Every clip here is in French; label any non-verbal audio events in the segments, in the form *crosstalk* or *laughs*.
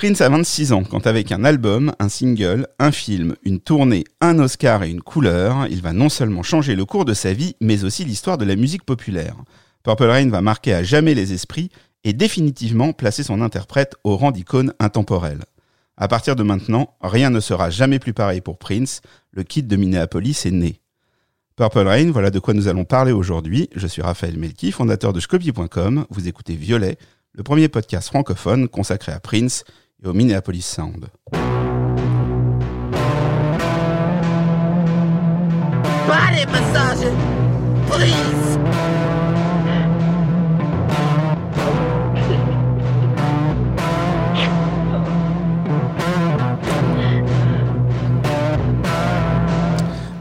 Prince a 26 ans quand avec un album, un single, un film, une tournée, un Oscar et une couleur, il va non seulement changer le cours de sa vie, mais aussi l'histoire de la musique populaire. Purple Rain va marquer à jamais les esprits et définitivement placer son interprète au rang d'icône intemporelle. À partir de maintenant, rien ne sera jamais plus pareil pour Prince, le kid de Minneapolis est né. Purple Rain, voilà de quoi nous allons parler aujourd'hui. Je suis Raphaël Melki, fondateur de Scopy.com. Vous écoutez Violet, le premier podcast francophone consacré à Prince et au Minneapolis Sound. Please.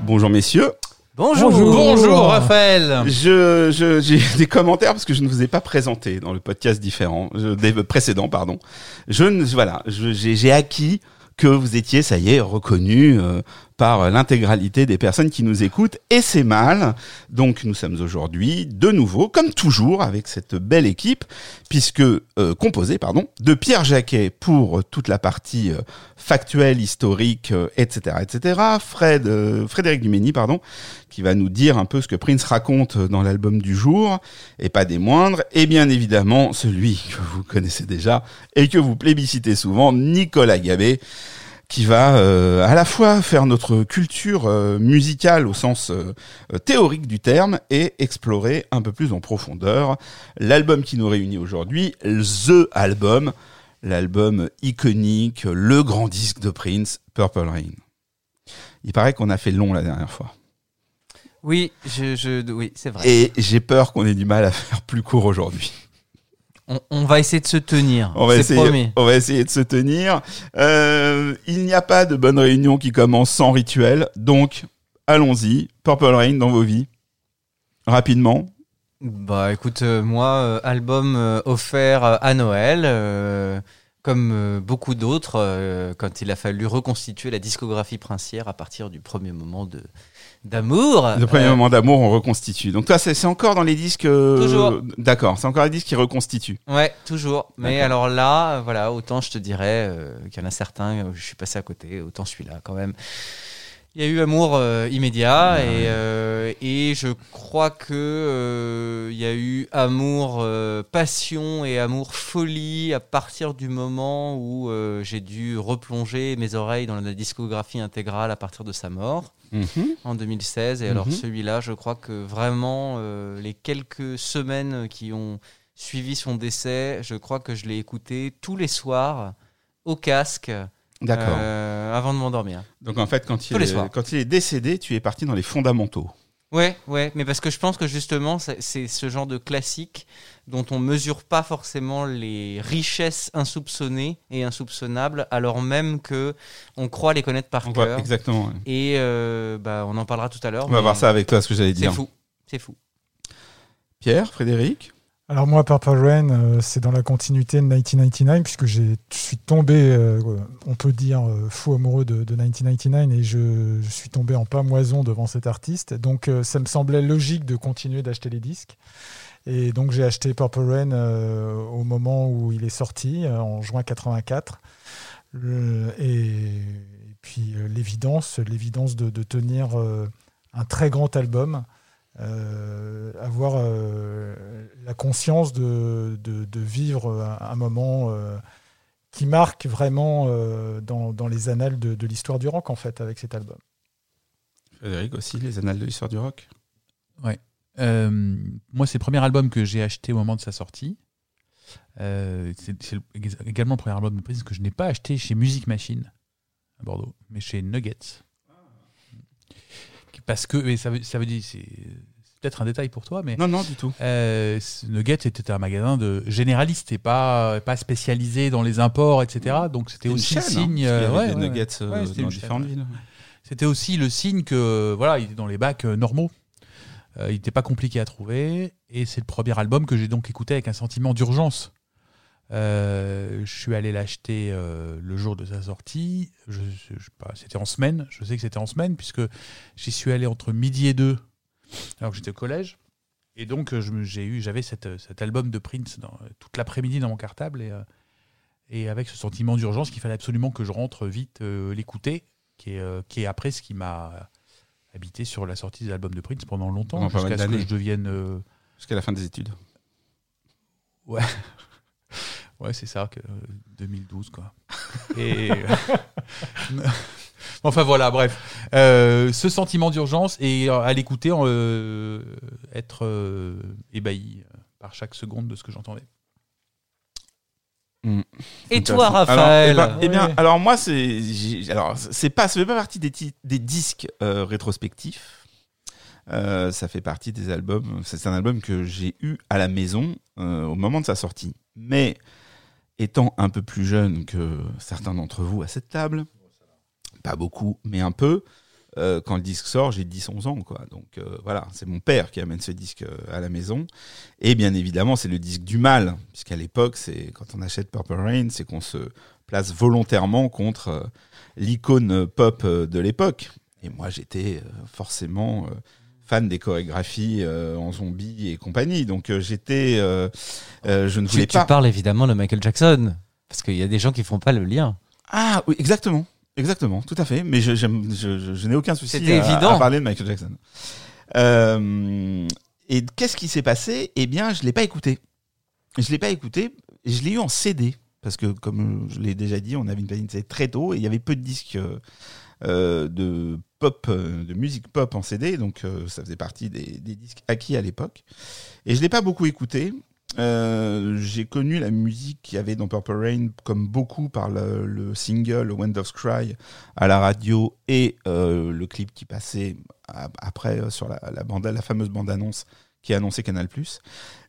Bonjour messieurs. Bonjour. Bonjour Raphaël. Je, je- j'ai *laughs* des commentaires parce que je ne vous ai pas présenté dans le podcast différent, je- des précédents, pardon. Je ne, voilà, je- j'ai j'ai acquis que vous étiez, ça y est, reconnu euh, par l'intégralité des personnes qui nous écoutent, et c'est mal. Donc nous sommes aujourd'hui de nouveau, comme toujours, avec cette belle équipe, puisque euh, composée, pardon, de Pierre Jacquet pour toute la partie euh, factuelle, historique, euh, etc., etc. Fred, euh, Frédéric Dumény, pardon, qui va nous dire un peu ce que Prince raconte dans l'album du jour, et pas des moindres, et bien évidemment celui que vous connaissez déjà et que vous plébiscitez souvent, Nicolas Gabé, qui va euh, à la fois faire notre culture euh, musicale au sens euh, théorique du terme et explorer un peu plus en profondeur l'album qui nous réunit aujourd'hui, The Album, l'album iconique, le grand disque de Prince, Purple Rain. Il paraît qu'on a fait long la dernière fois. Oui, je, je, oui, c'est vrai. Et j'ai peur qu'on ait du mal à faire plus court aujourd'hui. On, on va essayer de se tenir. On va, essayer, promis. on va essayer de se tenir. Euh, il n'y a pas de bonne réunion qui commence sans rituel. Donc, allons-y. Purple Rain dans vos vies. Rapidement. Bah écoute, euh, moi, euh, album euh, offert euh, à Noël, euh, comme euh, beaucoup d'autres, euh, quand il a fallu reconstituer la discographie princière à partir du premier moment de d'amour. Le premier Euh, moment d'amour, on reconstitue. Donc toi, c'est encore dans les disques... euh, Toujours. D'accord, c'est encore les disques qui reconstituent. Ouais, toujours. Mais alors là, voilà, autant je te dirais euh, qu'il y en a certains où je suis passé à côté, autant celui-là quand même. Il y a eu amour euh, immédiat et, euh, et je crois que euh, il y a eu amour passion et amour folie à partir du moment où j'ai dû replonger mes oreilles dans la discographie intégrale à partir de sa mort Mhm. en 2016. Et alors Mhm. celui-là, je crois que vraiment les quelques semaines qui ont suivi son décès, je crois que je l'ai écouté tous les soirs au casque D'accord. euh, avant de m'endormir. Donc en fait, quand il, est, soirs. quand il est décédé, tu es parti dans les fondamentaux. Ouais, ouais, mais parce que je pense que justement, c'est c'est ce genre de classique dont on mesure pas forcément les richesses insoupçonnées et insoupçonnables, alors même que on croit les connaître par cœur. exactement. ouais. Et euh, bah, on en parlera tout à l'heure. On va voir ça avec toi, ce que j'allais C'est dire. fou, c'est fou. Pierre, Frédéric Alors moi, Purple Rain, euh, c'est dans la continuité de 1999, puisque je suis tombé, euh, on peut dire, euh, fou amoureux de, de 1999, et je, suis tombé en pamoison devant cet artiste. Donc ça me semblait logique de continuer d'acheter les disques. Et donc j'ai acheté Purple Rain au moment où il est sorti, en juin 84. Le- et, puis l'évidence, l'évidence de, tenir un très grand album, avoir euh, la conscience de, de- de vivre un, un moment euh, qui marque vraiment euh, dans, dans les annales de, de l'histoire du rock en fait avec cet album. Frédéric aussi, les annales de l'histoire du rock? Euh, moi, c'est le premier album que j'ai acheté au moment de sa sortie. Euh, c'est c'est le- également le premier album de Prince que je n'ai pas acheté chez Music Machine à Bordeaux, mais chez Nuggets. Parce que, et ça veut, ça veut dire, peut-être un détail pour toi, mais Non, non, du tout. euh, Nuggets était un magasin de généraliste et pas, pas spécialisé dans les imports, etc. Donc c'était aussi chaîne, le hein, signe. euh, ouais, nuggets euh, ouais, dans différentes villes. C'était aussi le signe que voilà, il était dans les bacs euh, normaux. Euh, il n'était pas compliqué à trouver. Et c'est le premier album que j'ai donc écouté avec un sentiment d'urgence. Euh, je suis allé l'acheter euh, le jour de sa sortie. Je, je- je pas, c'était en semaine. Je sais que c'était en semaine puisque j'y suis allé entre midi et deux, alors que j'étais au collège. Et donc euh, j'ai eu, j'avais cette- cet album de Prince dans, toute l'après-midi dans mon cartable et, euh, et avec ce sentiment d'urgence qu'il fallait absolument que je rentre vite euh, l'écouter, qui est, euh, qui est après ce qui m'a habité sur la sortie des albums de Prince pendant longtemps, jusqu'à ce que je devienne. euh, Jusqu'à la fin des études. Ouais. *laughs* Ouais, c'est ça, que, euh, 2012, quoi. Et. *laughs* enfin, voilà, bref. Euh, ce sentiment d'urgence et euh, à l'écouter, euh, être euh, ébahi par chaque seconde de ce que j'entendais. Et toi. Raphaël Alors, eh ben- eh bien, Ouais. alors moi, c'est, alors c'est pas, ça fait pas partie des, des disques euh, rétrospectifs. Euh, ça fait partie des albums. C'est un album que j'ai eu à la maison euh, au moment de sa sortie. Mais étant un peu plus jeune que certains d'entre vous à cette table, pas beaucoup, mais un peu. euh, quand le disque sort, j'ai 10-11 ans, quoi. Donc euh, voilà, c'est mon père qui amène ce disque euh, à la maison. Et bien évidemment, c'est le disque du mal, puisqu'à l'époque, c'est quand on achète Purple Rain, c'est qu'on se place volontairement contre l'icône pop de l'époque. Et moi, j'étais forcément fan des chorégraphies euh, en zombie et compagnie. Donc euh, j'étais, euh, je ne tu, voulais tu pas. parles évidemment de Michael Jackson. Parce qu'il y a des gens qui font pas le lien. Ah oui, exactement. Exactement, tout à fait. Mais je, j'aime- je, je- je n'ai aucun souci à, évident. à parler de Michael Jackson. Euh, et qu'est-ce qui s'est passé? Eh bien, je l'ai pas écouté. Je l'ai pas écouté. Je l'ai eu en CD parce que, comme je l'ai déjà dit, on avait une planète CD très tôt et il y avait peu de disques euh, euh, de pop, de musique pop en CD, donc euh, ça faisait partie des, des disques acquis à l'époque. Et je l'ai pas beaucoup écouté. Euh, j'ai connu la musique qu'il y avait dans Purple Rain comme beaucoup par le, le single Wind of Cry à la radio et euh, le clip qui passait après euh, sur la, fameuse bande-annonce qui a annoncé Canal+.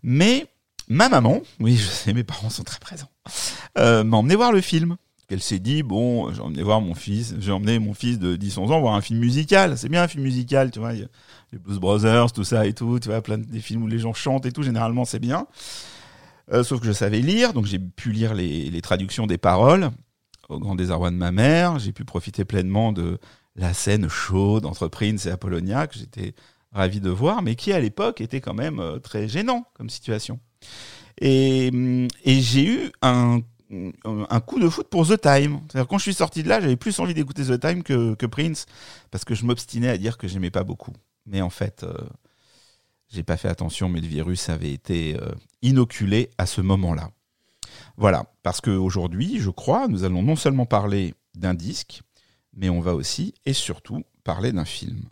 Mais ma maman, oui, je sais, mes parents sont très présents, m'a emmené voir le film. Elle s'est dit, bon, j'ai emmené voir mon fils, j'ai emmené mon fils de 10-11 ans voir un film musical. C'est bien un film musical, tu vois. les Blues Brothers, tout ça et tout, tu vois, plein de des films où les gens chantent et tout, généralement c'est bien. Euh, sauf que je savais lire, donc j'ai pu lire les, les traductions des paroles, au grand désarroi de ma mère. J'ai pu profiter pleinement de la scène chaude entre Prince et Apollonia, que j'étais ravi de voir, mais qui à l'époque était quand même euh, très gênant comme situation. Et, hum, et j'ai eu un, un coup de foot pour The Time. C'est-à-dire quand je suis sorti de là, j'avais plus envie d'écouter The Time que, Prince, parce que je m'obstinais à dire que j'aimais pas beaucoup. Mais en fait, euh, j'ai pas fait attention, mais le virus avait été euh, inoculé à ce moment-là. Voilà, parce qu'aujourd'hui, je crois, nous allons non seulement parler d'un disque, mais on va aussi et surtout parler d'un film.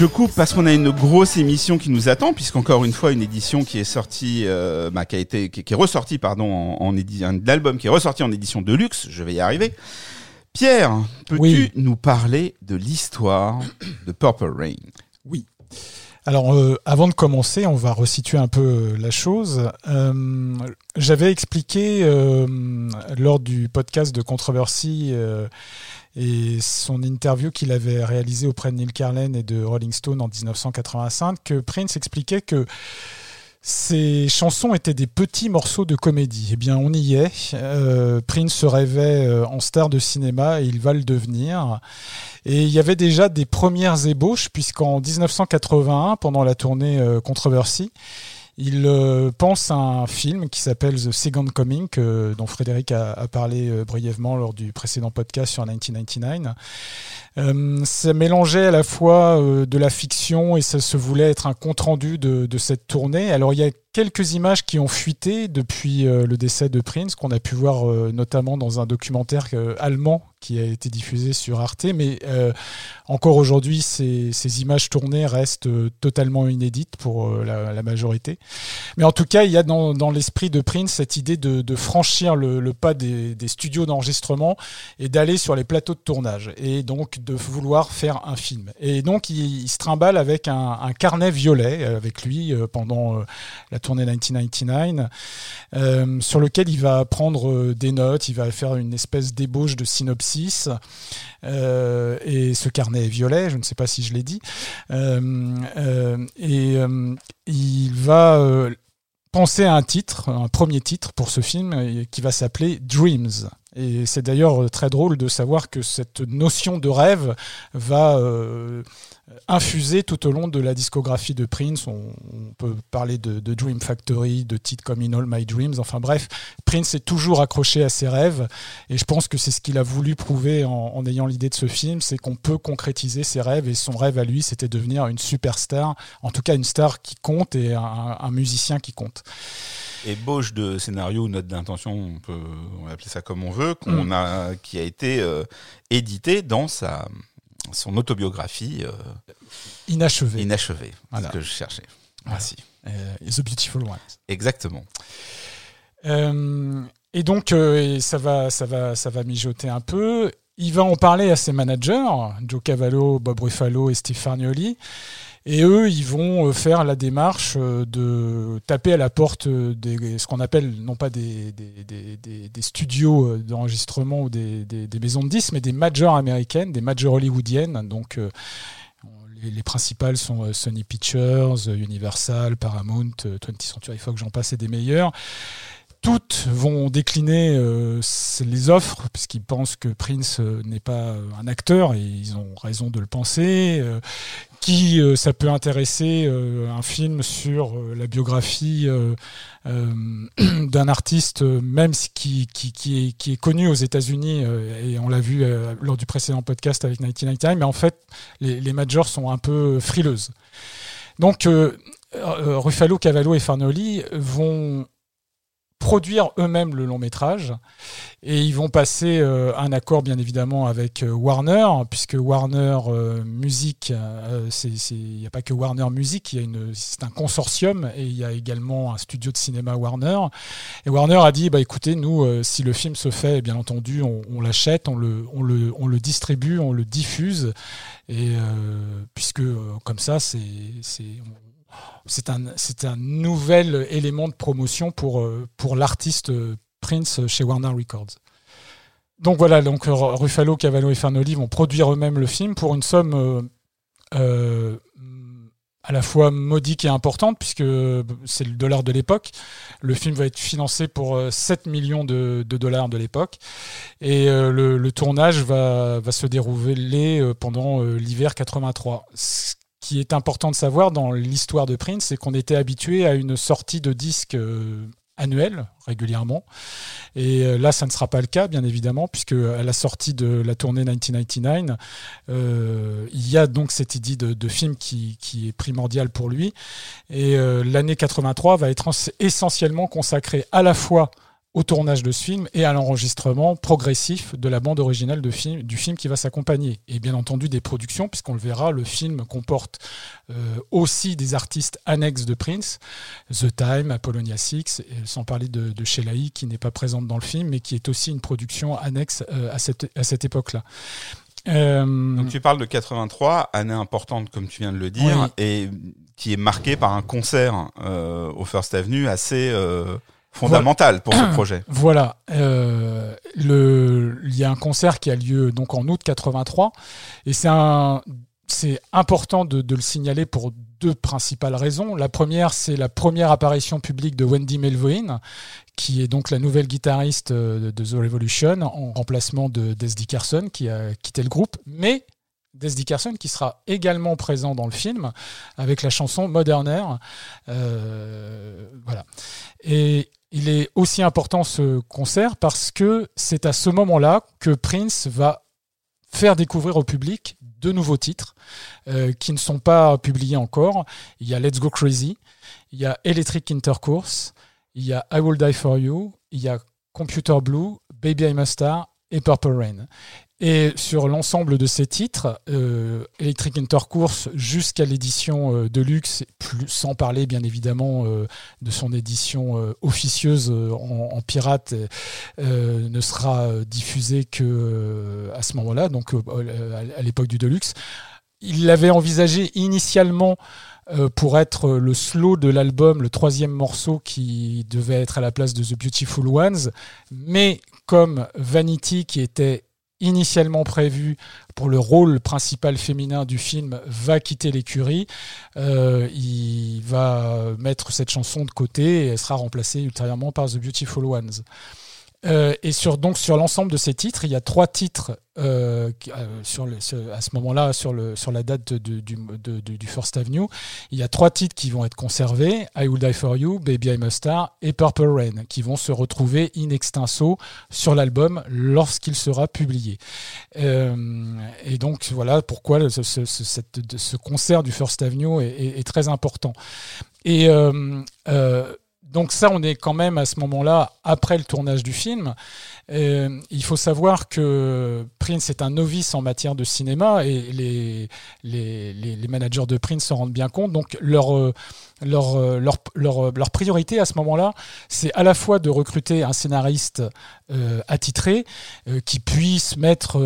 Je coupe parce qu'on a une grosse émission qui nous attend, puisqu'encore une fois une édition qui est sortie, euh, bah, qui a été, qui, qui est ressortie, pardon, en, en édition, un album qui est ressorti en édition de luxe. Je vais y arriver. Pierre, peux-tu Oui. nous parler de l'histoire de Purple Rain? Oui. Alors, euh, avant de commencer, on va resituer un peu euh, la chose. Euh, J'avais expliqué euh, lors du podcast de Controversy euh, et son interview qu'il avait réalisé auprès de Neil Carlin et de Rolling Stone en 1985 que Prince expliquait que ces chansons étaient des petits morceaux de comédie. Eh bien, on y est. Euh, Prince se rêvait euh, en star de cinéma et il va le devenir. Et il y avait déjà des premières ébauches, puisqu'en 1981, pendant la tournée euh, Controversy, il euh, pense à un film qui s'appelle The Second Coming, dont Frédéric a, a parlé euh, brièvement lors du précédent podcast sur 1999. Euh, ça mélangeait à la fois euh, de la fiction et ça se voulait être un compte-rendu de, de cette tournée. Alors il y a quelques images qui ont fuité depuis euh, le décès de Prince, qu'on a pu voir euh, notamment dans un documentaire euh, allemand qui a été diffusé sur Arte, mais encore aujourd'hui, ces, images tournées restent totalement inédites pour la, majorité. Mais en tout cas, il y a dans, l'esprit de Prince cette idée de, franchir le, pas des, studios d'enregistrement et d'aller sur les plateaux de tournage, et donc de vouloir faire un film. Et donc, il, il se trimballe avec un, carnet violet avec lui pendant la tournée 1999, euh, sur lequel il va prendre euh, des notes, il va faire une espèce d'ébauche de synopsis. Euh, et ce carnet est violet, je ne sais pas si je l'ai dit. Et il va penser à un titre, un premier titre pour ce film qui va s'appeler Dreams. Et c'est d'ailleurs euh, très drôle de savoir que cette notion de rêve va euh, infuser tout au long de la discographie de Prince. On, peut parler de, Dream Factory, de titres comme In All My Dreams. Enfin bref, Prince est toujours accroché à ses rêves. Et je pense que c'est ce qu'il a voulu prouver en, ayant l'idée de ce film, c'est qu'on peut concrétiser ses rêves. Et son rêve à lui, c'était devenir une superstar, en tout cas une star qui compte et un, musicien qui compte. Ébauche de scénario note d'intention, on peut appeler ça comme on veut, qu'on Mm. a, qui a été euh, édité dans sa son autobiographie euh, Inachevé. inachevée. Voilà. Ce que je cherchais. Voilà. Merci. Euh, The Beautiful Ones. Exactement. Euh, et donc, et ça, va, ça, va, ça va mijoter un peu. Il va en parler à ses managers, Joe Cavallo, Bob Ruffalo et Steve Farnioli. Et eux, ils vont euh, faire la démarche euh, de taper à la porte euh, des ce qu'on appelle non pas des, studios d'enregistrement ou des, maisons de disques, mais des majors américaines, des majors hollywoodiennes. Donc, les, les principales sont Sony Pictures, Universal, Paramount, euh, 20th Century Fox, j'en passe, et des meilleurs toutes vont décliner euh, les offres puisqu'ils pensent que Prince euh, n'est pas euh, un acteur et ils ont raison de le penser. euh, qui euh, ça peut intéresser un film sur la biographie *clears throat* d'un artiste, même qui, qui, qui, est, qui est connu aux États-Unis et on l'a vu lors du précédent podcast avec 1999, mais en fait les, les majors sont un peu frileuses. Donc Ruffalo, Cavallo et Farnoli vont produire eux-mêmes le long métrage. Et ils vont passer euh, un accord bien évidemment avec euh, Warner puisque Warner euh, Music euh, il n'y a pas que Warner Music c'est un consortium et il y a également un studio de cinéma Warner. Et Warner a dit bah écoutez nous euh, si le film se fait bien entendu on, on l'achète on le on le on le distribue on le diffuse. Et puisque comme ça c'est c'est un, c'est un nouvel élément de promotion pour, euh, l'artiste euh, Prince chez Warner Records. Donc voilà, donc euh, Ruffalo, Cavallo et Farnoli vont produire eux-mêmes le film pour une somme à la fois modique et importante, puisque c'est le dollar de l'époque. Le film va être financé pour euh, 7 millions de, dollars de l'époque. Et le, tournage va, se dérouler pendant l'hiver 83. Ce qui est important de savoir dans l'histoire de Prince, c'est qu'on était habitué à une sortie de disque euh, annuelle, régulièrement. Et euh, là, ça ne sera pas le cas, bien évidemment, puisque à la sortie de la tournée 1999, euh, il y a donc cette idée de, film qui, qui est primordiale pour lui. Et euh, l'année 83 va être en- essentiellement consacrée à la fois au tournage de ce film et à l'enregistrement progressif de la bande originale de film, du film qui va s'accompagner. Et bien entendu des productions, puisqu'on le verra, le film comporte euh, aussi des artistes annexes de Prince, The Time, Apollonia 6, et sans parler de, de Shelaï qui n'est pas présente dans le film, mais qui est aussi une production annexe euh, à cette, à cette époque-là. Euh, Donc tu parles de 83, année importante comme tu viens de le dire, Oui. et qui est marquée par un concert au First Avenue assez euh, fondamental pour ce *clears throat* projet. Voilà, euh, le, il y a un concert qui a lieu donc en août 83 et c'est un, c'est important de, de le signaler pour deux principales raisons. La première, c'est la première apparition publique de Wendy Melvoin, qui est donc la nouvelle guitariste euh, de The Revolution en remplacement de Des Dickerson qui a quitté le groupe, mais Des Dickerson qui sera également présent dans le film avec la chanson Modern Air. Euh, voilà. Et il est aussi important ce concert parce que c'est à ce moment-là que Prince va faire découvrir au public de nouveaux titres euh, qui ne sont pas publiés encore. Il y a Let's Go Crazy, il y a Electric Intercourse, il y a I Will Die For You, il y a Computer Blue, Baby I'm a Star et Purple Rain. Et sur l'ensemble de ces titres, euh, Electric Intercourse jusqu'à l'édition euh, sans parler bien évidemment euh, de son édition euh, officieuse euh, en, pirate, ne sera diffusée que à ce moment-là, donc à l'époque du Deluxe. Il l'avait envisagé initialement pour être le slow de l'album, le troisième morceau qui devait être à la place de The Beautiful Ones, mais comme Vanity, qui était initialement prévu pour le rôle principal féminin du film va quitter l'écurie, euh, il va mettre cette chanson de côté et elle sera remplacée ultérieurement par The Beautiful Ones. Euh, et sur donc sur l'ensemble de ces titres, il y a trois titres euh, euh, à ce moment-là sur la date du, First Avenue. Il y a trois titres qui vont être conservés I Will Die For You, Baby I'm a Star et Purple Rain, qui vont se retrouver in extenso sur l'album lorsqu'il sera publié. Et donc voilà pourquoi ce, concert du First Avenue est, très important. Et donc ça, on est quand même à ce moment-là après le tournage du film. Euh, il faut savoir que Prince est un novice en matière de cinéma et les, les, les, managers de Prince s'en rendent bien compte. Donc leur, euh, leur, euh, leur, leur, leur priorité à ce moment-là, c'est à la fois de recruter un scénariste attitré qui puisse mettre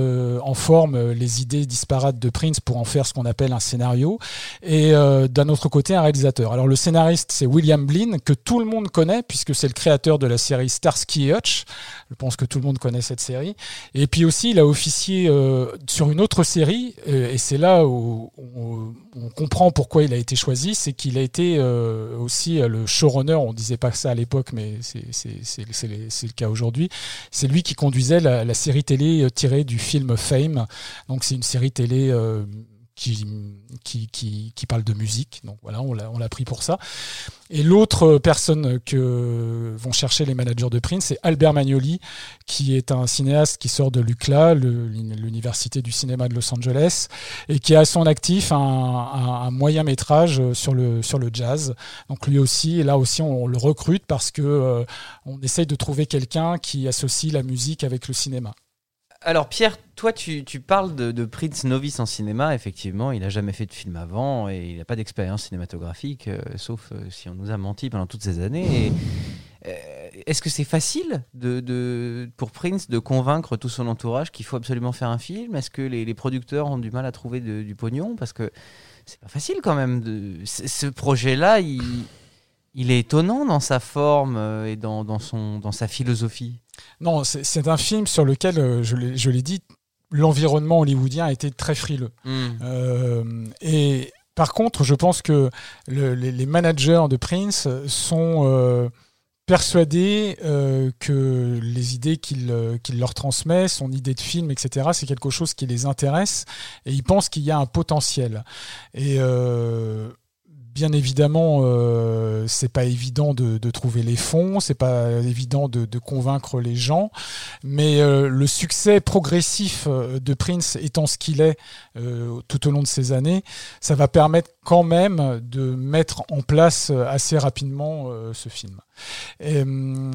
en forme les idées disparates de Prince pour en faire ce qu'on appelle un scénario, et d'un autre côté un réalisateur. Alors le scénariste c'est William Blin que tout le monde connaît puisque c'est le créateur de la série Starsky et Hutch. Je pense que tout le monde connaît cette série. Et puis aussi il a officié euh, sur une autre série euh, et c'est là où on, comprend pourquoi il a été choisi, c'est qu'il a été euh, aussi le showrunner. On disait pas ça à l'époque, mais c'est le cas aujourd'hui. C'est lui qui conduisait la, série télé tirée du film Fame. Donc c'est une série télé qui, qui, qui, qui parle de musique. Donc voilà, on l'a pris pour ça. Et l'autre personne que vont chercher les managers de Prince, c'est Albert Magnoli, qui est un cinéaste qui sort de l'UCLA, l'université du cinéma de Los Angeles, et qui a à son actif un, un- moyen métrage sur le, sur le jazz. Donc lui aussi, là aussi, on, le recrute parce que euh, on essaye de trouver quelqu'un qui associe la musique avec le cinéma. Alors Pierre, toi tu, parles de, Prince novice en cinéma, effectivement, il n'a jamais fait de film avant et il n'a pas d'expérience cinématographique, euh, sauf euh, si on nous a menti pendant toutes ces années. Euh, Est-ce que c'est facile pour Prince de convaincre tout son entourage qu'il faut absolument faire un film? Est-ce que les, producteurs ont du mal à trouver du pognon? Parce que c'est pas facile quand même. Ce projet-là, il, est étonnant dans sa forme et dans, son, dans sa philosophie. Non, c'est un film sur lequel, euh, je l'ai dit, l'environnement hollywoodien a été très frileux. Euh, et par contre, je pense que le- les, les managers de Prince sont euh, persuadés euh, que les idées qu'il leur transmet, son idée de film, etc., c'est quelque chose qui les intéresse et ils pensent qu'il y a un potentiel. Et Bien évidemment, euh, c'est pas évident de, trouver les fonds, c'est pas évident de, convaincre les gens, mais euh, le succès progressif euh, de Prince étant ce qu'il est euh, tout au long de ces années, ça va permettre quand même de mettre en place assez rapidement ce film. Hum,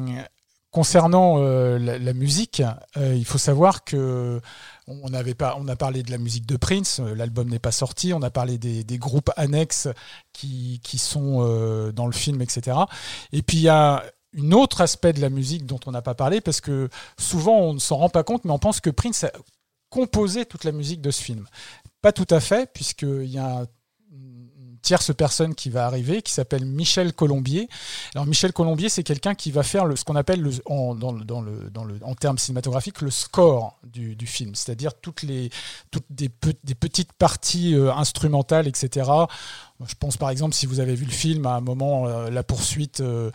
concernant euh, la, musique, euh, il faut savoir que on pas, on a parlé de la musique de Prince, euh, l'album n'est pas sorti, on a parlé des, groupes annexes qui, qui sont dans le film, etc. Et puis il y a un autre aspect de la musique dont on n'a pas parlé parce que souvent on ne s'en rend pas compte, mais on pense que Prince a composé toute la musique de ce film. Pas tout à fait, puisqu'il y a un- tierce personne qui va arriver, qui s'appelle Michel Colombier. Alors Michel Colombier, c'est quelqu'un qui va faire ce qu'on appelle le, en, termes cinématographiques le score du, film, c'est-à-dire toutes les petites parties euh, instrumentales, etc. Je pense par exemple si vous avez vu le film à un moment euh, la poursuite euh,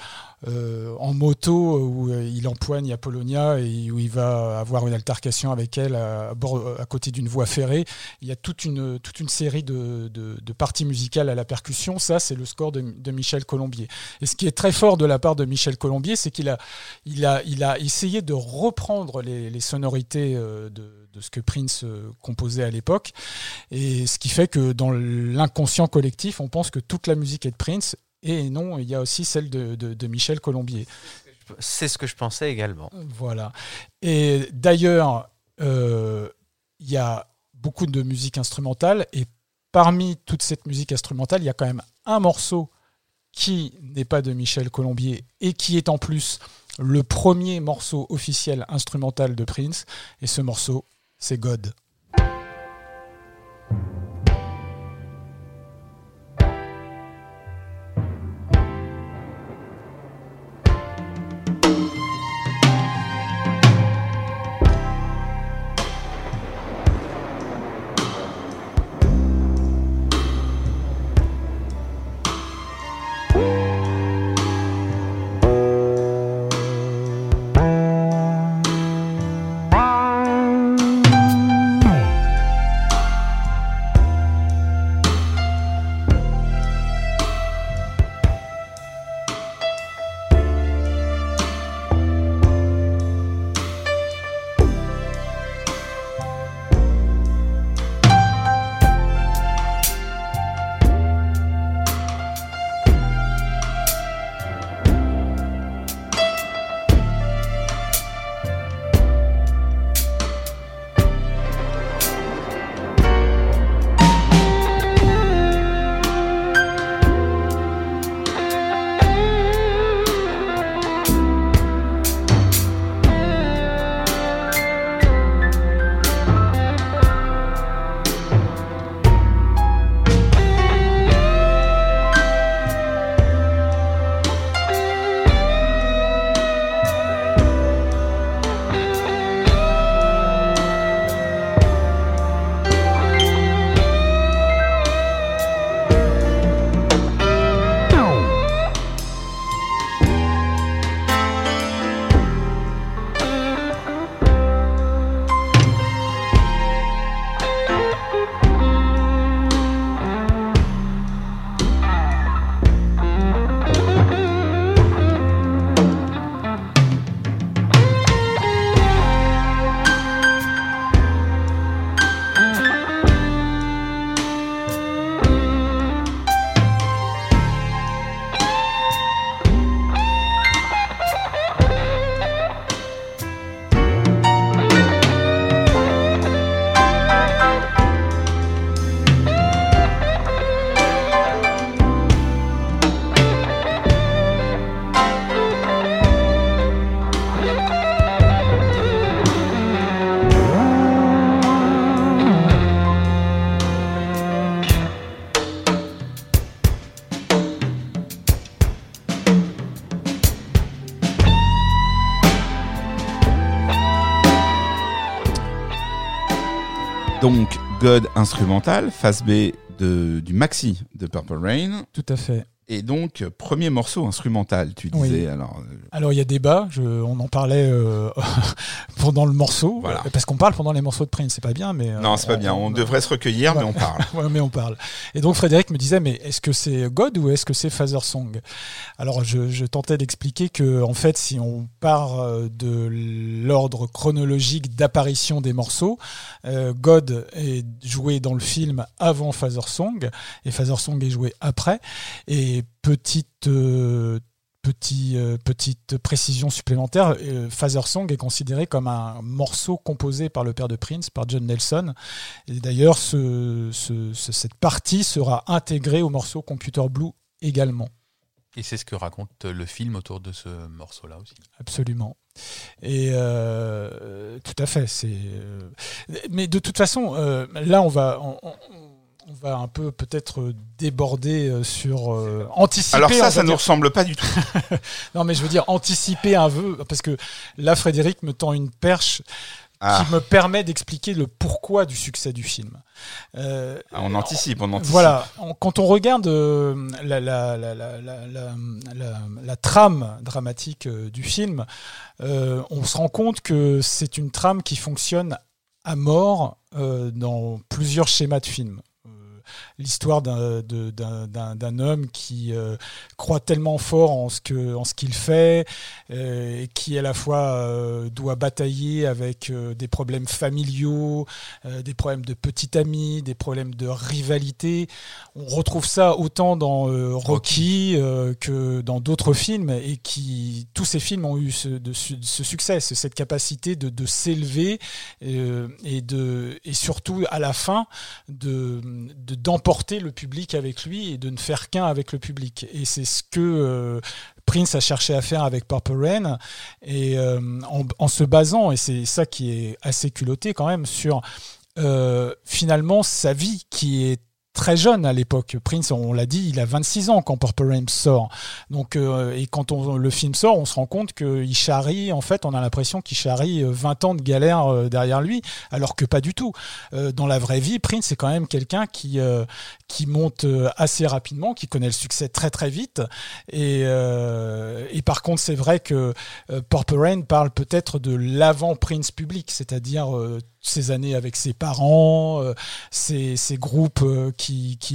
euh, en moto où euh, il empoigne Apollonia et où il va avoir une altercation avec elle à, bord- à côté d'une voie ferrée. Il y a toute une, toute une série de, de- de parties musicales à la percussion. Ça, c'est le score de, de Michel Colombier. Et ce qui est très fort de la part de Michel Colombier, c'est qu'il a, il a, il a essayé de reprendre les, les sonorités euh, de, de ce que Prince euh, composait à l'époque. Et ce qui fait que dans l'inconscient collectif, on pense que toute la musique est de Prince. Et non, il y a aussi celle de, de- de Michel Colombier. C'est ce que je pensais également. Voilà. Et d'ailleurs, euh, il y a beaucoup de musique instrumentale et parmi toute cette musique instrumentale, il y a quand même un morceau qui n'est pas de Michel Colombier et qui est en plus le premier morceau officiel instrumental de Prince. Et ce morceau, c'est God. Instrumental, face B de, du maxi de Purple Rain. Tout à fait. Et donc, euh, premier morceau instrumental, tu Oui. disais. Alors, euh, Alors il y a débat, je, on en parlait euh, *laughs* pendant le morceau, Voilà. parce qu'on parle pendant les morceaux de Prince, c'est pas bien, mais euh, non, c'est pas bien. On devrait se recueillir, mais on parle. *laughs* Ouais, mais on parle. Et donc Frédéric me disait, mais est-ce que c'est God ou est-ce que c'est Father Song? Alors je, je tentais d'expliquer que en fait, si on part euh, de l'ordre chronologique d'apparition des morceaux, euh, God est joué dans le film avant Father Song et Father Song est joué après. Et petite euh, petit, euh, petite précision supplémentaire, euh, Father Song est considéré comme un morceau composé par le père de Prince, par John Nelson. Et d'ailleurs, ce, ce- ce- cette partie sera intégrée au morceau Computer Blue également. Et c'est ce que raconte le film autour de ce morceau-là aussi. Absolument. Et euh, tout à fait. C'est. euh, mais de toute façon, là, on va. On, on- on va un peu peut-être déborder euh, sur euh, anticiper. Alors ça, ça ne nous ressemble pas du tout. *laughs* Non, mais je veux dire anticiper un vœu parce que là, Frédéric me tend une perche Ah, qui me permet d'expliquer le pourquoi du succès du film. Euh, on anticipe, on anticipe. voilà, On- quand on regarde euh, la, trame dramatique euh, du film, euh, on se rend compte que c'est une trame qui fonctionne à mort euh, dans plusieurs schémas de films. L'histoire d'un homme qui euh, croit tellement fort en ce que en ce qu'il fait, euh, et qui à la fois euh, doit batailler avec des problèmes familiaux, des problèmes de petit ami, des problèmes de rivalité. On retrouve ça autant dans Rocky que dans d'autres films et qui tous ces films ont eu ce, de su- ce succès, cette capacité de, de s'élever et de et surtout à la fin de de- d'emporter le public avec lui et de ne faire qu'un avec le public. Et c'est ce que euh, Prince a cherché à faire avec Purple Rain et euh, en, se basant et c'est ça qui est assez culotté quand même sur euh, finalement sa vie qui est très jeune à l'époque. Prince, on l'a dit, il a 26 ans quand Purple Rain sort. Donc, euh, et quand on, le film sort, on se rend compte qu'il charrie, en fait, on a l'impression qu'il charrie euh, 20 ans de galère euh, derrière lui, alors que pas du tout. Euh, dans la vraie vie, Prince, c'est quand même quelqu'un qui, euh, qui monte euh, assez rapidement, qui connaît le succès très très vite. Et, euh, et par contre, c'est vrai que euh, Purple Rain parle peut-être de l'avant Prince public, c'est-à-dire euh, ses années avec ses parents, euh, ses, ses groupes euh,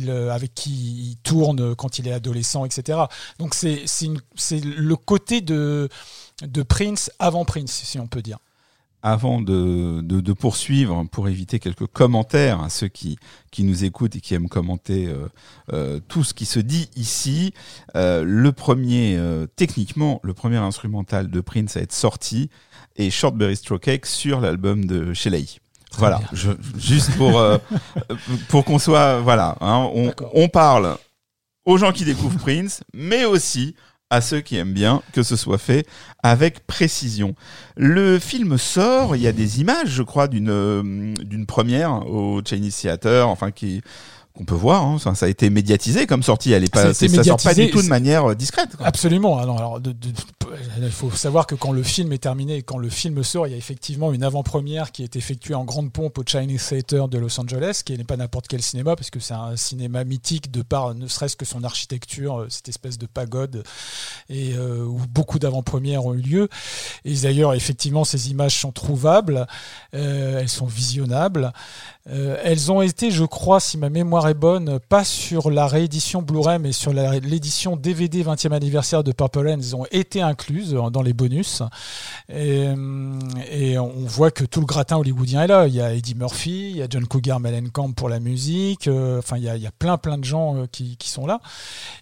euh, avec qui il tourne quand il est adolescent, etc. Donc c'est, le côté de, de Prince avant Prince, si on peut dire. avant de, de, poursuivre, pour éviter quelques commentaires à ceux qui, qui nous écoutent et qui aiment commenter euh, euh, tout ce qui se dit ici, euh, le premier, euh, techniquement, le premier instrumental de Prince à être sorti est Shortberry Cake sur l'album de Shelley. Voilà, je, juste pour euh, pour qu'on soit voilà, hein, on, on parle aux gens qui découvrent Prince, mais aussi à ceux qui aiment bien que ce soit fait avec précision. Le film sort, il y a des images, je crois, d'une euh, d'une première au Chinese Theater, enfin qui qu'on peut voir. hein. Ça, ça a été médiatisé comme sortie. Elle est Ça pas, c'est- ça sort pas du tout de manière euh, discrète. quoi. Absolument. Non, alors, de- de- il faut savoir que quand le film est terminé et quand le film sort, il y a effectivement une avant-première qui est effectuée en grande pompe au Chinese Theater de Los Angeles, qui n'est pas n'importe quel cinéma, parce que c'est un cinéma mythique de par ne serait-ce que son architecture, euh, cette espèce de pagode, et euh, où beaucoup d'avant-premières ont eu lieu. Et d'ailleurs, effectivement, ces images sont trouvables, euh, elles sont visionnables. Euh, elles ont été, je crois, si ma mémoire est bonne, pas sur la réédition Blu-ray, mais sur l'édition DVD 20e anniversaire de Purple Rain. Elles ont été incluses euh, dans les bonus. Et, euh, et on voit que tout le gratin hollywoodien est là. Il y a Eddie Murphy, il y a John Cougar Mellencamp pour la musique. Enfin, il y a, il y a plein, plein de gens qui, qui sont là.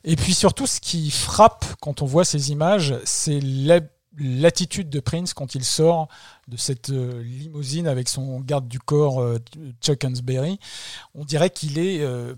Et puis surtout, ce qui frappe quand on voit ces images, c'est la- l'attitude de Prince quand il sort de cette euh, limousine avec son garde du corps euh, Chuck Hansberry. On dirait qu'il est euh,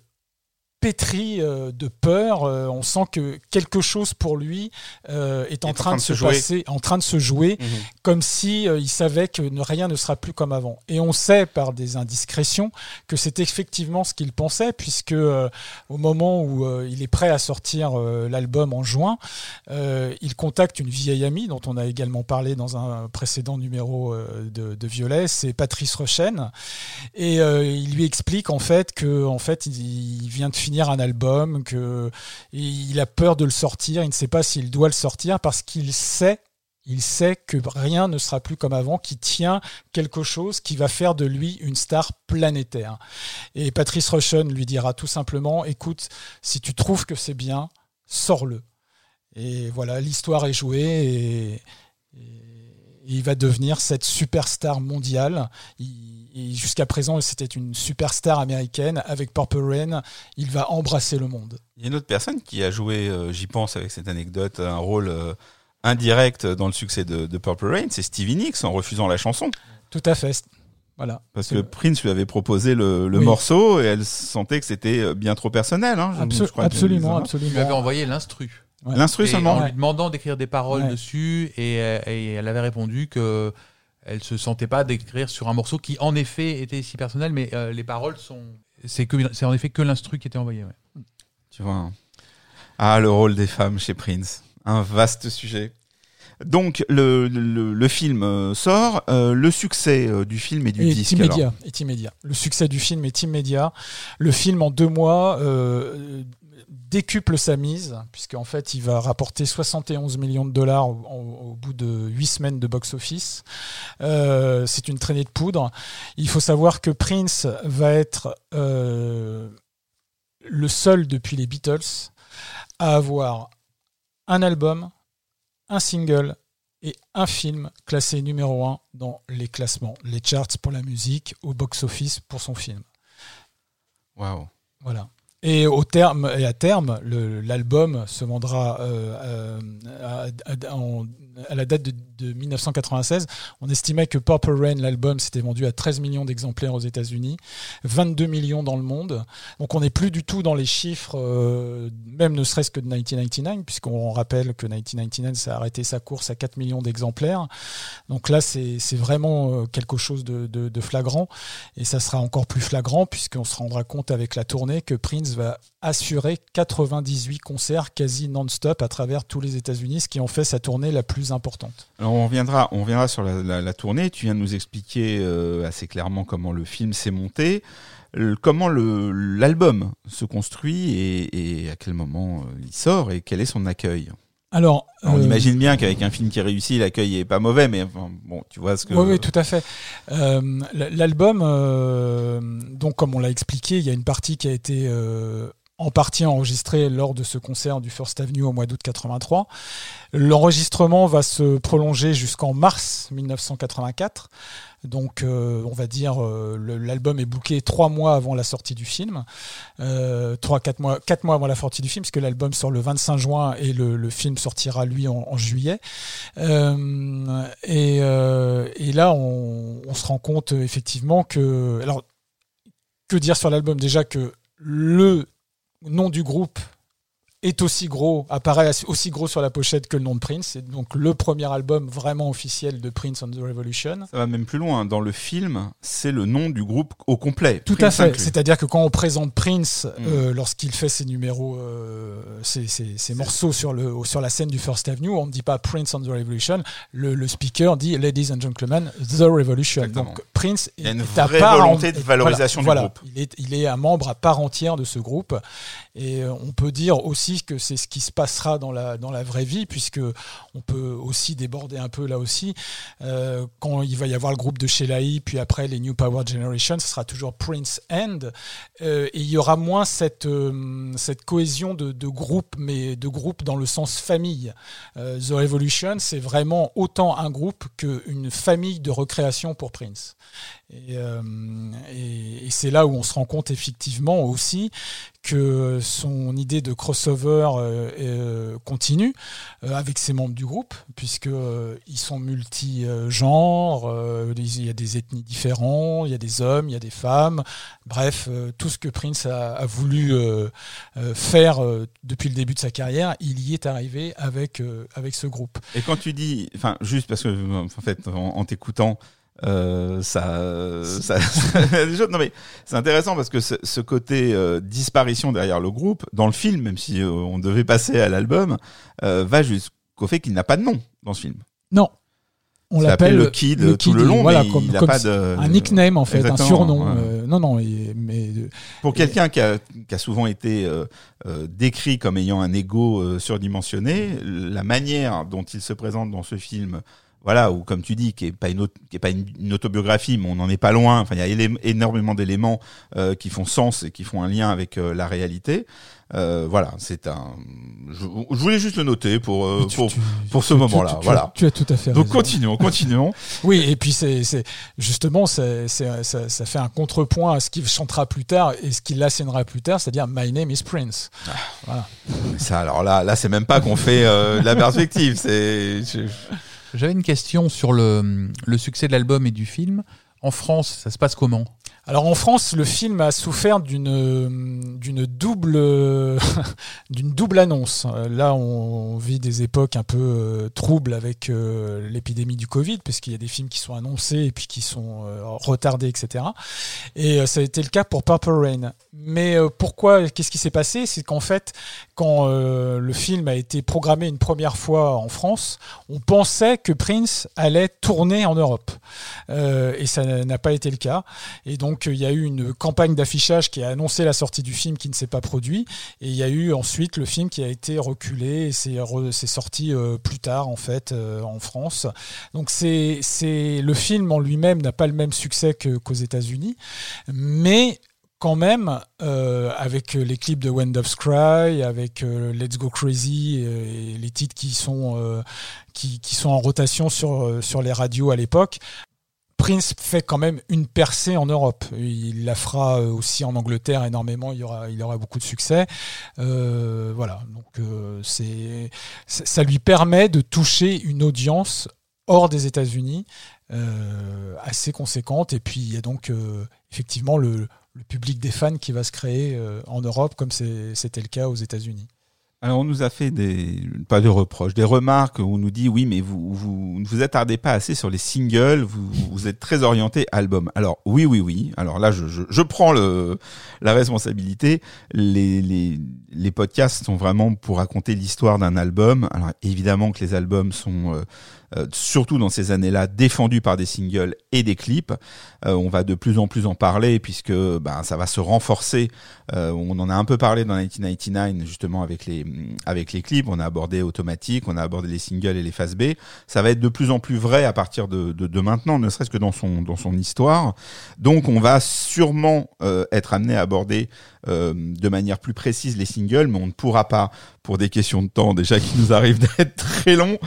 pétri euh, de peur. Euh, on sent que quelque chose pour lui euh, est en train de se jouer. passer, en train de se jouer, Mhm. comme si il savait que ne- rien ne sera plus comme avant. Et on sait par des indiscrétions que c'est effectivement ce qu'il pensait, puisque au moment où il est prêt à sortir l'album en juin, il contacte une vieille amie dont on a également parlé dans un précédent numéro de, de Violet, c'est Patrice Rochen, et il lui explique en fait que en fait il, il vient de finir un album, que il a peur de le sortir, il ne sait pas s'il doit le sortir parce qu'il sait il sait que rien ne sera plus comme avant, qu'il tient quelque chose qui va faire de lui une star planétaire. Et Patrice Rushen lui dira tout simplement, écoute, si tu trouves que c'est bien, sors-le. Et voilà, l'histoire est jouée et, il va devenir cette superstar mondiale. Jusqu'à présent, c'était une superstar américaine. Avec Purple Rain, il va embrasser le monde. Il y a une autre personne qui a joué, euh, j'y pense avec cette anecdote, un rôle euh, indirect dans le succès de, de Purple Rain, c'est Stevie Nicks en refusant la chanson. Tout à fait. Voilà. Parce que. Prince lui avait proposé le, le Oui. morceau et elle sentait que c'était euh, bien trop personnel. Hein, je- Abso- je crois que- absolument, Il lui avait absolument. envoyé l'instru. Ouais. L'instru seulement en lui demandant d'écrire des paroles Ouais. dessus et, et elle avait répondu que elle se sentait pas d'écrire sur un morceau qui en effet était si personnel mais euh, les paroles sont c'est que c'est en effet que l'instru qui était envoyé ouais. Tu vois. hein. Ah, le rôle des femmes chez Prince. Un vaste sujet. Donc, le, le, le film sort. euh, le succès euh, du film et du est disque. immédiat, alors. est immédiat. Le succès du film est immédiat. Le film, en deux mois, euh, décuple sa mise, puisqu'en fait, il va rapporter 71 millions de dollars au, au- au bout de huit semaines de box-office. Euh, C'est une traînée de poudre. Il faut savoir que Prince va être euh, le seul depuis les Beatles à avoir un album, un single et un film classé numéro 1 dans les classements, les charts pour la musique, au box-office pour son film. Waouh. Voilà. Et au terme et à terme, l'album se vendra euh, euh, à, à- en- à la date de, de 1996. On estimait que Purple Rain, l'album, s'était vendu à 13 millions d'exemplaires aux États-Unis, 22 millions dans le monde. Donc on n'est plus du tout dans les chiffres, euh, même ne serait-ce que de 1999, puisqu'on rappelle que 1999 ça a arrêté sa course à 4 millions d'exemplaires. Donc là, c'est vraiment euh, quelque chose de, de- de flagrant. Et ça sera encore plus flagrant puisqu'on se rendra compte avec la tournée que Prince va assurer 98 concerts quasi non-stop à travers tous les États-Unis, ce qui en fait sa tournée la plus importante. Alors on reviendra, on reviendra sur la, la- la tournée. Tu viens de nous expliquer euh, assez clairement comment le film s'est monté, le- comment l'album se construit et, et à quel moment euh, il sort et quel est son accueil? Alors, Alors, on euh, imagine bien qu'avec un film qui réussit, l'accueil est pas mauvais, mais enfin, bon, tu vois ce que. Oui, oui, tout à fait. Euh, L'album, euh, donc comme on l'a expliqué, il y a une partie qui a été en partie enregistrée lors de ce concert du First Avenue au mois d'août 83. L'enregistrement va se prolonger jusqu'en mars 1984. Donc, euh, on va dire, euh, l'album est booké trois mois avant la sortie du film, euh, trois, quatre mois, quatre mois avant la sortie du film, puisque l'album sort le 25 juin et le, film sortira lui en, juillet. Et, là, on, on se rend compte effectivement que, alors, que dire sur l'album? Déjà que le nom du groupe est aussi gros, apparaît aussi gros sur la pochette que le nom de Prince. C'est donc le premier album vraiment officiel de Prince on the Revolution. Ça va même plus loin. Dans le film, c'est le nom du groupe au complet. Tout à fait. C'est-à-dire que quand on présente Prince, Mm. euh, lorsqu'il fait ses numéros, euh, ses, ses- ses morceaux sur, le, sur la scène du First Avenue, on ne dit pas Prince on the Revolution. Le, le speaker dit Ladies and Gentlemen, The Revolution. Exactement. Donc Prince Il y a une est à vraie part volonté de valorisation du voilà, groupe. Il est, il est un membre à part entière de ce groupe. Et euh, on peut dire aussi que c'est ce qui se passera dans la, dans la vraie vie, puisque on peut aussi déborder un peu là aussi. Euh, quand il va y avoir le groupe de Sheila puis après les New Power Generation, ce sera toujours Prince End. Euh, et il y aura moins cette, cette cohésion de, de groupe, mais de groupe dans le sens famille. The Revolution, c'est vraiment autant un groupe qu'une famille de recréation pour Prince. Et c'est là où on se rend compte effectivement aussi que son idée de crossover euh, euh, continue euh, avec ses membres du groupe, puisque ils sont multi-genres, il y a des ethnies différents, il y a des hommes, il y a des femmes, bref, tout ce que Prince a, voulu faire depuis le début de sa carrière, il y est arrivé avec, avec ce groupe. Et quand tu dis, enfin, juste parce que, en fait, en t'écoutant, euh, ça, *laughs* non mais c'est intéressant parce que ce, côté euh, disparition derrière le groupe dans le film, même si euh, on devait passer à l'album, va jusqu'au fait qu'il n'a pas de nom dans ce film. Non. On l'appelle le Kid tout le long, voilà, mais comme, il n'a comme pas de un nickname en fait, un surnom. ouais. Non, non, et- mais Pour quelqu'un qui a, qui a souvent été décrit comme ayant un ego surdimensionné, la manière dont il se présente dans ce film voilà, ou comme tu dis, qui est pas une, qui est pas une, une, autobiographie, mais on n'en est pas loin. Enfin, il y a énormément d'éléments euh, qui font sens et qui font un lien avec euh, la réalité. Euh, voilà, c'est un. Je, je, voulais juste le noter pour euh, tu, pour, tu, pour ce moment-là. Voilà. Tu as tout à fait. Donc raison. continuons, continuons. *laughs* oui, et puis c'est justement c'est ça, ça fait un contrepoint à ce qu'il chantera plus tard et ce qu'il assénera plus tard, c'est-à-dire My Name is Prince. Ah. Voilà. Ça, alors là, là, c'est même pas qu'on fait la perspective. C'est. J'avais une question sur le, succès de l'album et du film. En France, ça se passe comment? Alors en France, le film a souffert d'une d'une double *laughs* d'une double annonce. Là, on vit des époques un peu euh, troubles avec euh, l'épidémie du Covid, puisqu'il y a des films qui sont annoncés et puis qui sont euh, retardés, etc. Et ça a été le cas pour Purple Rain. Mais pourquoi Qu'est-ce qui s'est passé? C'est qu'en fait, quand le film a été programmé une première fois en France, on pensait que Prince allait tourner en Europe, et ça n'a pas été le cas. Et donc donc il y a eu une campagne d'affichage qui a annoncé la sortie du film qui ne s'est pas produit. Et il y a eu ensuite le film qui a été reculé et c'est sorti euh, plus tard en fait euh, en France. Donc c'est le film en lui-même n'a pas le même succès qu'aux États-Unis, mais quand même, euh, avec les clips de When Doves Cry, avec euh, Let's Go Crazy et les titres qui sont, euh, qui, sont en rotation sur, sur les radios à l'époque, Prince fait quand même une percée en Europe. Il la fera euh, aussi en Angleterre énormément. Il aura, beaucoup de succès. Euh, voilà. Donc euh, ça lui permet de toucher une audience hors des États-Unis assez conséquente. Et puis il y a donc effectivement le, public des fans qui va se créer en Europe comme c'était le cas aux États-Unis. Alors on nous a fait des pas de reproches, des remarques où on nous dit oui mais vous vous ne vous attardez pas assez sur les singles, vous, vous êtes très orienté album. Alors oui oui oui. Alors là je, je, je prends le la responsabilité. Les, les les podcasts sont vraiment pour raconter l'histoire d'un album. Alors évidemment que les albums sont euh, euh, surtout dans ces années-là, défendu par des singles et des clips. Euh, on va de plus en plus en parler puisque ben, ça va se renforcer. Euh, on en a un peu parlé dans 1999 justement avec les avec les clips. On a abordé automatique, on a abordé les singles et les phases B. Ça va être de plus en plus vrai à partir de, de, de maintenant, ne serait-ce que dans son dans son histoire. Donc on va sûrement être amené à aborder de manière plus précise les singles, mais on ne pourra pas pour des questions de temps déjà qui nous arrivent *laughs* d'être très longs.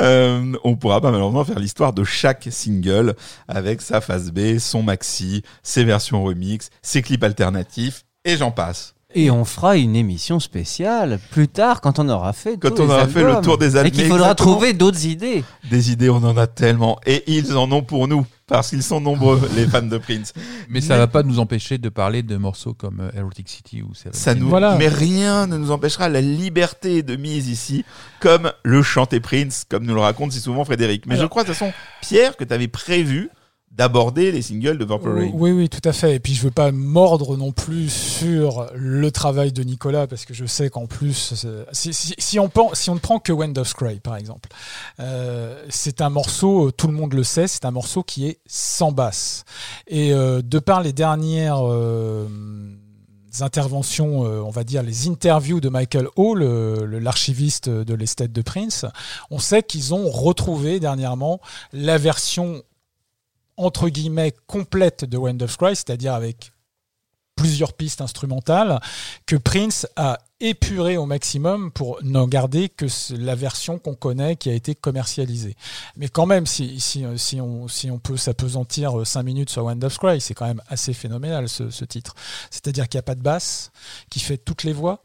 Euh, on pourra pas malheureusement faire l'histoire de chaque single avec sa phase B, son maxi, ses versions remix, ses clips alternatifs et j'en passe. Et on fera une émission spéciale plus tard quand on aura fait quand on aura fait le tour des albums et qu'il faudra trouver d'autres idées. Des idées, on en a tellement et ils en ont pour nous parce qu'ils sont nombreux *laughs* les fans de Prince. Mais, ça va pas nous empêcher de parler de morceaux comme euh, Erotic City ou ça nous voilà. mais rien ne nous empêchera la liberté de mise ici comme le chanter Prince comme nous le raconte si souvent Frédéric. Mais Alors, je crois de toute façon Pierre que tu avais prévu d'aborder les singles de Purple Rain. Oui, oui, tout à fait. Et puis je veux pas mordre non plus sur le travail de Nicolas parce que je sais qu'en plus, si, on si on ne prend que Wind of par exemple, euh, c'est un morceau, tout le monde le sait, c'est un morceau qui est sans basse. Et euh, de par les dernières euh, interventions, euh, on va dire les interviews de Michael Hall, l'archiviste de l'esthète de Prince, on sait qu'ils ont retrouvé dernièrement la version entre guillemets complète de Wind of Cry, c'est-à-dire avec plusieurs pistes instrumentales, que Prince a épuré au maximum pour n'en garder que la version qu'on connaît qui a été commercialisée. Mais quand même, si, si, si, on, si on peut s'apesantir 5 minutes sur Wind of Cry, c'est quand même assez phénoménal ce, ce titre. C'est-à-dire qu'il n'y a pas de basse, qui fait toutes les voix,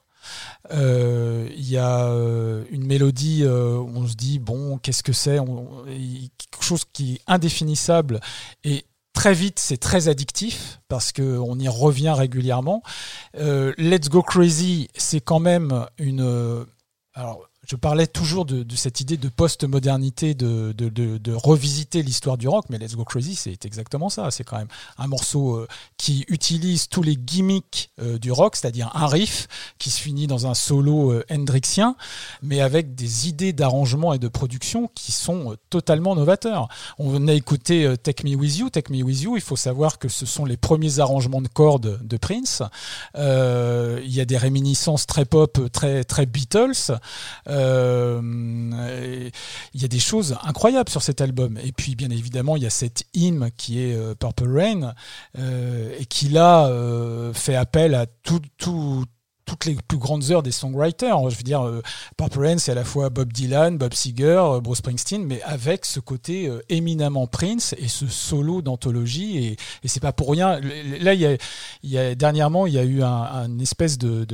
il euh, y a euh, une mélodie euh, où on se dit bon qu'est-ce que c'est? Quelque chose qui est indéfinissable et très vite c'est très addictif parce que on y revient régulièrement. Let's Go Crazy c'est quand même une alors je parlais toujours de, cette idée de post-modernité, de, de, de, revisiter l'histoire du rock, mais Let's Go Crazy, c'est exactement ça. C'est quand même un morceau euh, qui utilise tous les gimmicks euh, du rock, c'est-à-dire un riff qui se finit dans un solo euh, hendrixien, mais avec des idées d'arrangement et de production qui sont totalement novateurs. On a écouté Take Me With You. Take Me With You, il faut savoir que ce sont les premiers arrangements de cordes de Prince. il y a des réminiscences très pop, très, très Beatles. Euh, il y a des choses incroyables sur cet album. Et puis, bien évidemment, il y a cette hymne qui est euh, Purple Rain euh, et qui là euh, fait appel à tout, tout, toutes les plus grandes heures des songwriters. Je veux dire, Purple Rain, c'est à la fois Bob Dylan, Bob Seger, Bruce Springsteen, mais avec ce côté éminemment Prince et ce solo d'anthologie. Et, et c'est pas pour rien. Là, y a, dernièrement, il y a eu un, espèce de,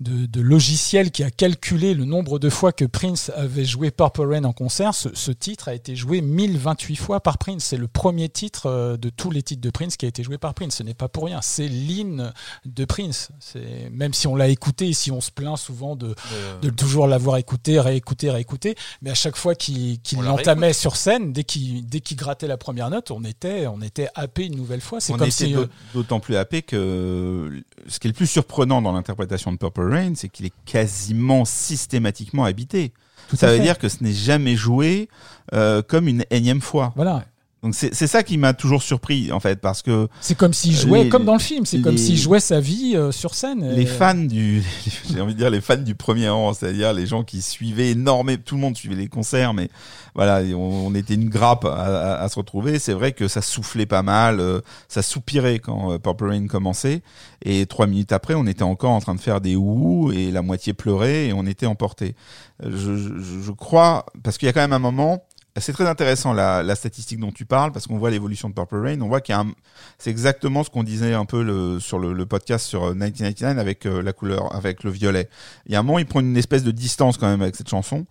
de, de logiciel qui a calculé le nombre de fois que Prince avait joué Purple Rain en concert. Ce, ce titre a été joué 1028 fois par Prince. C'est le premier titre euh, de tous les titres de Prince qui a été joué par Prince. Ce n'est pas pour rien. C'est l'hymne de Prince. C'est même si on l'a écouté, si on se plaint souvent de, de toujours l'avoir écouté, réécouté, réécouté, mais à chaque fois qu'il l'entamait sur scène, dès qu'il dès qu'il grattait la première note, on était on était happé une nouvelle fois. C'est On comme était si euh, d'autant plus happé que ce qui est le plus surprenant dans l'interprétation de Purple Rain, c'est qu'il est quasiment systématiquement habité. tout Ça veut fait. dire que ce n'est jamais joué euh, comme une énième fois. voilà. Donc c'est c'est ça qui m'a toujours surpris en fait, parce que C'est comme s'il jouait, Les- comme dans le film, c'est comme s'il jouait sa vie euh, sur scène. les fans du, *laughs* j'ai envie de dire les fans du premier rang, c'est-à-dire les gens qui suivaient énormément, tout le monde suivait les concerts, mais voilà, on, on était une grappe à, à- à se retrouver. C'est vrai que ça soufflait pas mal, euh, ça soupirait quand euh, Purple Rain commençait, et trois minutes après, on était encore en train de faire des ouh et la moitié pleurait et on était emporté. Euh, Je, je, je crois parce qu'il y a quand même un moment. C'est très intéressant la, statistique dont tu parles parce qu'on voit l'évolution de Purple Rain. On voit qu'il y a c'est exactement ce qu'on disait un peu sur le, podcast sur euh, 1999 avec euh, la couleur, avec le violet. Il y a un moment, il prend une espèce de distance quand même avec cette chanson.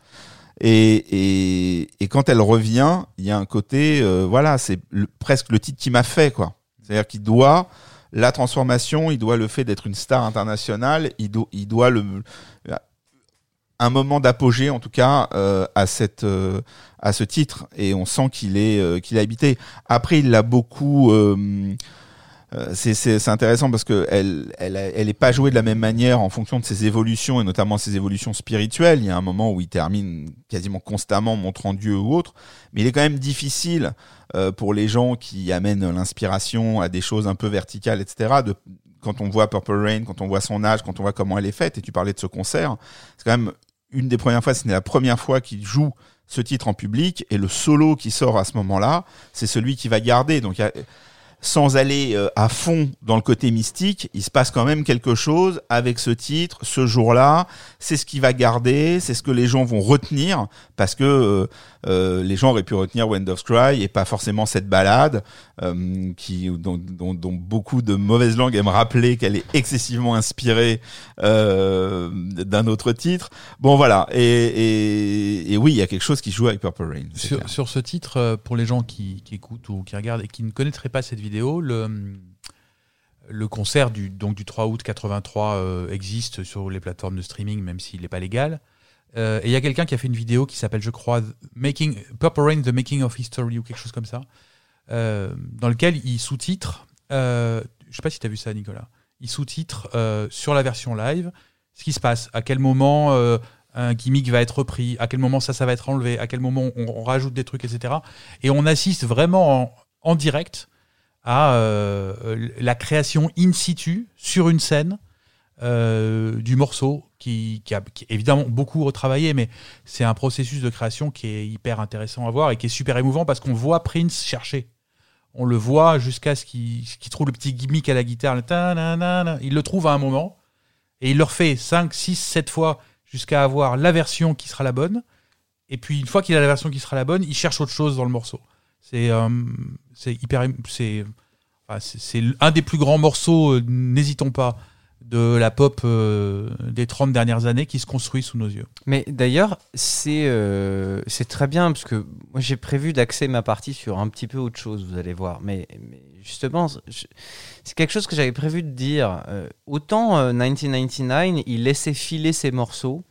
Et, et, quand elle revient, il y a un côté, euh, voilà, c'est presque le titre qui m'a fait, quoi. C'est-à-dire qu'il doit la transformation, il doit le fait d'être une star internationale, il, do- il doit le un moment d'apogée en tout cas euh, à cette euh, à ce titre et on sent qu'il est euh, qu'il est habité. Après il l'a beaucoup c'est intéressant parce que elle elle a- elle est pas jouée de la même manière en fonction de ses évolutions et notamment ses évolutions spirituelles. Il y a un moment où il termine quasiment constamment montrant Dieu ou autre, mais il est quand même difficile pour les gens qui amènent l'inspiration à des choses un peu verticales, etc. De quand on voit Purple Rain, quand on voit son âge, quand on voit comment elle est faite, et tu parlais de ce concert, c'est quand même une des premières fois, ce n'est la première fois qu'il joue ce titre en public, et le solo qui sort à ce moment-là, c'est celui qui va garder. Donc, sans aller euh, à fond dans le côté mystique, il se passe quand même quelque chose avec ce titre, ce jour-là. C'est ce qui va garder, c'est ce que les gens vont retenir, parce que euh, les gens auraient pu retenir Wind of Cry et pas forcément cette balade euh, qui dont, dont, dont beaucoup de mauvaises langues aiment rappeler qu'elle est excessivement inspirée euh, d'un autre titre. Bon voilà, et, et, et oui, il y a quelque chose qui joue avec Purple Rain. Sur, ce titre, pour les gens qui, qui écoutent ou qui regardent et qui ne connaîtraient pas cette vidéo, le, le concert du, donc du 3 août 83 euh, existe sur les plateformes de streaming, même s'il n'est pas légal. Euh, et il y a quelqu'un qui a fait une vidéo qui s'appelle, je crois, Making, Purple Rain, The Making of History ou quelque chose comme ça, euh, dans lequel il sous-titre, euh, je sais pas si tu as vu ça, Nicolas, il sous-titre euh, sur la version live ce qui se passe, à quel moment un gimmick va être repris, à quel moment ça, ça va être enlevé, à quel moment on, rajoute des trucs, etc. Et on assiste vraiment en, direct à la création in situ sur une scène euh, du morceau qui, qui a évidemment beaucoup retravaillé, mais c'est un processus de création qui est hyper intéressant à voir et qui est super émouvant parce qu'on voit Prince chercher. On le voit jusqu'à ce qu'il trouve le petit gimmick à la guitare. Il le trouve à un moment et il le refait 5, 6, 7 fois jusqu'à avoir la version qui sera la bonne. Et puis une fois qu'il a la version qui sera la bonne, il cherche autre chose dans le morceau. C'est euh, hyper. C'est un des plus grands morceaux, euh, n'hésitons pas, de la pop euh, des 30 dernières années qui se construit sous nos yeux. Mais d'ailleurs, c'est euh, c'est très bien parce que moi j'ai prévu d'axer ma partie sur un petit peu autre chose, vous allez voir. Mais, mais justement, c'est quelque chose que j'avais prévu de dire. Euh, autant euh, 1999, il laissait filer ses morceaux.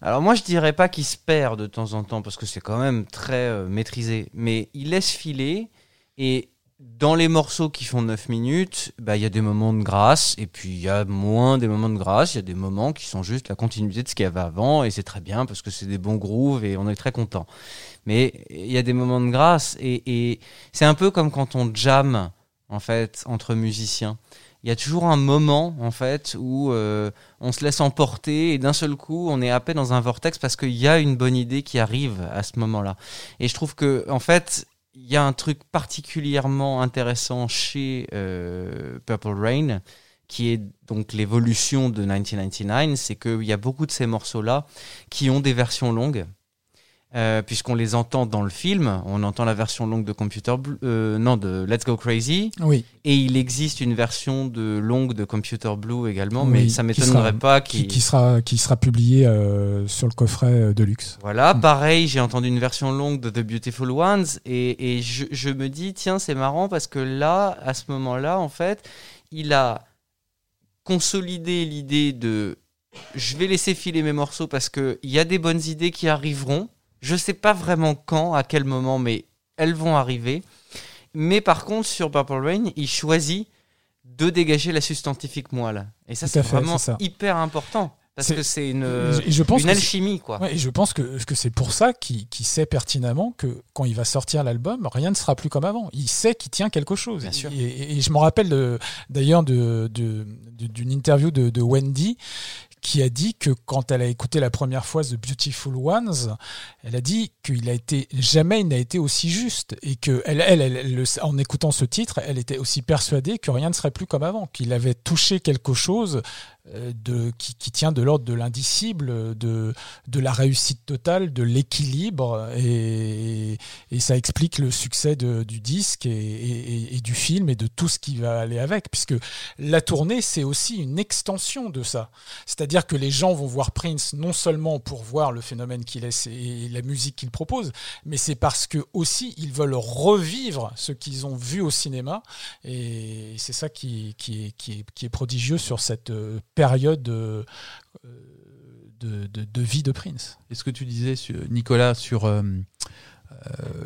Alors moi je dirais pas qu'il se perd de temps en temps parce que c'est quand même très maîtrisé, mais il laisse filer et dans les morceaux qui font 9 minutes, bah, il y a des moments de grâce, et puis il y a moins des moments de grâce, il y a des moments qui sont juste la continuité de ce qu'il y avait avant, et c'est très bien parce que c'est des bons grooves et on est très content. Mais il y a des moments de grâce, et, c'est un peu comme quand on jam, en fait, entre musiciens. il y a toujours un moment en fait où euh, on se laisse emporter et d'un seul coup on est happé dans un vortex parce qu'il y a une bonne idée qui arrive à ce moment-là. Et je trouve que en fait y a un truc particulièrement intéressant chez euh, Purple Rain qui est donc l'évolution de 1999, c'est qu'il y a beaucoup de ces morceaux-là qui ont des versions longues. Euh, puisqu'on les entend dans le film, on entend la version longue de Computer Blue, euh, non de Let's Go Crazy, Oui, et il existe une version de longue de Computer Blue également, Oui, mais ça m'étonnerait pas qui, qui sera, qui sera publié euh, sur le coffret de luxe. Voilà, Mm. pareil, j'ai entendu une version longue de The Beautiful Ones et, et je, je me dis, tiens, c'est marrant parce que là, à ce moment-là, en fait, il a consolidé l'idée de je vais laisser filer mes morceaux parce qu'il y a des bonnes idées qui arriveront. Je sais pas vraiment quand, à quel moment, mais elles vont arriver. Mais par contre, sur Purple Rain, il choisit de dégager la substantifique moelle. Et ça, c'est vraiment ça. hyper important. Parce que c'est une, je pense une alchimie, quoi. Ouais, et je pense que, que c'est pour ça qu'il sait pertinemment que quand il va sortir l'album, rien ne sera plus comme avant. Il sait qu'il tient quelque chose. Bien sûr. Et, et- et je me rappelle d'ailleurs de- de- de- d'une interview de, de Wendy qui a dit que quand elle a écouté la première fois The Beautiful Ones, elle a dit qu'il a été jamais il n'a été aussi juste et que elle, elle, elle- elle le- en écoutant ce titre, elle était aussi persuadée que rien ne serait plus comme avant, qu'il avait touché quelque chose de, qui, qui tient de l'ordre de l'indicible, de, de la réussite totale, de l'équilibre, et, et ça explique le succès du disque et, et- du film et de tout ce qui va aller avec, puisque la tournée, c'est aussi une extension de ça. C'est-à-dire que les gens vont voir Prince non seulement pour voir le phénomène qu'il est et la musique qu'il propose, mais c'est parce que aussi ils veulent revivre ce qu'ils ont vu au cinéma, et c'est ça qui, qui, est, qui, est, qui est prodigieux sur cette euh, période euh, de, de, vie de Prince. Et ce que tu disais, Nicolas, sur euh, euh,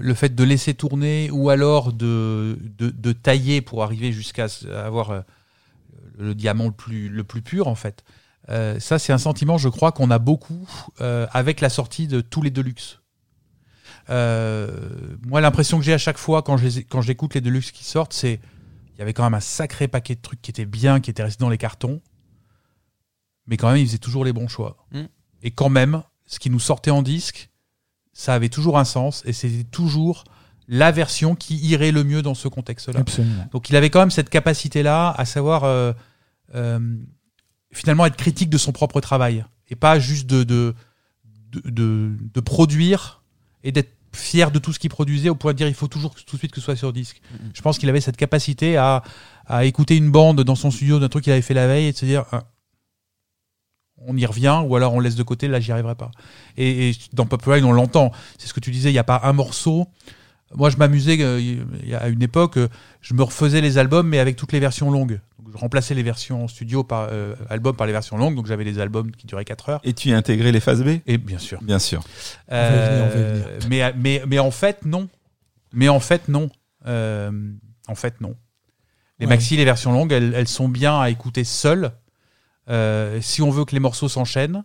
le fait de laisser tourner ou alors de, tailler pour arriver jusqu'à avoir euh, le diamant le plus, pur, en fait. Euh, ça, c'est un sentiment, je crois, qu'on a beaucoup euh, avec la sortie de tous les Deluxe. Euh, moi, l'impression que j'ai à chaque fois quand je les- j'écoute les Deluxe qui sortent, c'est il y avait quand même un sacré paquet de trucs qui étaient bien, qui étaient restés dans les cartons, mais quand même, ils faisaient toujours les bons choix. Mm. Et quand même, ce qui nous sortait en disque, ça avait toujours un sens et c'était toujours la version qui irait le mieux dans ce contexte-là. Donc il avait quand même cette capacité-là à savoir euh, euh, finalement être critique de son propre travail et pas juste de, de, de, de- de produire et d'être fier de tout ce qu'il produisait au point de dire il faut toujours tout de suite que ce soit sur disque. Mhm. Je pense qu'il avait cette capacité à, à écouter une bande dans son studio d'un truc qu'il avait fait la veille et de se dire Ah, on y revient ou alors on laisse de côté là j'y arriverai pas. Et, et dans Pop Ride on l'entend. C'est ce que tu disais, il n'y a pas un morceau. Moi je m'amusais euh, il y a une époque, euh, je me refaisais les albums mais avec toutes les versions longues. Donc, je remplaçais les versions studio par euh, album par les versions longues, donc j'avais des albums qui duraient 4 heures. Et tu as intégré les phases B? Et bien sûr. Bien sûr. va venir, on va y venir. Euh, mais, mais, mais en fait, non. Mais en fait, non. Euh, en fait, non. Les Ouais. maxi, les versions longues, elles, elles sont bien à écouter seules. Euh, si on veut que les morceaux s'enchaînent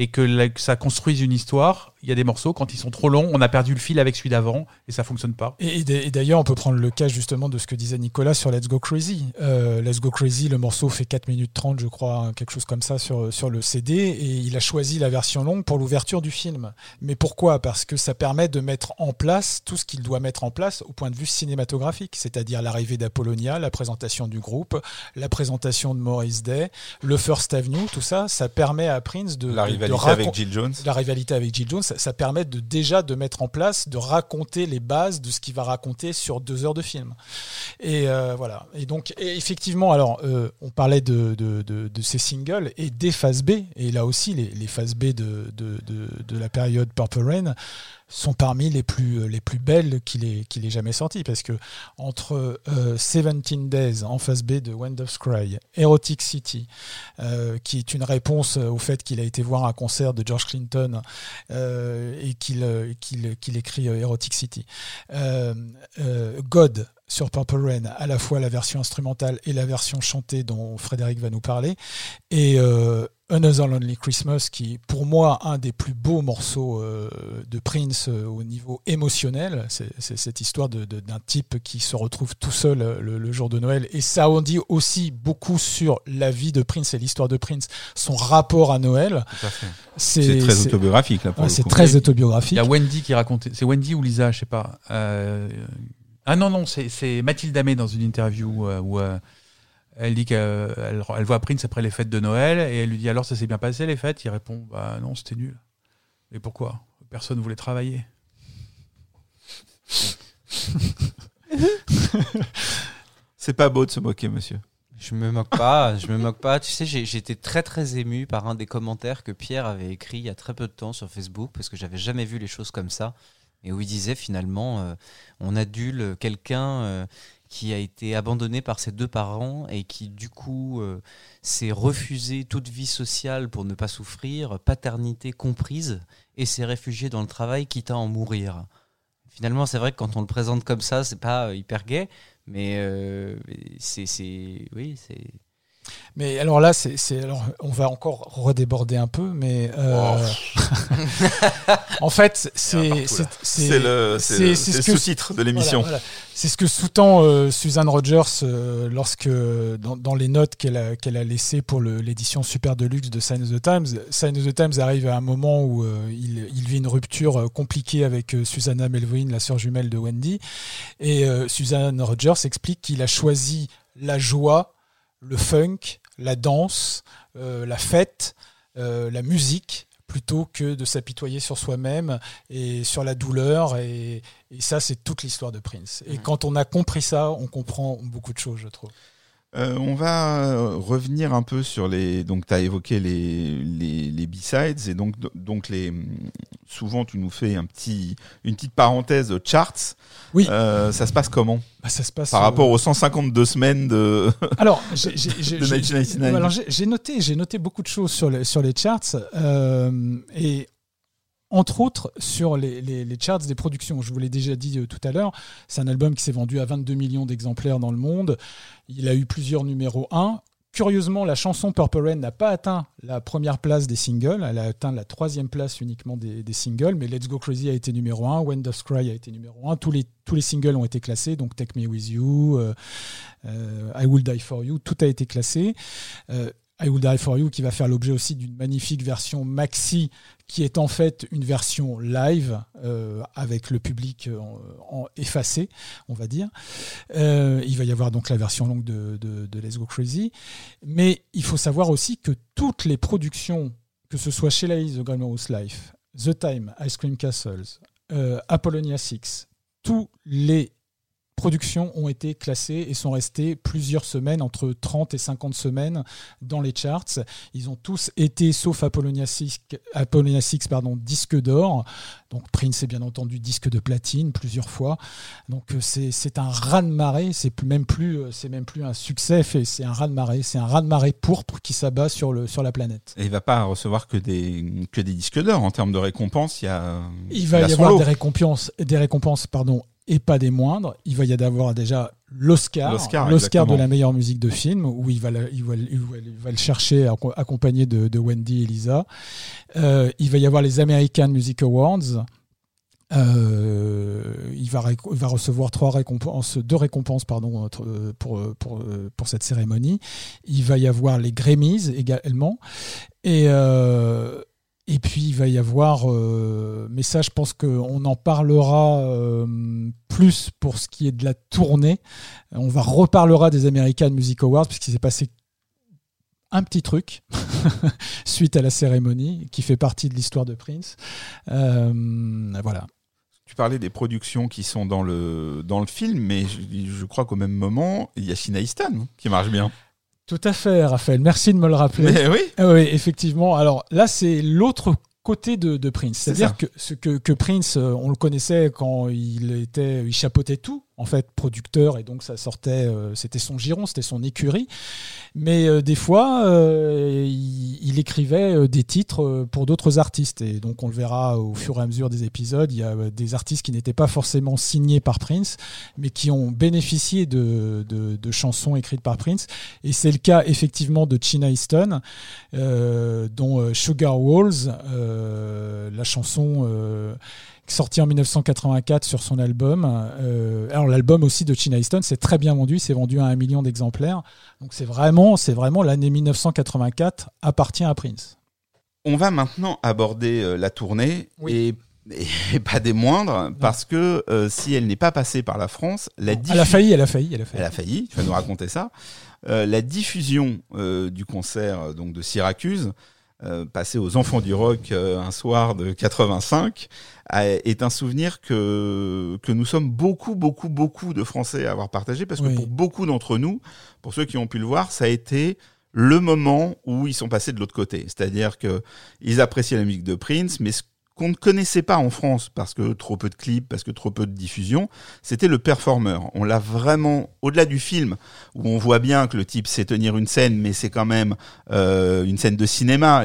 et que, la- que ça construise une histoire, il y a des morceaux, quand ils sont trop longs, on a perdu le fil avec celui d'avant et ça fonctionne pas. Et, d'ailleurs, on peut prendre le cas justement de ce que disait Nicolas sur Let's Go Crazy. Euh, Let's Go Crazy, le morceau fait 4 minutes 30, je crois, hein, quelque chose comme ça sur, sur le CD, et il a choisi la version longue pour l'ouverture du film. Mais pourquoi? Parce que ça permet de mettre en place tout ce qu'il doit mettre en place au point de vue cinématographique, c'est-à-dire l'arrivée d'Apollonia, la présentation du groupe, la présentation de Maurice Day, le First Avenue, tout ça, ça permet à Prince de... La de- de rivalité racon- avec Jill Jones. la rivalité avec Jill Jones, ça, ça permet de déjà de mettre en place, de raconter les bases de ce qu'il va raconter sur deux heures de film. Et euh, voilà. Et donc, et effectivement, alors, euh, on parlait de, de, de, de ces singles et des phases B. Et là aussi, les, les phases B de, de la période Purple Rain sont parmi les plus, les plus belles qu'il ait, qu'il ait jamais sorties. Parce que entre euh, 17 Days en phase B de Wind of Cry, Erotic City, euh, qui est une réponse au fait qu'il a été voir un concert de George Clinton euh, et qu'il euh, qu'il qu'il écrit euh, Erotic City. Euh, euh, God, sur Purple Rain, à la fois la version instrumentale et la version chantée dont Frédéric va nous parler, et euh, Another Lonely Christmas, qui est pour moi un des plus beaux morceaux euh, de Prince euh, au niveau émotionnel. C'est cette histoire de- de- d'un type qui se retrouve tout seul euh, le, le jour de Noël. Et ça en dit aussi beaucoup sur la vie de Prince et l'histoire de Prince, son rapport à Noël. C'est très autobiographique là. Pour ouais, c'est très Il autobiographique. y a Wendy qui racontait. C'est Wendy ou Lisa, je sais pas. Euh, Ah non, non, c'est- Mathilde Amé dans une interview où euh, elle dit qu'elle elle voit Prince après les fêtes de Noël et elle lui dit alors ça s'est bien passé les fêtes? Il répond bah non, c'était nul. Et pourquoi? Personne voulait travailler. *laughs* C'est pas beau de se moquer, monsieur. Je me moque pas, je me moque pas. Tu sais, été très très ému par un des commentaires que Pierre avait écrit il y a très peu de temps sur Facebook parce que j'avais jamais vu les choses comme ça et où il disait finalement euh, on adule quelqu'un euh, qui a été abandonné par ses deux parents et qui du coup euh, s'est refusé toute vie sociale pour ne pas souffrir, paternité comprise et s'est réfugié dans le travail quitte à en mourir. Finalement, c'est vrai que quand on le présente comme ça, c'est pas euh, hyper gay, mais euh, c'est, c'est, oui, c'est. Mais alors là, c'est, alors, on va encore redéborder un peu, mais euh, *laughs* en fait, c'est, c'est, C'est le, c'est sous-titre de l'émission. Voilà, voilà. C'est ce que sous-tend euh, Suzanne Rogers euh, lorsque, dans, dans les notes qu'elle a, qu'elle a laissées pour l'édition super deluxe de Sign of the Times, Sign of the Times arrive à un moment où euh, il, il vit une rupture compliquée avec Susanna Melvoin, la sœur jumelle de Wendy. Et Suzanne Rogers explique qu'il a choisi la joie, le funk, la danse, euh, la fête, euh, la musique plutôt que de s'apitoyer sur soi-même et sur la douleur. Et, et ça, c'est toute l'histoire de Prince. Et quand on a compris ça, on comprend beaucoup de choses, je trouve. Euh, on va euh, revenir un peu sur les. Donc, tu as évoqué les, les, les B-sides et donc, donc les. Souvent, tu nous fais un petit, une petite parenthèse charts. Oui. Euh, ça se passe comment? Bah, ça se passe par euh, rapport aux 152 semaines de, *laughs* Alors, j'ai- j'ai- j'ai- de j'ai- 1999 alors, j'ai j'ai noté, noté beaucoup de choses sur les, sur les charts et entre autres sur les, charts des productions. Je vous l'ai déjà dit euh, tout à l'heure, c'est un album qui s'est vendu à 22 millions d'exemplaires dans le monde. Il a eu plusieurs numéros 1. Curieusement, la chanson Purple Rain n'a pas atteint la première place des singles. Elle a atteint la troisième place uniquement des, singles. Mais Let's Go Crazy a été numéro 1. When Doves Cry a été numéro 1. Tous les, tous les singles ont été classés. Donc Take Me With You, euh, euh, I Will Die For You, tout a été classé. Euh, I Will Die For You qui va faire l'objet aussi d'une magnifique version maxi qui est en fait une version live euh, avec le public en effacé, on va dire. Euh, il va y avoir donc la version longue de, Let's Go Crazy. Mais il faut savoir aussi que toutes les productions, que ce soit Sheila E. The Glamorous Life, The Time, Ice Cream Castles, euh, Apollonia 6, tous les productions ont été classées et sont restées plusieurs semaines, entre 30 et 50 semaines dans les charts. Ils ont tous été, sauf Apollonia 6, Apollonia 6 pardon, disque d'or. Donc Prince est bien entendu disque de platine plusieurs fois. Donc c'est un raz-de-marée, c'est même plus c'est même plus un succès, c'est un raz-de-marée, c'est un raz-de-marée pourpre qui s'abat sur le sur la planète. Et il va pas recevoir que des, que des disques d'or en termes de récompenses. Il y a. Il va y avoir lot. des récompenses, des récompenses pardon, et pas des moindres. Il va y avoir déjà l'Oscar, L'Oscar, de la meilleure musique de film, où il va, la- il va, il va- il va le chercher acco- accompagné de, de Wendy et Lisa. Euh, il va y avoir les American Music Awards. Euh, il, va, réco- il va recevoir trois récompenses, deux récompenses pardon, pour, pour, pour cette cérémonie. Il va y avoir les Grammys également. Et, euh, et puis il va y avoir, euh, mais ça je pense qu'on en parlera euh, plus pour ce qui est de la tournée. On va reparlera des American Music Awards puisqu'il s'est passé un petit truc *laughs* suite à la cérémonie qui fait partie de l'histoire de Prince. Euh, voilà. Tu parlais des productions qui sont dans le, dans le film, mais je, crois qu'au même moment, il y a Shina Easton qui marche bien. Tout à fait, Raphaël. Merci de me le rappeler. Mais oui, Ah oui, effectivement. Alors là, c'est l'autre côté de, de Prince. C'est C'est-à-dire que, ce que, que Prince, euh, on le connaissait quand il était, il chapeautait tout en fait producteur et donc ça sortait, euh, c'était son giron, c'était son écurie. Mais euh, des fois, euh, il, écrivait des titres pour d'autres artistes et donc on le verra au fur et à mesure des épisodes. Il y a des artistes qui n'étaient pas forcément signés par Prince, mais qui ont bénéficié de, de, de chansons écrites par Prince. Et c'est le cas effectivement de China Easton, dont Sugar Walls, la chanson sortie en 1984 sur son album. Euh, alors l'album aussi de China Easton, c'est très bien vendu, c'est vendu à un million d'exemplaires. Donc c'est vraiment, c'est vraiment l'année 1984 appartient à Prince. On va maintenant aborder euh, la tournée Oui. et, et *laughs* pas des moindres, parce que euh, si elle n'est pas passée par la France, la Elle a diffusion failli, elle a failli, elle a failli. Elle a failli, tu vas nous raconter ça. Euh, la diffusion du concert donc de Syracuse, euh, passé aux Enfants du Rock euh, un soir de 85, a- est un souvenir que, que nous sommes beaucoup, beaucoup, beaucoup de Français à avoir partagé, parce que Oui. pour beaucoup d'entre nous, pour ceux qui ont pu le voir, ça a été le moment où ils sont passés de l'autre côté. C'est-à-dire que ils appréciaient la musique de Prince, mais ce qu'on ne connaissait pas en France, parce que trop peu de clips, parce que trop peu de diffusion, c'était le performeur. On l'a vraiment, au-delà du film, où on voit bien que le type sait tenir une scène, mais c'est quand même euh, une scène de cinéma.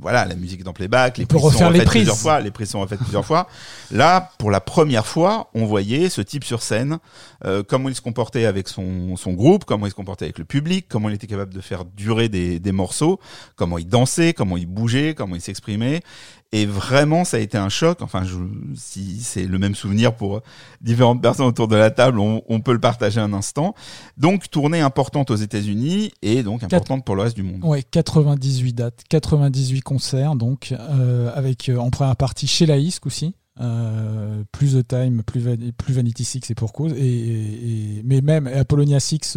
Voilà, la musique est en playback, les prises sont les refaites prises. plusieurs fois, les prises sont refaites plusieurs fois. Là, pour la première fois, on voyait ce type sur scène, euh, comment il se comportait avec son, son groupe, comment il se comportait avec le public, comment il était capable de faire durer des, des morceaux, comment il dansait, comment il bougeait, comment il s'exprimait. Et vraiment, ça a été un choc. Enfin, je, si c'est le même souvenir pour différentes personnes autour de la table, on, on peut le partager un instant. Donc, tournée importante aux États-Unis et donc importante pour le reste du monde. Ouais, 98 dates, 98 concerts, donc euh, avec euh, en première partie chez Laïsque aussi. Euh, plus The Time, plus, plus Vanity Six et pour cause. Et, mais même Apollonia Six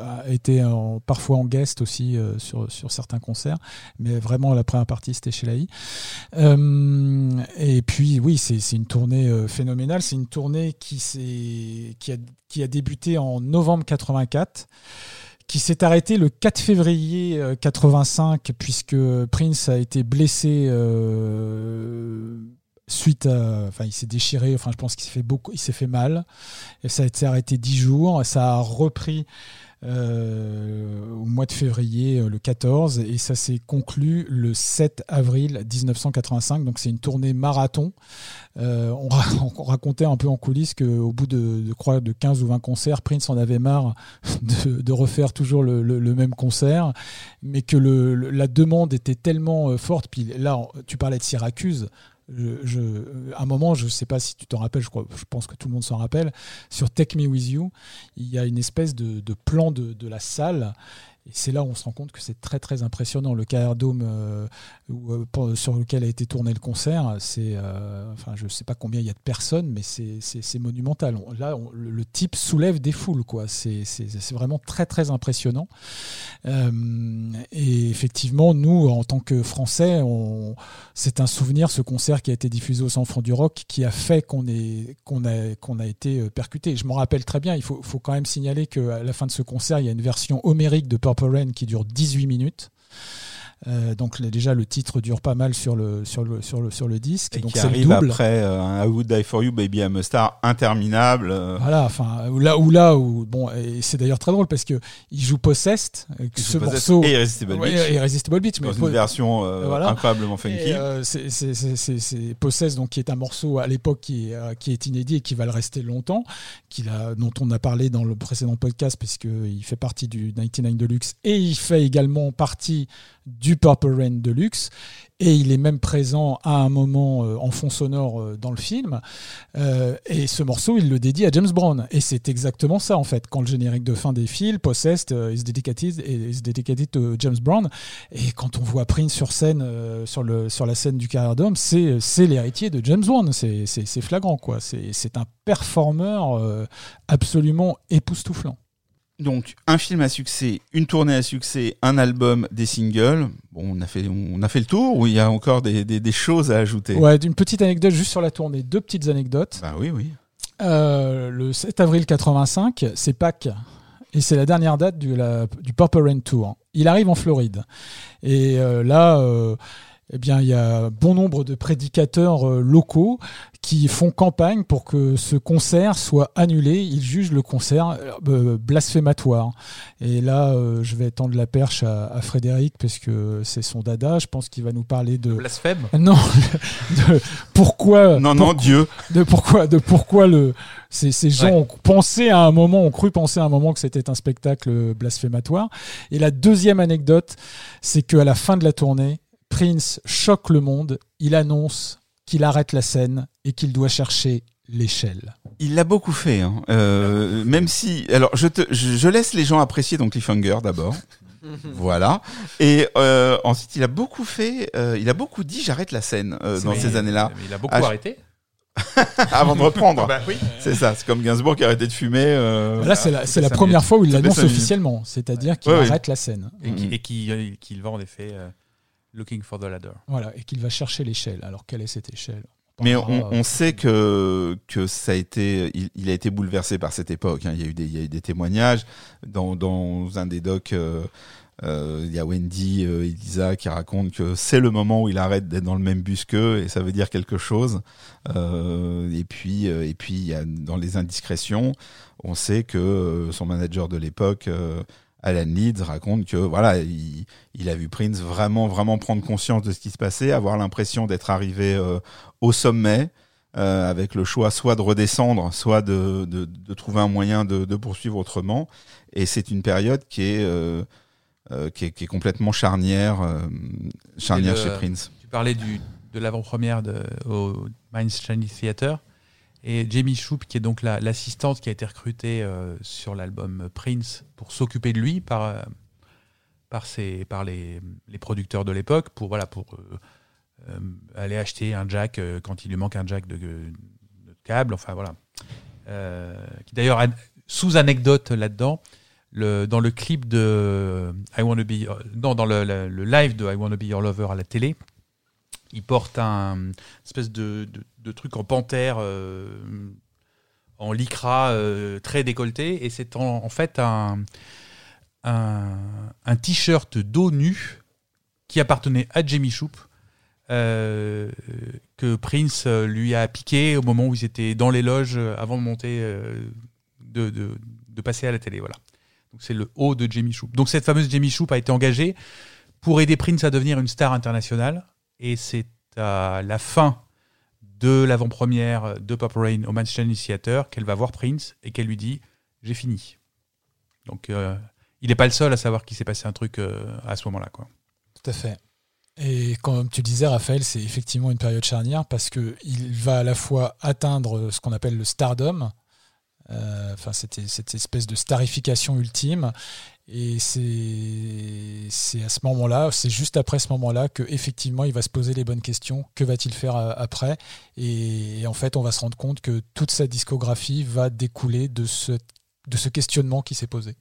a été parfois en guest aussi sur, sur certains concerts. Mais vraiment, la première partie, c'était chez Laï. Et puis, oui, c'est une tournée phénoménale. C'est une tournée qui, qui, a, qui a débuté en novembre 84 qui s'est arrêté le 4 février euh, 85 puisque Prince a été blessé euh, suite à enfin il s'est déchiré enfin je pense qu'il s'est fait beaucoup il s'est fait mal. Et ça a été arrêté 10 jours. Ça a repris euh, au mois de février euh, le 14 et ça s'est conclu le 7 avril 1985 donc c'est une tournée marathon euh, on, ra- *laughs* on racontait un peu en coulisses qu'au bout de, de, crois, de 15 ou 20 concerts, Prince en avait marre *laughs* de, refaire toujours le, même concert, mais que la demande était tellement forte. Puis là, tu parlais de Syracuse. Je- à un moment, je ne sais pas si tu t'en rappelles, je, pense que tout le monde s'en rappelle, sur Take Me With You, il y a une espèce de, plan de la salle. Et c'est là où on se rend compte que c'est très très impressionnant. Le KR Dome euh, euh, sur lequel a été tourné le concert, c'est, euh, enfin, je sais pas combien il y a de personnes, mais c'est, monumental. On- là, le, type soulève des foules, quoi. C'est, vraiment très très impressionnant. Et effectivement, nous, en tant que Français, c'est un souvenir, ce concert qui a été diffusé au Centre Franc du Rock, qui a fait qu'on qu'on a, qu'on a été percuté. Je m'en rappelle très bien. Il faut, faut quand même signaler qu'à la fin de ce concert, il y a une version homérique de Qui dure 18 minutes. Euh, donc là, déjà le titre dure pas mal sur le sur le sur le sur le disque. Et donc qui c'est le arrive double. après euh, un I Would Die For You, Baby I'm a Star interminable. euh, Voilà, enfin là ou là où bon et c'est d'ailleurs très drôle parce que il joue Possessed, euh, ce morceau et Irresistible Ouais, Beach, Irresistible Beach, mais dans une version voilà. incroyablement funky. Et, c'est- c'est- c'est c'est- c'est Possess, donc qui est un morceau à l'époque qui, est, qui est inédit et qui va le rester longtemps, qu'il a, dont on a parlé dans le précédent podcast puisqu'il fait partie du 99 Deluxe et il fait également partie du Purple Rain Deluxe et il est même présent à un moment euh, en fond sonore euh, dans le film. Euh, et ce morceau, il le dédie à James Brown. Et c'est exactement ça, en fait. Quand le générique de fin défile, Possessed is dedicated, is dedicated to James Brown. Et quand on voit Prince sur scène, sur, le, sur la scène du Carrière Dome, c'est, l'héritier de James Brown. C'est, flagrant, quoi. C'est, un performeur absolument époustouflant. Donc un film à succès, une tournée à succès, un album, des singles. Bon, on a fait, on a fait le tour ou il y a encore des, des, des choses à ajouter? Ouais, d'une petite anecdote juste sur la tournée. Deux petites anecdotes. Bah oui, oui. Euh, le 7 avril 85, c'est Pâques. Et c'est la dernière date du, la- du Purple Rain Tour. Il arrive en Floride. Et euh, là, euh, eh bien, il y a bon nombre de prédicateurs euh, locaux qui font campagne pour que ce concert soit annulé. Ils jugent le concert euh, blasphématoire. Et là, euh, je vais tendre la perche à, à Frédéric parce que c'est son dada. Je pense qu'il va nous parler de Blasphème. *laughs* non de pourquoi Non, non, Dieu. de pourquoi de pourquoi le ces, ces gens Ouais. ont pensé à un moment ont cru penser à un moment que c'était un spectacle blasphématoire et la deuxième anecdote c'est qu'à la fin de la tournée Prince choque le monde il annonce qu'il arrête la scène et qu'il doit chercher l'échelle Il l'a beaucoup fait, hein. Euh, même si. Alors, je, te, je, je laisse les gens apprécier donc Cliffhanger d'abord. *laughs* voilà. Et euh, ensuite, il a beaucoup fait. euh, il a beaucoup dit j'arrête la scène euh, dans Mais- ces années-là mais Il a beaucoup Ah, arrêté. *laughs* avant de reprendre. Bah oui. C'est ça. C'est comme Gainsbourg qui a arrêté de fumer. euh, là c'est la, c'est la cinq première minutes. fois où il l'annonce officiellement c'est-à-dire qu'il Ouais, arrête la scène Et qui, et qui, euh, vend en effet euh, Looking for the Ladder. voilà et qu'il va chercher l'échelle alors quelle est cette échelle? Mais parlera, on, on sait que que ça a été, il, il a été bouleversé par cette époque. hein. Il y a eu des, il y a eu des témoignages dans dans un des docs. euh, euh, il y a Wendy, euh, Elisa qui racontent que c'est le moment où il arrête d'être dans le même bus qu'eux et ça veut dire quelque chose. Euh, et puis euh, et puis il y a dans les indiscrétions, on sait que euh, son manager de l'époque. Alan Leeds raconte que voilà, il, il a vu Prince vraiment vraiment prendre conscience de ce qui se passait, avoir l'impression d'être arrivé euh, au sommet, euh, avec le choix soit de redescendre, soit de, de, de trouver un moyen de, de poursuivre autrement. Et c'est une période qui est, euh, qui est, qui est complètement charnière, charnière le- chez Prince. Tu parlais du, de l'avant-première au Minds Chinese Theatre. Et Jamie Shoup, qui est donc la- l'assistante qui a été recrutée euh, sur l'album Prince pour s'occuper de lui par, euh, par, ses, par les, les producteurs de l'époque, pour, voilà, pour euh, aller acheter un jack quand il lui manque un jack de, câble. Enfin voilà. Qui d'ailleurs, sous anecdote là-dedans, le, dans le clip de I Wanna Be, non, dans le, le- live de I Wanna Be Your Lover à la télé, il porte un espèce de, de truc en panthère, euh, en lycra euh, très décolleté, et c'est en, fait un, un, t-shirt dos nu qui appartenait à Jamie Shoup. euh, que Prince euh, lui a piqué au moment où ils étaient dans les loges avant de monter, de, de, passer à la télé. Voilà. C'est le haut de Jamie Shoup. Donc cette fameuse Jamie Shoup a été engagée pour aider Prince à devenir une star internationale. Et c'est à la fin de l'avant-première de Pop Rain au Manchester Theatre qu'elle va voir Prince et qu'elle lui dit j'ai fini. Donc euh, il n'est pas le seul à savoir qu'il s'est passé un truc euh, à ce moment-là. Tout à fait. Et comme tu disais, Raphaël, c'est effectivement une période charnière parce que il va à la fois atteindre ce qu'on appelle le stardom, euh, cette espèce de starification ultime, et c'est à ce moment-là, c'est juste après ce moment-là que effectivement il va se poser les bonnes questions. Que va-t-il faire euh, après? Et, en fait, on va se rendre compte que toute sa discographie va découler de ce questionnement qui s'est posé.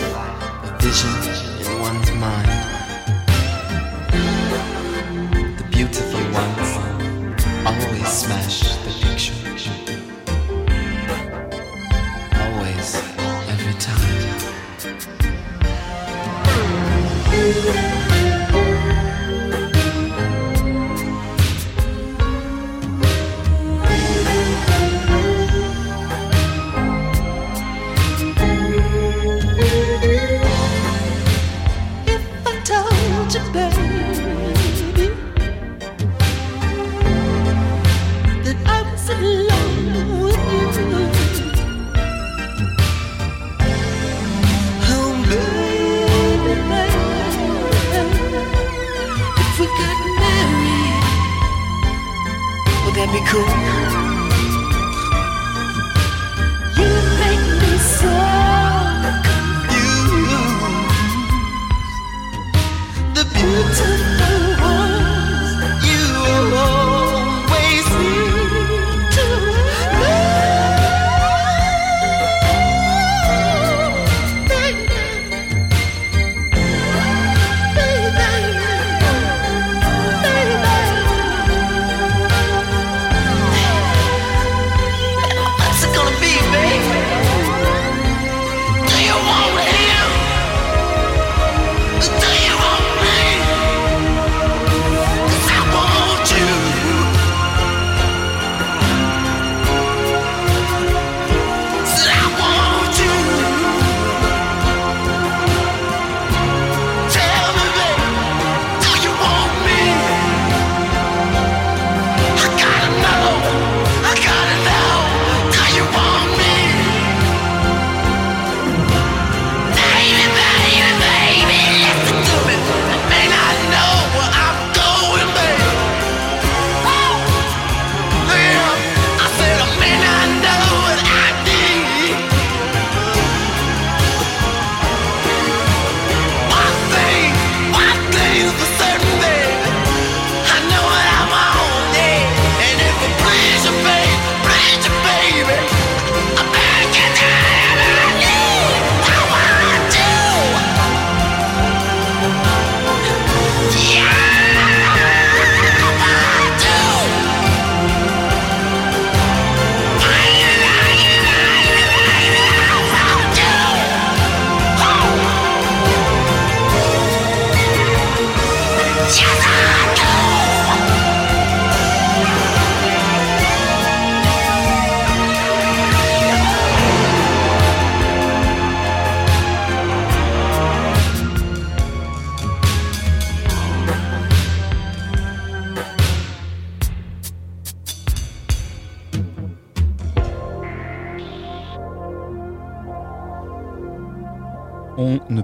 Life a vision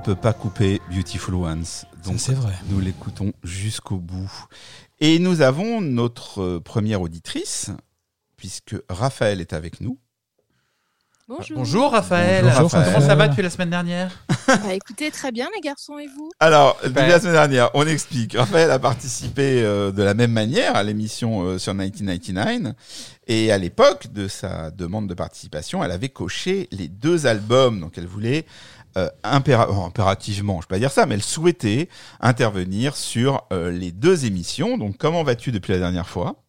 peut pas couper Beautiful Ones. Donc, c'est vrai. Nous l'écoutons jusqu'au bout. Et nous avons notre euh, première auditrice, puisque Raphaël est avec nous. Bonjour. Bonjour Raphaël. Bonjour, Comment Raphaël. ça va depuis la semaine dernière? Bah, écoutez, très bien les garçons et vous? Alors, depuis la semaine dernière, on explique. Raphaël a participé euh, de la même manière à l'émission euh, sur 1999. Et à l'époque de sa demande de participation, elle avait coché les deux albums. Donc, elle voulait euh, impéra- oh, impérativement, je peux pas dire ça, mais elle souhaitait intervenir sur euh, les deux émissions. Donc, comment vas-tu depuis la dernière fois?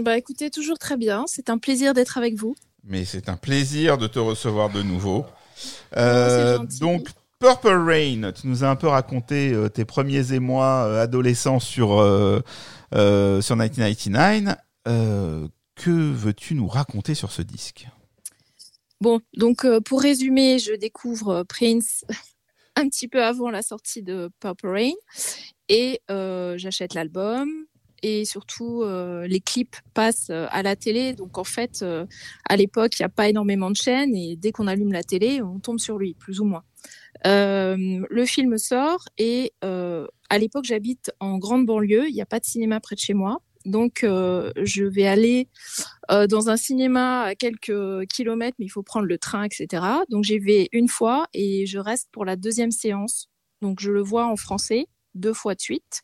Bah écoutez, toujours très bien. C'est un plaisir d'être avec vous. Mais c'est un plaisir de te recevoir de nouveau. c'est Euh, donc, Purple Rain, tu nous as un peu raconté tes premiers émois adolescents sur, sur 1999. Euh, que veux-tu nous raconter sur ce disque? Bon, donc euh, pour résumer, je découvre euh, Prince *laughs* un petit peu avant la sortie de Purple Rain et euh, j'achète l'album et surtout les clips passent à la télé. Donc en fait, à l'époque, il n'y a pas énormément de chaînes et dès qu'on allume la télé, on tombe sur lui, plus ou moins. Le film sort et à l'époque, j'habite en grande banlieue. Il n'y a pas de cinéma près de chez moi. Donc, euh, je vais aller euh, dans un cinéma à quelques kilomètres, mais il faut prendre le train, etc. Donc, j'y vais une fois et je reste pour la deuxième séance. Donc, je le vois en français deux fois de suite.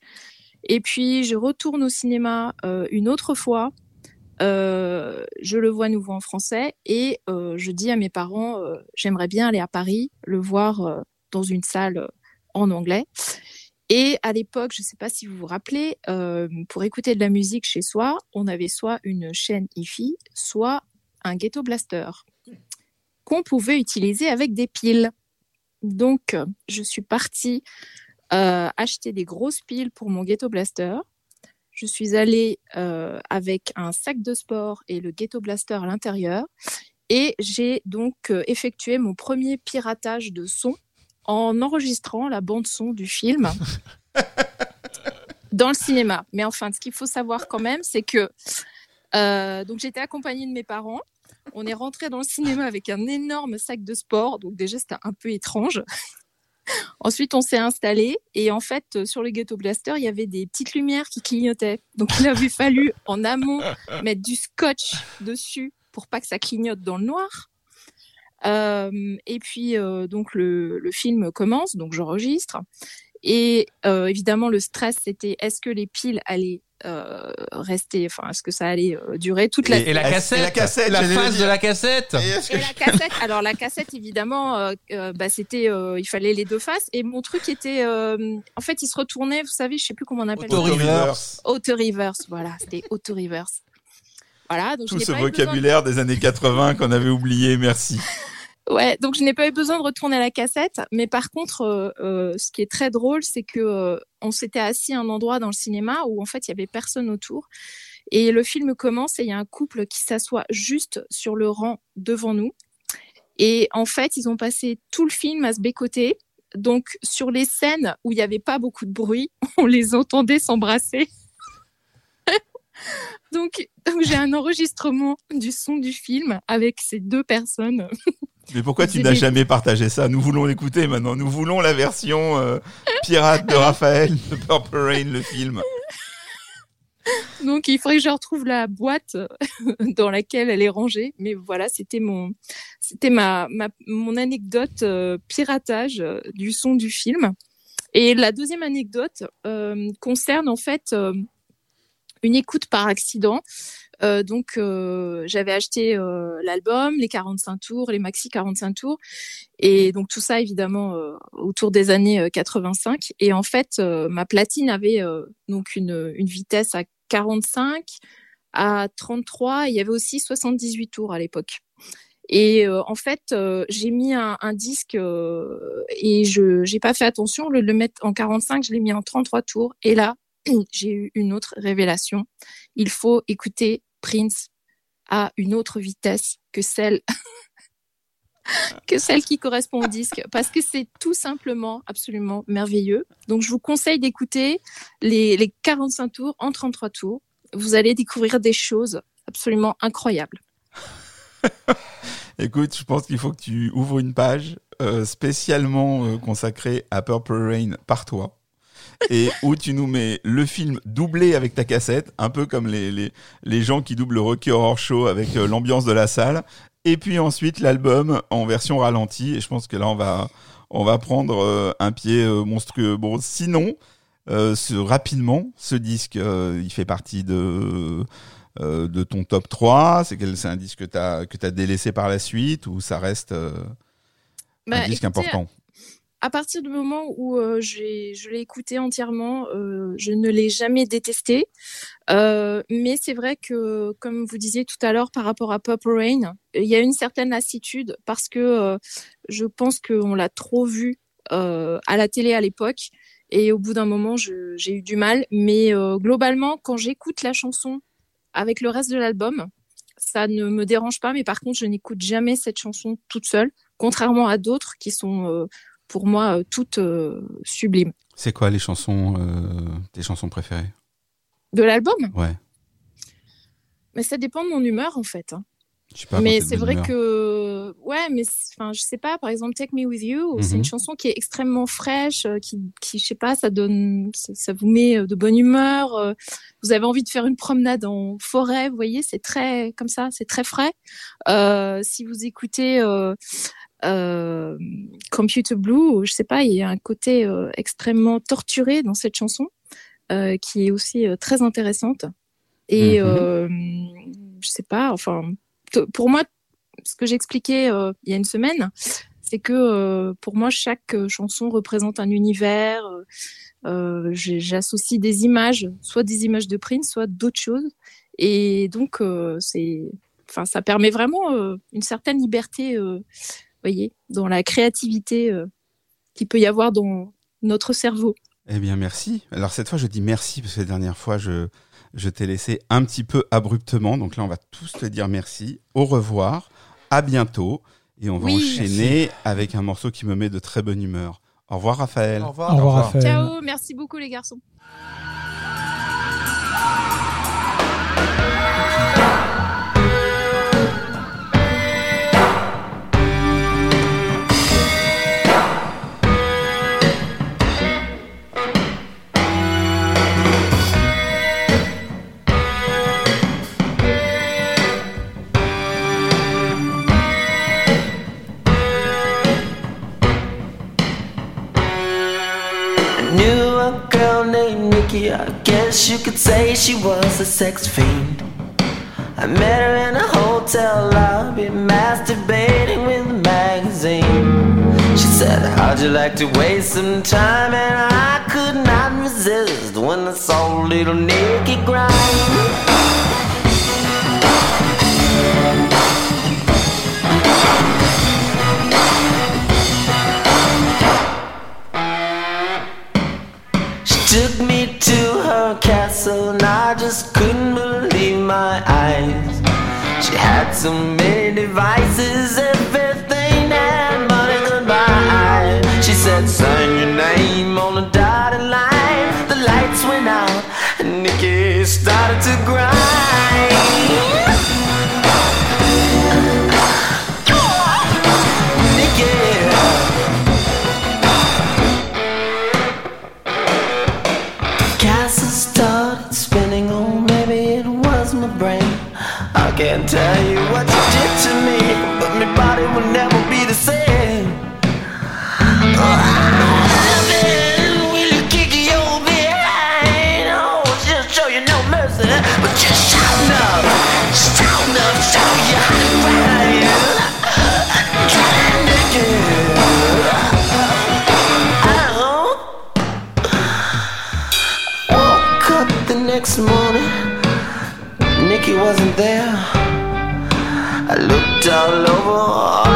Et puis, je retourne au cinéma euh, une autre fois. Euh, je le vois à nouveau en français et euh, je dis à mes parents, euh, j'aimerais bien aller à Paris, le voir dans une salle en anglais. Et à l'époque, je ne sais pas si vous vous rappelez, euh, pour écouter de la musique chez soi, on avait soit une chaîne hi-fi, soit un ghetto blaster qu'on pouvait utiliser avec des piles. Donc, je suis partie euh, acheter des grosses piles pour mon ghetto blaster. Je suis allée euh, avec un sac de sport et le ghetto blaster à l'intérieur. Et j'ai donc effectué mon premier piratage de son en enregistrant la bande son du film dans le cinéma. Mais enfin, ce qu'il faut savoir quand même, c'est que euh, donc j'étais accompagnée de mes parents. On est rentré dans le cinéma avec un énorme sac de sport. Donc déjà, c'était un peu étrange. Ensuite, on s'est installé et en fait, euh, sur le Ghetto Blaster, il y avait des petites lumières qui clignotaient. Donc, il avait fallu en amont mettre du scotch dessus pour pas que ça clignote dans le noir. Euh, et puis, euh, donc, le, le film commence, donc j'enregistre. Et euh, évidemment, le stress, c'était est-ce que les piles allaient euh, rester, enfin, est-ce que ça allait euh, durer toute la Et, et la Et cassette, la cassette, la dire. de la cassette. Et est-ce que- Et la cassette, alors la cassette évidemment, euh, bah, c'était, euh, il fallait les deux faces. Et mon truc était, euh, en fait, il se retournait, vous savez, je sais plus comment on appelle. Auto ça. reverse. Auto reverse, voilà, c'était auto reverse. Voilà, donc Tout ce de- vocabulaire des années 80 qu'on avait oublié, merci. Ouais, donc je n'ai pas eu besoin de retourner la cassette, mais par contre, euh, euh, ce qui est très drôle, c'est que euh, on s'était assis à un endroit dans le cinéma où en fait il y avait personne autour, et le film commence et il y a un couple qui s'assoit juste sur le rang devant nous, et en fait ils ont passé tout le film à se bécoter. Donc sur les scènes où il n'y avait pas beaucoup de bruit, *laughs* on les entendait s'embrasser. *laughs* donc j'ai un enregistrement du son du film avec ces deux personnes. *laughs* Mais pourquoi tu n'as jamais partagé ça? Nous voulons l'écouter maintenant. Nous voulons la version euh, pirate de Raphaël de Purple Rain, le film. *laughs* Donc il faudrait que je retrouve la boîte dans laquelle elle est rangée. Mais voilà, c'était mon, c'était ma, ma, mon anecdote euh, piratage euh, du son du film. Et la deuxième anecdote euh, concerne en fait euh, une écoute par accident. Euh, donc euh, j'avais acheté euh, l'album, les 45 tours, les maxi 45 tours, et donc tout ça évidemment euh, autour des années euh, 85. Et en fait, euh, ma platine avait euh, donc une, vitesse à 45, à 33. Et il y avait aussi 78 tours à l'époque. Et euh, en fait, euh, j'ai mis un, un disque euh, et je j'ai pas fait attention. De le mettre en 45, je l'ai mis en 33 tours. Et là, *clears throat* j'ai eu une autre révélation. Il faut écouter Prince à une autre vitesse que celle *laughs* que celle qui correspond au disque parce que c'est tout simplement absolument merveilleux. Donc je vous conseille d'écouter les, les 45 tours en 33 tours. Vous allez découvrir des choses absolument incroyables. *laughs* Écoute, je pense qu'il faut que tu ouvres une page euh, spécialement euh, consacrée à Purple Rain par toi. Et où tu nous mets le film doublé avec ta cassette, un peu comme les, les, les gens qui doublent le Rocky Horror Show avec euh, l'ambiance de la salle. Et puis ensuite l'album en version ralentie. Et je pense que là, on va, on va prendre euh, un pied euh, monstrueux. Bon, sinon, ce, rapidement, ce disque, il fait partie de, de ton top 3 C'est quel- c'est un disque que tu as, délaissé par la suite ou ça reste euh, un Bah, disque écoutez, important? À partir du moment où euh, je l'ai écouté entièrement, euh, je ne l'ai jamais détesté. Euh, mais c'est vrai que, comme vous disiez tout à l'heure par rapport à Purple Rain, il y a une certaine lassitude parce que euh, je pense qu'on l'a trop vu euh, à la télé à l'époque. Et au bout d'un moment, j'ai eu du mal. Mais euh, globalement, quand j'écoute la chanson avec le reste de l'album, ça ne me dérange pas. Mais par contre, je n'écoute jamais cette chanson toute seule, contrairement à d'autres qui sont euh, pour moi euh, toutes euh, sublimes. C'est quoi les chansons, euh, tes chansons préférées? De l'album? Ouais. Mais ça dépend de mon humeur en fait. hein. Je sais pas. mais c'est vrai humeur. que ouais mais c'est- enfin je sais pas par exemple Take Me With You c'est Mhm. une chanson qui est extrêmement fraîche euh, qui qui je sais pas ça donne ça, ça vous met de bonne humeur vous avez envie de faire une promenade en forêt vous voyez c'est très comme ça c'est très frais Euh, si vous écoutez euh, euh, Computer Blue je sais pas il y a un côté euh, extrêmement torturé dans cette chanson euh, qui est aussi très intéressante et Mhm. euh, je sais pas enfin pour moi, ce que j'expliquais il y a une semaine, c'est que pour moi, chaque chanson représente un univers. J'associe des images, soit des images de Prince, soit d'autres choses. Et donc, c'est, enfin, ça permet vraiment une certaine liberté, voyez, dans la créativité euh, qu'il peut y avoir dans notre cerveau. Eh bien, merci. Alors, cette fois, je dis merci parce que la dernière fois, je, je t'ai laissé un petit peu abruptement. Donc là, on va tous te dire merci. Au revoir. À bientôt. Et on va Oui, enchaîner avec un morceau qui me met de très bonne humeur. Au revoir, Raphaël. Au Au revoir. revoir, Raphaël. Ciao, merci beaucoup les garçons. Nikki. I guess you could say she was a sex fiend. I met her in a hotel lobby, masturbating with a magazine. She said, How'd you like to waste some time? And I could not resist when I saw little Nikki grind. And I just couldn't believe my eyes. She had so many devices, everything that money could buy. She said, sign your name on the dotted line. The lights went out and Nikki started to grind. Can't tell you what you did to me, all over,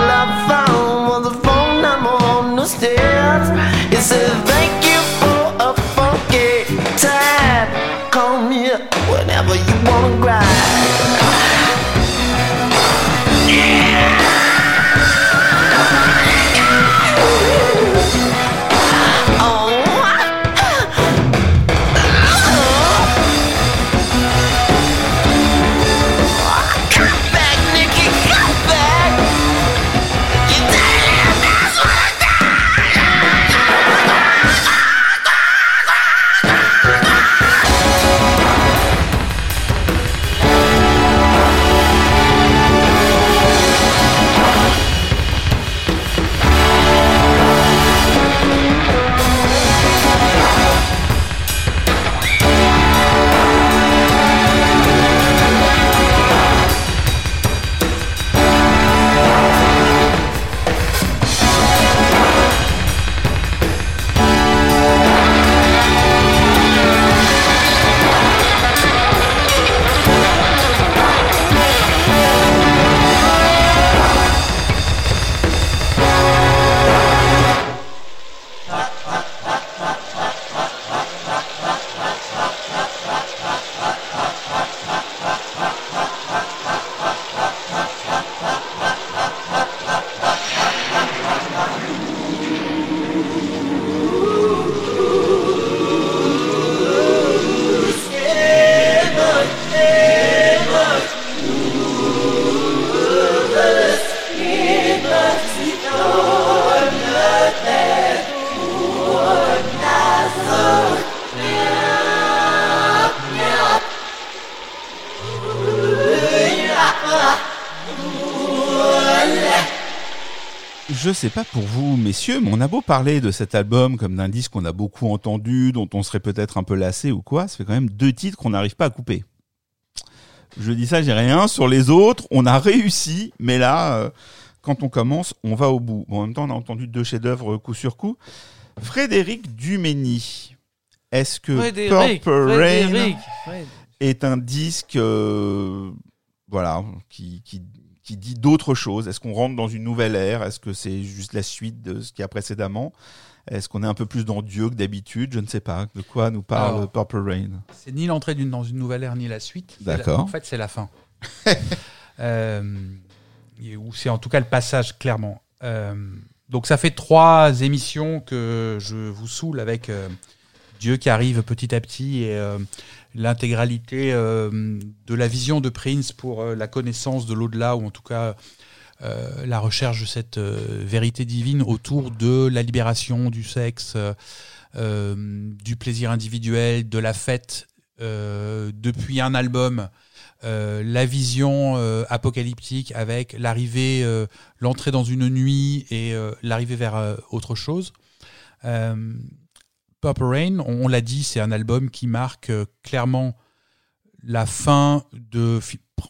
mais on a beau parler de cet album comme d'un disque qu'on a beaucoup entendu, dont on serait peut-être un peu lassé ou quoi, ça fait quand même deux titres qu'on n'arrive pas à couper. Je dis ça, j'ai rien. Sur les autres, on a réussi, mais là, euh, quand on commence, on va au bout. Bon, en même temps, on a entendu deux chefs-d'œuvre coup sur coup. Frédéric Dumény, est-ce que Frédéric, Purple Rain Frédéric, est un disque euh, voilà, qui, qui, qui dit d'autres choses Est-ce qu'on rentre dans une nouvelle ère? Est-ce que c'est juste la suite de ce qu'il y a précédemment? Est-ce qu'on est un peu plus dans Dieu que d'habitude? Je ne sais pas. De quoi nous parle Alors, Purple Rain? C'est ni l'entrée d'une- dans une nouvelle ère ni la suite. La- D'accord. En fait, c'est la fin. *laughs* Euh, ou c'est en tout cas le passage, clairement. Euh, donc, ça fait trois émissions que je vous saoule avec euh, Dieu qui arrive petit à petit et euh, l'intégralité euh, de la vision de Prince pour euh, la connaissance de l'au-delà, ou en tout cas euh, la recherche de cette vérité divine autour de la libération du sexe, du plaisir individuel, de la fête, depuis un album, la vision apocalyptique avec l'arrivée, l'entrée dans une nuit et l'arrivée vers autre chose. Purple Rain, on, l'a dit, c'est un album qui marque euh, clairement la fin de.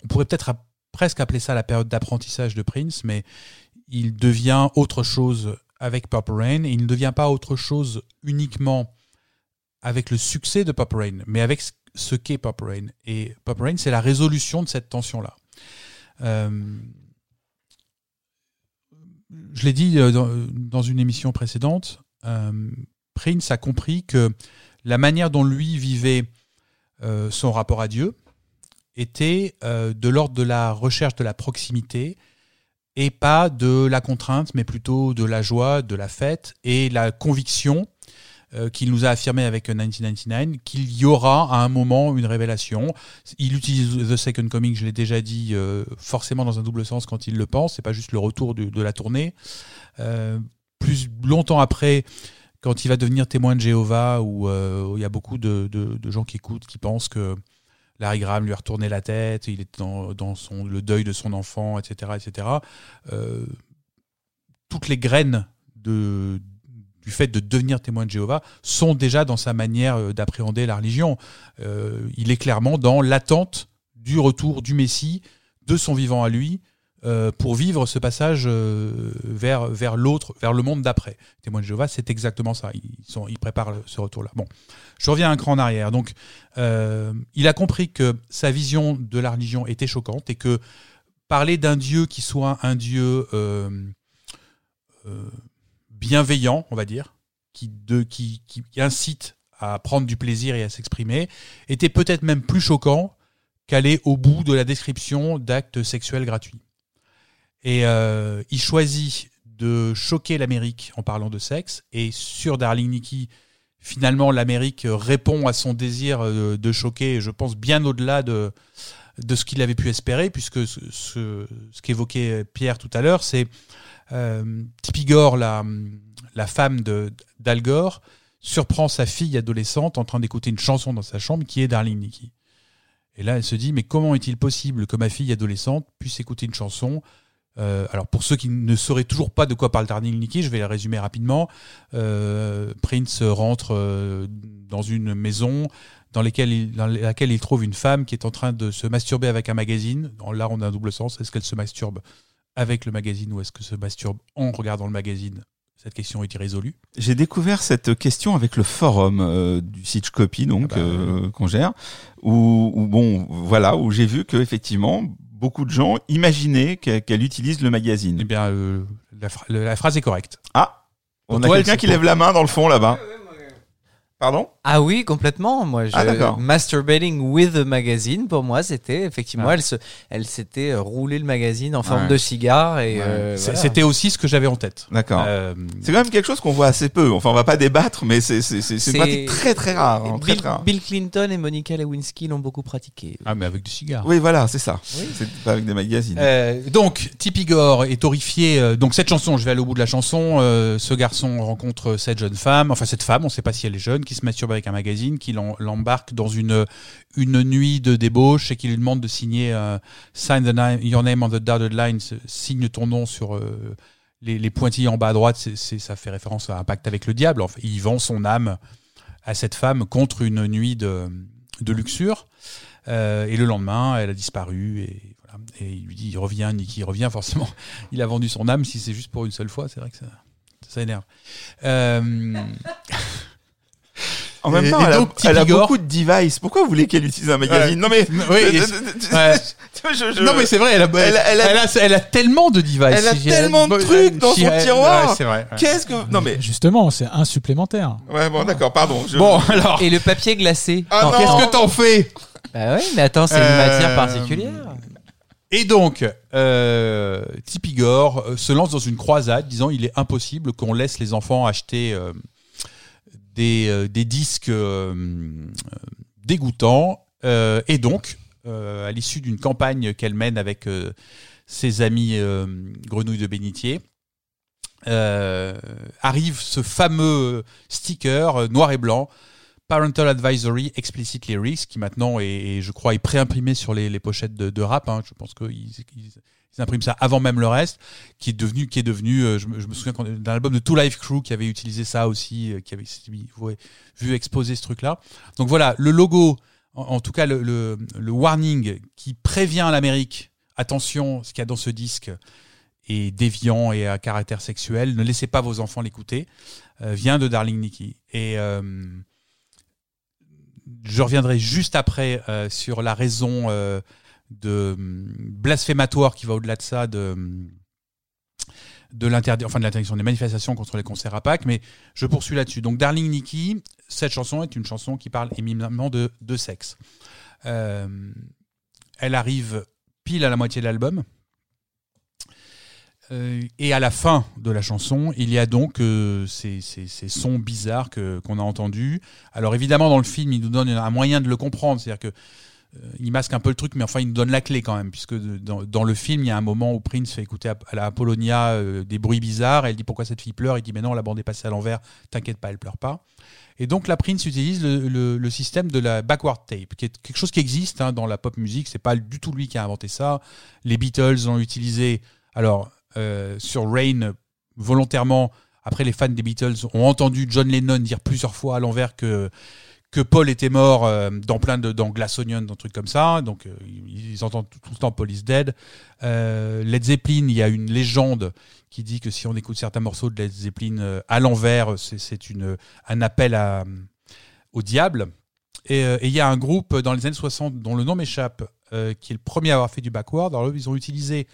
On pourrait peut-être presque appeler ça la période d'apprentissage de Prince, mais il devient autre chose avec Purple Rain et il ne devient pas autre chose uniquement avec le succès de Purple Rain, mais avec ce- qu'est Purple Rain. Et Purple Rain, c'est la résolution de cette tension-là. Euh, je l'ai dit euh, dans, une émission précédente, Prince a compris que la manière dont lui vivait euh, son rapport à Dieu était euh, de l'ordre de la recherche de la proximité et pas de la contrainte, mais plutôt de la joie, de la fête et la conviction euh, qu'il nous a affirmé avec 1999 qu'il y aura à un moment une révélation. Il utilise The Second Coming, je l'ai déjà dit, forcément dans un double sens quand il le pense. C'est pas juste le retour de, la tournée. Plus longtemps après, quand il va devenir témoin de Jéhovah, où euh, il y a beaucoup de, gens qui écoutent, qui pensent que Larry Graham lui a retourné la tête, il est dans, le deuil de son enfant, etc. etc. Euh, toutes les graines du fait de devenir témoin de Jéhovah sont déjà dans sa manière euh, d'appréhender la religion. Il est clairement dans l'attente du retour du Messie, de son vivant à lui, euh, pour vivre ce passage euh, vers, vers l'autre, vers le monde d'après. Témoin de Jéhovah, c'est exactement ça. Ils, sont, ils préparent ce retour-là. Bon, je reviens un cran en arrière. Donc, euh, il a compris que sa vision de la religion était choquante et que parler d'un Dieu qui soit un Dieu bienveillant, on va dire, qui incite à prendre du plaisir et à s'exprimer, était peut-être même plus choquant qu'aller au bout de la description d'actes sexuels gratuits. Et euh, il choisit de choquer l'Amérique en parlant de sexe, et sur Darling Nikki, finalement, l'Amérique répond à son désir euh, de choquer, je pense, bien au-delà de, de ce qu'il avait pu espérer, puisque ce, qu'évoquait Pierre tout à l'heure, c'est euh, Gore, la, la femme d'Al Gore, surprend sa fille adolescente en train d'écouter une chanson dans sa chambre qui est Darling Nikki. Et là, elle se dit, mais comment est-il possible que ma fille adolescente puisse écouter une chanson Euh, alors pour ceux qui ne sauraient toujours pas de quoi parle Darling Nikki, je vais la résumer rapidement. Euh, Prince rentre euh, dans une maison dans, lesquelles il- dans laquelle il trouve une femme qui est en train de se masturber avec un magazine. Là, on a un double sens. Est-ce qu'elle se masturbe avec le magazine ou est-ce que se masturbe en regardant le magazine? Cette question est irrésolue. J'ai découvert cette question avec le forum euh, du site Copy, donc Ah bah, euh, qu'on gère, où, où, bon, voilà, où j'ai vu que effectivement beaucoup de gens imaginaient qu'elle utilise le magazine. Eh bien, euh, la, phra- la phrase est correcte. Ah, on Pour a quelqu'un qui lève la main dans le fond là-bas. Pardon? Ah oui, complètement. Moi, je, Ah, masturbating with a magazine, pour moi, c'était effectivement, Ah. elle se, elle s'était euh, roulé le magazine en forme Ouais. de cigare et Ouais. euh, voilà. C'était aussi ce que j'avais en tête. D'accord. Euh, C'est quand même quelque chose qu'on voit assez peu. Enfin, on va pas débattre, mais c'est c'est- c'est- c'est une pratique très très rare. hein, très, Bill, très rare. Bill Clinton et Monica Lewinsky l'ont beaucoup pratiqué. ah, mais avec du cigare. Oui, voilà, c'est ça. Oui. C'est pas avec des magazines. Euh, donc, Tippi Gore est horrifié. donc, cette chanson, je vais aller au bout de la chanson. euh, ce garçon rencontre cette jeune femme, enfin cette femme, on ne sait pas si elle est jeune, qui se masturbe avec un magazine, qui l'embarque dans une, une nuit de débauche et qui lui demande de signer euh, Sign the name- your name on the dotted line, signe ton nom sur euh, les, les pointillés en bas à droite. Ça fait référence à un pacte avec le diable. Enfin, il vend son âme à cette femme contre une nuit de, de luxure. Euh, et le lendemain, elle a disparu. Et il lui dit, il revient, Nicky, revient, forcément. *laughs* Il a vendu son âme, si c'est juste pour une seule fois, c'est vrai que ça, ça énerve. En même temps, et elle, a- elle beaucoup de devices. Pourquoi vous voulez qu'elle utilise un magazine Non mais, *laughs* Oui, *laughs* Non mais c'est vrai, elle a, elle, Elle a- elle a- a, elle a tellement de devices. Elle a tellement de trucs dans son tiroir. Ouais, c'est vrai. ouais. Qu'est-ce que Non mais Justement, c'est un supplémentaire. ouais bon d'accord pardon. je- Bon alors, Et le papier glacé. Ah qu'est-ce que t'en fais Bah oui, mais attends, c'est une Euh, matière particulière. Et donc, euh, Tippi Gore euh, se lance dans une croisade disant il est impossible qu'on laisse les enfants acheter euh, des, euh, des disques euh, euh, dégoûtants. Et donc, à l'issue d'une campagne qu'elle mène avec ses amis grenouilles de bénitier, arrive ce fameux sticker noir et blanc Parental Advisory Explicit Lyrics, qui maintenant est, je crois, est préimprimé sur les, pochettes de, rap. hein. Je pense qu'ils ils, ils impriment ça avant même le reste, qui est devenu, qui est devenu. euh, je, me, je me souviens d'un album de Two Life Crew qui avait utilisé ça aussi, euh, qui avait vu exposer ce truc-là. Donc voilà, le logo, en, tout cas le, warning qui prévient l'Amérique attention, ce qu'il y a dans ce disque est déviant et à caractère sexuel. Ne laissez pas vos enfants l'écouter. euh, vient de Darling Nikki. Et je reviendrai juste après sur la raison de hum, blasphématoire qui va au-delà de ça de hum, de l'interdit enfin de l'interdiction des manifestations contre les concerts à Pâques mais je poursuis là-dessus. Donc Darling Nikki cette chanson est une chanson qui parle éminemment de, de sexe. Euh, elle arrive pile à la moitié de l'album. Euh, et à la fin de la chanson, il y a donc euh, ces, ces- sons bizarres qu'on a entendus. Alors évidemment, dans le film, il nous donne un moyen de le comprendre, c'est-à-dire que il masque un peu le truc, mais enfin, il nous donne la clé quand même, puisque dans, le film, il y a un moment où Prince fait écouter à, la Apollonia euh, des bruits bizarres, et elle dit pourquoi cette fille pleure, il dit mais non, la bande est passée à l'envers, t'inquiète pas, elle pleure pas. Et donc la Prince utilise le système de la backward tape, qui est quelque chose qui existe hein, dans la pop musique, c'est pas du tout lui qui a inventé ça. Les Beatles l'ont utilisé. Alors euh, sur Rain, volontairement, après les fans des Beatles ont entendu John Lennon dire plusieurs fois à l'envers que que Paul était mort euh, dans plein de dans Glass Onion, dans trucs comme ça. Donc euh, ils, entendent tout, le temps Paul is dead. Euh, Led Zeppelin, il y a une légende qui dit que si on écoute certains morceaux de Led Zeppelin à l'envers, c'est une un appel au diable. Et il y a un groupe dans les années 60 dont le nom m'échappe, qui est le premier à avoir fait du backward. Alors ils ont utilisé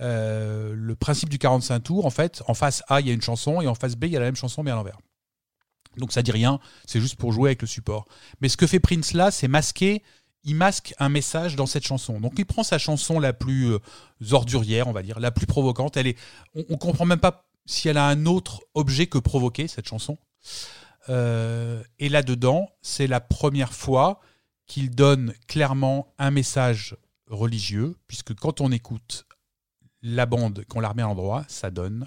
le principe du 45 tours. En fait, en face A, il y a une chanson et en face B, il y a la même chanson mais à l'envers. Donc ça dit rien, c'est juste pour jouer avec le support. Mais ce que fait Prince là, c'est masquer, il masque un message dans cette chanson. Donc il prend sa chanson la plus euh, ordurière, on va dire, la plus provocante. Elle est, on, on comprend même pas si elle a un autre objet que provoquer cette chanson. Euh, et là-dedans, c'est la première fois qu'il donne clairement un message religieux, puisque quand on écoute la bande, qu'on la remet à l'endroit, ça donne.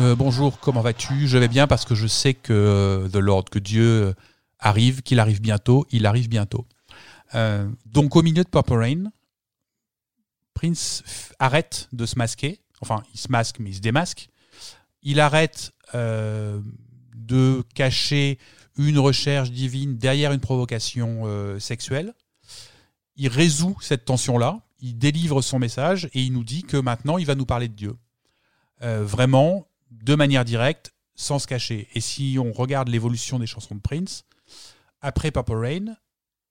Euh, bonjour, comment vas-tu? Je vais bien parce que je sais que euh, The Lord, que Dieu euh, arrive, qu'il arrive bientôt, il arrive bientôt. Euh, donc au milieu de Purple Rain, Prince arrête de se masquer. Enfin, il se masque, mais il se démasque. Il arrête euh, de cacher une recherche divine derrière une provocation euh, sexuelle. Il résout cette tension-là, il délivre son message et il nous dit que maintenant il va nous parler de Dieu. Euh, vraiment, de manière directe, sans se cacher. Et si on regarde l'évolution des chansons de Prince, après Purple Rain,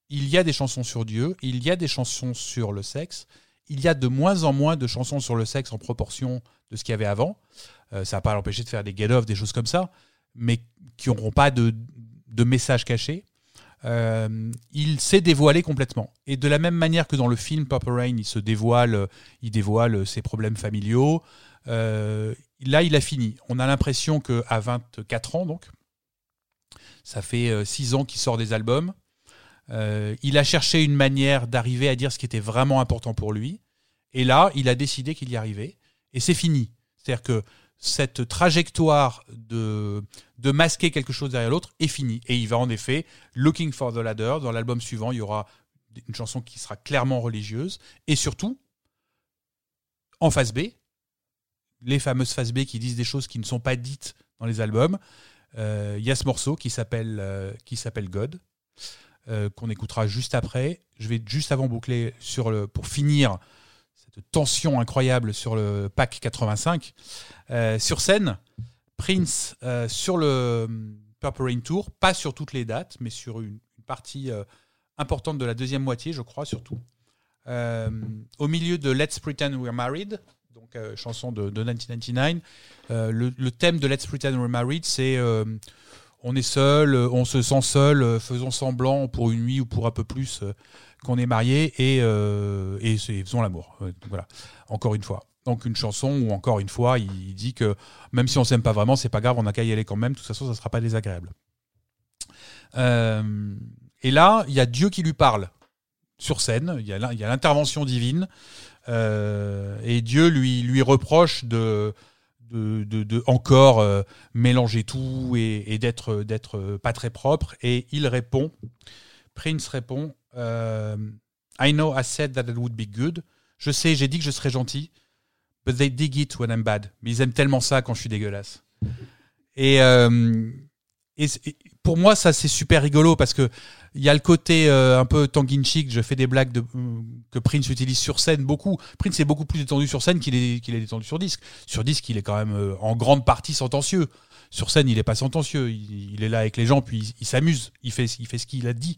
il y a des chansons sur Dieu, il y a des chansons sur le sexe, il y a de moins en moins de chansons sur le sexe en proportion de ce qu'il y avait avant. Euh, ça n'a pas l'empêcher de faire des get-off, des choses comme ça, mais qui n'auront pas de, message caché. Euh, il s'est dévoilé complètement. Et de la même manière que dans le film Purple Rain, il se dévoile, il dévoile ses problèmes familiaux. euh, là, il a fini. On a l'impression que à 24 ans, donc, Ça fait euh, six ans qu'il sort des albums. Euh, il a cherché une manière d'arriver à dire ce qui était vraiment important pour lui. Et là, il a décidé qu'il y arrivait. Et c'est fini. C'est-à-dire que cette trajectoire de, de masquer quelque chose derrière l'autre est finie. Et il va en effet, Looking for the Ladder, dans l'album suivant, il y aura une chanson qui sera clairement religieuse. Et surtout, en face B, les fameuses phases B qui disent des choses qui ne sont pas dites dans les albums. Euh, Il y a ce morceau qui s'appelle euh, qui s'appelle God, euh, qu'on écoutera juste après. Je vais juste avant boucler sur le pour finir cette tension incroyable sur le pack 85. Euh, sur scène, Prince euh, sur le Purple Rain Tour, pas sur toutes les dates, mais sur une, partie euh, importante de la deuxième moitié, je crois surtout. Euh, au milieu de Let's Pretend We're Married, donc euh, chanson de, de 1999, euh, le, thème de Let's Pretend We're Married, c'est euh, on est seul, on se sent seul, faisons semblant pour une nuit ou pour un peu plus qu'on est marié et, et faisons l'amour. Voilà, encore une fois. Donc une chanson où encore une fois il, dit que même si on s'aime pas vraiment, c'est pas grave, on a qu'à y aller quand même. De toute façon, ça sera pas désagréable. Et là, il y a Dieu qui lui parle sur scène. Il y a l'intervention divine euh, et Dieu lui lui reproche de de, de, de encore euh, mélanger tout et, et d'être d'être pas très propre. Et il répond, Prince répond, euh, I know I said that it would be good. Je sais, j'ai dit que je serais gentil, but they dig it when I'm bad. Mais ils aiment tellement ça quand je suis dégueulasse. Et, euh, et et pour moi, ça c'est super rigolo parce que il y a le côté euh, un peu tanguin-chic. Je fais des blagues que Prince utilise sur scène beaucoup. Prince est beaucoup plus détendu sur scène qu'il est, qu'il est détendu sur disque. Sur disque, il est quand même euh, en grande partie sentencieux. Sur scène, il est pas sentencieux. Il, est là avec les gens, puis il, s'amuse. Il fait, ce qu'il a dit.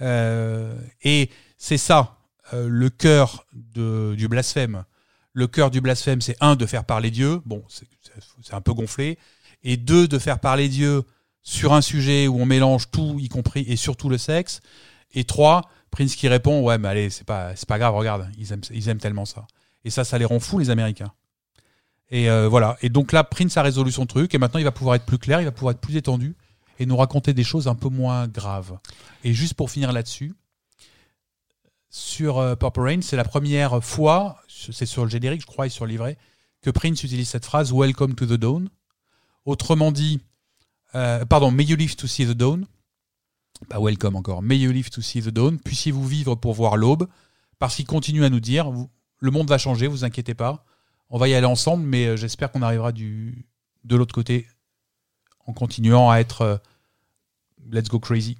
Euh, et c'est ça, le cœur du blasphème. Le cœur du blasphème, c'est un, de faire parler Dieu. Bon, c'est un peu gonflé. Et deux, de faire parler Dieu sur un sujet où on mélange tout, y compris et surtout le sexe. Et trois, Prince qui répond Ouais, mais allez, c'est pas, c'est pas grave, regarde, ils aiment, ils aiment tellement ça. Et ça, ça les rend fous, les Américains. Et euh, voilà. Et donc là, Prince a résolu son truc. Et maintenant, il va pouvoir être plus clair, il va pouvoir être plus détendu et nous raconter des choses un peu moins graves. Et juste pour finir là-dessus, sur euh, Purple Rain, c'est la première fois, c'est sur le générique, je crois, et sur le livret, que Prince utilise cette phrase Welcome to the Dawn. Autrement dit, euh, pardon, May you live to see the dawn. Pas welcome encore. May you live to see the dawn. Puissiez-vous vivre pour voir l'aube. Parce qu'il continue à nous dire vous- le monde va changer, vous inquiétez pas. On va y aller ensemble, mais euh, j'espère qu'on arrivera du, de l'autre côté en continuant à être euh, Let's Go Crazy.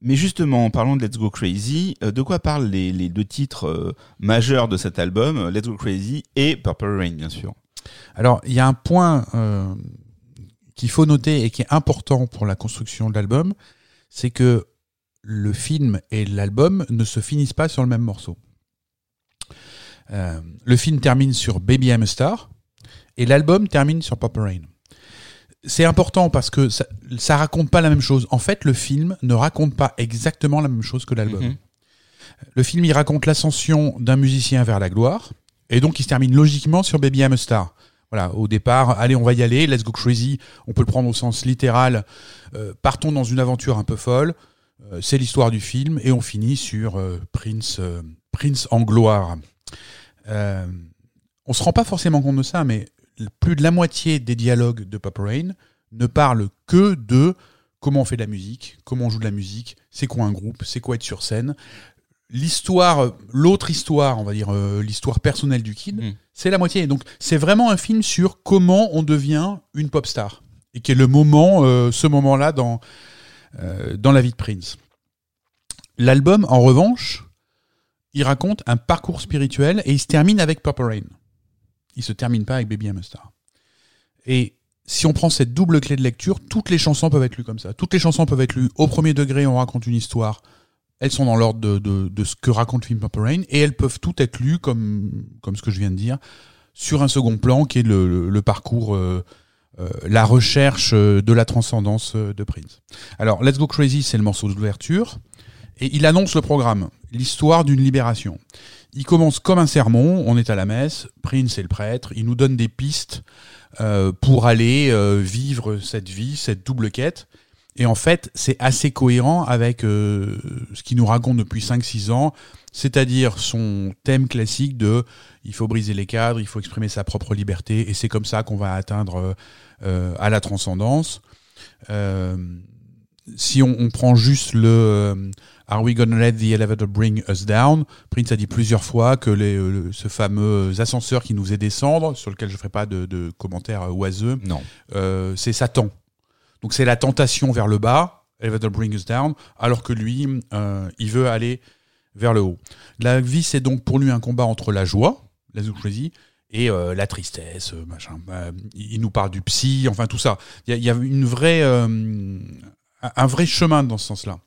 Mais justement, en parlant de Let's Go Crazy, euh, de quoi parlent les, les deux titres euh, majeurs de cet album, Let's Go Crazy et Purple Rain, bien sûr? Alors, il y a un point qu'il faut noter et qui est important pour la construction de l'album, c'est que le film et l'album ne se finissent pas sur le même morceau. Euh, le film termine sur Baby I'm a Star et l'album termine sur Purple Rain. C'est important parce que ça, ça raconte pas la même chose. En fait, le film ne raconte pas exactement la même chose que l'album. Mhm. Le film, il raconte l'ascension d'un musicien vers la gloire, et donc il se termine logiquement sur Baby I'm a Star. Au départ, allez, on va y aller, let's go crazy, on peut le prendre au sens littéral, euh, partons dans une aventure un peu folle, euh, c'est l'histoire du film, et on finit sur euh, Prince, Prince en gloire. On se rend pas forcément compte de ça, mais plus de la moitié des dialogues de Pop Rain ne parlent que de comment on fait de la musique, comment on joue de la musique, c'est quoi un groupe, c'est quoi être sur scène. L'histoire, l'autre histoire, on va dire euh, l'histoire personnelle du kid, Mhm. c'est la moitié. Donc c'est vraiment un film sur comment on devient une pop star et qui est le moment, euh, ce moment-là dans euh, dans la vie de Prince. L'album, en revanche, il raconte un parcours spirituel et il se termine avec Purple Rain. Il se termine pas avec Baby I'm a Star. Et si on prend cette double clé de lecture, toutes les chansons peuvent être lues comme ça. Toutes les chansons peuvent être lues au premier degré, on raconte une histoire. Elles sont dans l'ordre de, de, ce que raconte le film Purple et elles peuvent toutes être lues comme, comme ce que je viens de dire, sur un second plan qui est le, le, parcours, euh, euh, la recherche euh, de la transcendance de Prince. Alors, Let's Go Crazy, c'est le morceau d'ouverture, et il annonce le programme, l'histoire d'une libération. Il commence comme un sermon, on est à la messe, Prince est le prêtre, il nous donne des pistes pour aller vivre cette vie, cette double quête. Et en fait, c'est assez cohérent avec euh, ce qu'il nous raconte depuis 5-6 ans, c'est-à-dire son thème classique de il faut briser les cadres, il faut exprimer sa propre liberté, et c'est comme ça qu'on va atteindre euh, euh, à la transcendance. Euh, si on, on prend juste le Are we gonna let the elevator bring us down? Prince a dit plusieurs fois que les, le- ce fameux ascenseur qui nous faisait descendre, sur lequel je ne ferai pas de, de commentaires oiseux, Non. c'est Satan. Donc c'est la tentation vers le bas, elevator bring us down, alors que lui, euh, il veut aller vers le haut. La vie, c'est donc pour lui un combat entre la joie, la zoukrésie, et euh, la tristesse, euh, machin. Euh, il nous parle du psy, enfin tout ça. Il y a, une vraie, un vrai chemin dans ce sens-là.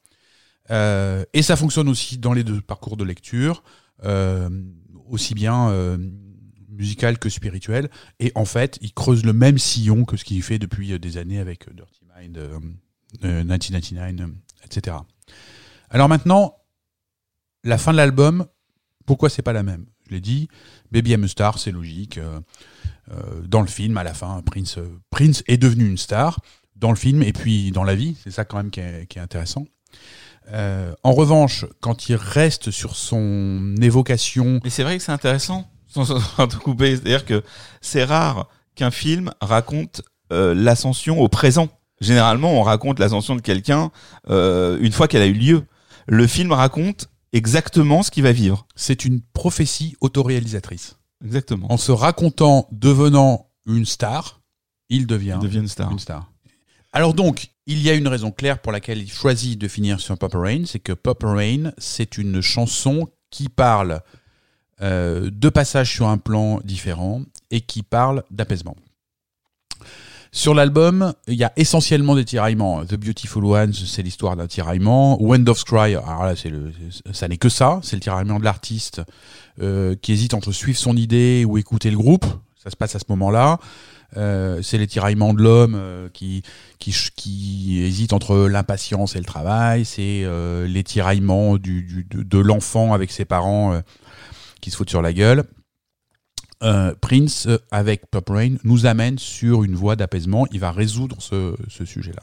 Et ça fonctionne aussi dans les deux parcours de lecture, aussi bien musical que spirituel. Et en fait, il creuse le même sillon que ce qu'il fait depuis des années avec Dirty 1999, euh, etc. Alors maintenant, la fin de l'album, pourquoi c'est pas la même? Je l'ai dit, Baby I'm a Star, c'est logique. euh, euh, dans le film, à la fin, Prince, euh, Prince est devenu une star dans le film et puis dans la vie. C'est ça quand même qui est, intéressant. Euh, en revanche, quand il reste sur son évocation Mais c'est vrai que c'est intéressant. C'est-à-dire que c'est rare qu'un film raconte euh, l'ascension au présent. Généralement, on raconte l'ascension de quelqu'un euh, une fois qu'elle a eu lieu. Le film raconte exactement ce qu'il va vivre. c'est une prophétie autoréalisatrice. Exactement. En se racontant devenant une star, il devient, Il devient une star. une star. Alors donc, il y a une raison claire pour laquelle il choisit de finir sur Pop Rain, c'est que Pop Rain, c'est une chanson qui parle euh, de passages sur un plan différent et qui parle d'apaisement. Sur l'album, il y a essentiellement des tiraillements. The Beautiful Ones, c'est l'histoire d'un tiraillement. When Doves Cry, alors là, c'est le, ça n'est que ça. C'est le tiraillement de l'artiste euh, qui hésite entre suivre son idée ou écouter le groupe. Ça se passe à ce moment-là. Euh, c'est les tiraillements de l'homme euh, qui, qui, hésite entre l'impatience et le travail. C'est euh, les tiraillements de, de l'enfant avec ses parents qui se foutent sur la gueule. Euh, Prince, euh, avec Pop Rain, nous amène sur une voie d'apaisement. Il va résoudre ce, sujet-là.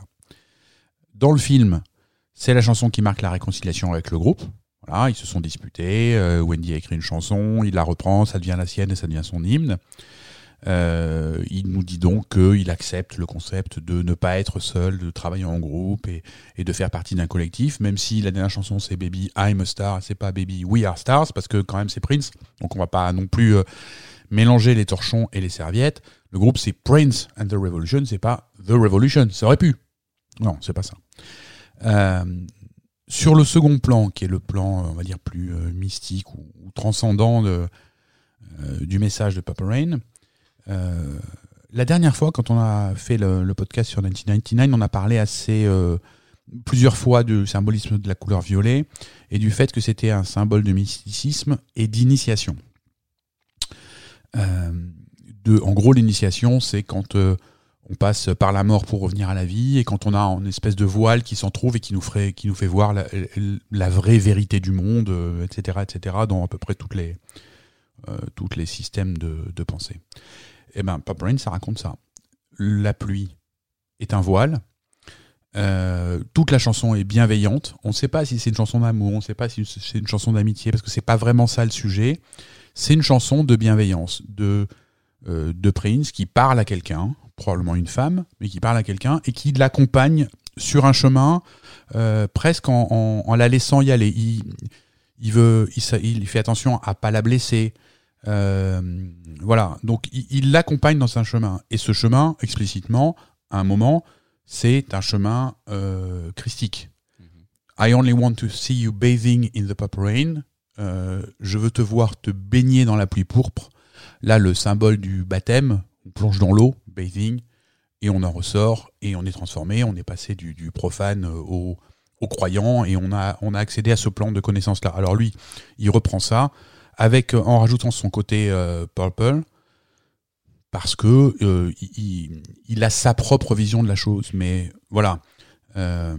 Dans le film, c'est la chanson qui marque la réconciliation avec le groupe. Voilà, ils se sont disputés. euh, Wendy a écrit une chanson, il la reprend, ça devient la sienne et ça devient son hymne. Il nous dit donc qu'il accepte le concept de ne pas être seul, de travailler en groupe et, et de faire partie d'un collectif, même si la dernière chanson c'est Baby I'm a Star, c'est pas Baby We Are Stars, parce que quand même c'est Prince, donc on va pas non plus mélanger les torchons et les serviettes. Le groupe c'est Prince and the Revolution, c'est pas The Revolution, ça aurait pu. Non, c'est pas ça. Euh, sur le second plan, qui est le plan, on va dire, plus euh, mystique ou, transcendant euh, du message de Papa Rain, euh, la dernière fois, quand on a fait le, podcast sur 1999, on a parlé assez euh, plusieurs fois du symbolisme de la couleur violet et du fait que c'était un symbole de mysticisme et d'initiation. Euh, en gros, l'initiation, c'est quand euh, on passe par la mort pour revenir à la vie et quand on a une espèce de voile qui s'en trouve et qui nous, fait voir la, vraie vérité du monde, euh, etc., etc., dans à peu près toutes les, systèmes de, pensée. Eh ben, Pop Rain, ça raconte ça. La pluie est un voile. Toute la chanson est bienveillante. On ne sait pas si c'est une chanson d'amour, on ne sait pas si c'est une chanson d'amitié, parce que c'est pas vraiment ça le sujet. C'est une chanson de bienveillance, de, euh, de Prince qui parle à quelqu'un, probablement une femme, mais qui parle à quelqu'un et qui l'accompagne sur un chemin euh, presque en, en- en la laissant y aller. Il, il veut, il, fait attention à pas la blesser. Euh, voilà, donc il l'accompagne dans un chemin. Et ce chemin, explicitement, à un moment, c'est un chemin christique. I only want to see you bathing in the purple rain. Euh, je veux te voir te baigner dans la pluie pourpre. Là, le symbole du baptême, on plonge dans l'eau, bathing, et on en ressort, et on est transformé, on est passé du, du profane au, au croyant, et on a, on a accédé à ce plan de connaissance-là. Alors lui, il reprend ça, avec en rajoutant son côté euh, purple, parce que euh, il, il- a sa propre vision de la chose. Mais voilà, euh,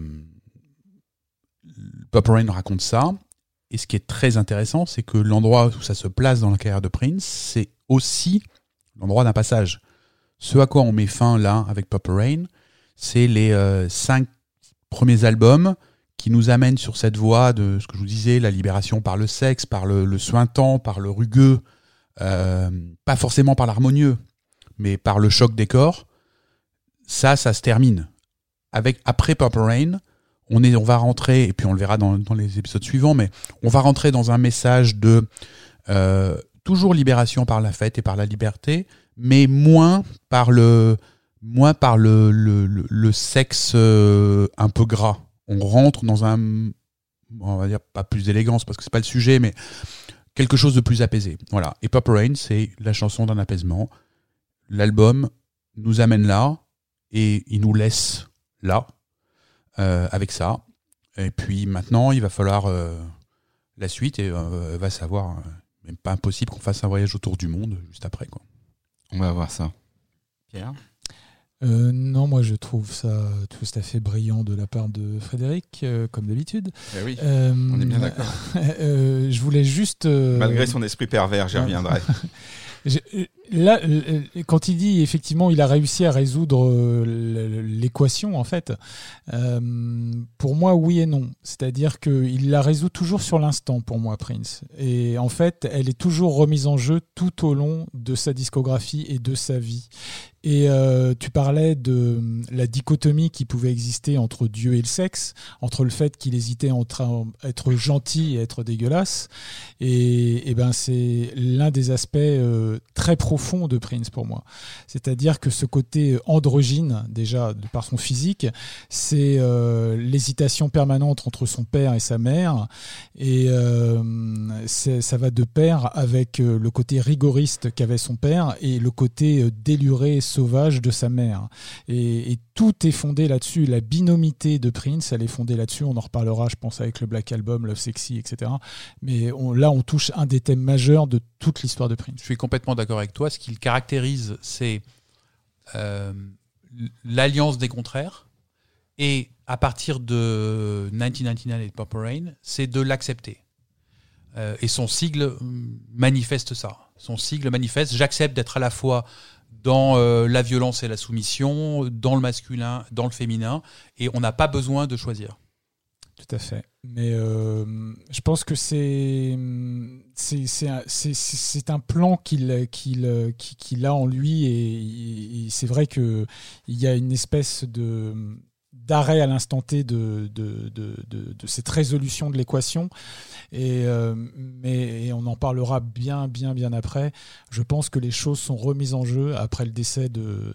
Pop Rain raconte ça. Et ce qui est très intéressant, c'est que l'endroit où ça se place dans la carrière de Prince, c'est aussi l'endroit d'un passage. Ce à quoi on met fin là avec Pop Rain, c'est les euh, cinq premiers albums qui nous amènent sur cette voie de ce que je vous disais, la libération par le sexe, par le, le suintant, par le rugueux, euh, pas forcément par l'harmonieux, mais par le choc des corps. Ça, ça se termine. Avec après Purple Rain, on est, on va rentrer et puis on le verra dans, les épisodes suivants, mais on va rentrer dans un message de euh, toujours libération par la fête et par la liberté, mais moins par le moins par le, le, le, le sexe euh, un peu gras. On rentre dans un, on va dire pas plus d'élégance parce que c'est pas le sujet, mais quelque chose de plus apaisé. Voilà. Et Purple Rain, c'est la chanson d'un apaisement. L'album nous amène là et il nous laisse là avec ça. Et puis maintenant, il va falloir euh, la suite et euh, va savoir. euh, même pas impossible qu'on fasse un voyage autour du monde juste après. Quoi. On va voir ça. Pierre? Euh, non, moi je trouve ça tout à fait brillant de la part de Frédéric, euh, comme d'habitude. Eh oui. Euh, On est bien d'accord. *laughs* euh, je voulais juste. euh, Malgré son esprit pervers, j'y reviendrai. *laughs* Là, euh, quand il dit effectivement, il a réussi à résoudre euh, l'équation, en fait, euh, pour moi, oui et non. C'est-à-dire qu'il la résout toujours sur l'instant, pour moi, Prince. Et en fait, elle est toujours remise en jeu tout au long de sa discographie et de sa vie. Et euh, tu parlais de euh, la dichotomie qui pouvait exister entre Dieu et le sexe, entre le fait qu'il hésitait entre être gentil et être dégueulasse. Et, ben c'est l'un des aspects euh, très profonds de Prince pour moi. C'est-à-dire que ce côté androgyne, déjà de par son physique, c'est euh, l'hésitation permanente entre son père et sa mère. Et ça va de pair avec le côté rigoriste qu'avait son père et le côté déluré, sauvage de sa mère. Et, tout est fondé là-dessus. La binomité de Prince, elle est fondée là-dessus. On en reparlera, je pense, avec le Black Album, Love Sexy, etc. Mais là, on touche un des thèmes majeurs de toute l'histoire de Prince. Je suis complètement d'accord avec toi. Ce qui le caractérise, c'est euh, l'alliance des contraires. Et à partir de 1999 et de Purple Rain, c'est de l'accepter. Euh, et son sigle manifeste ça. Son sigle manifeste j'accepte d'être à la fois dans euh, la violence et la soumission, dans le masculin, dans le féminin, et on n'a pas besoin de choisir. Tout à fait. Mais euh, je pense que c'est c'est un, plan qu'il qu'il qu'il a en lui et, et c'est vrai que il y a une espèce de d'arrêt à l'instant T de, de, de, de, cette résolution de l'équation et euh, mais et on en parlera bien bien bien après je pense que les choses sont remises en jeu après le décès de,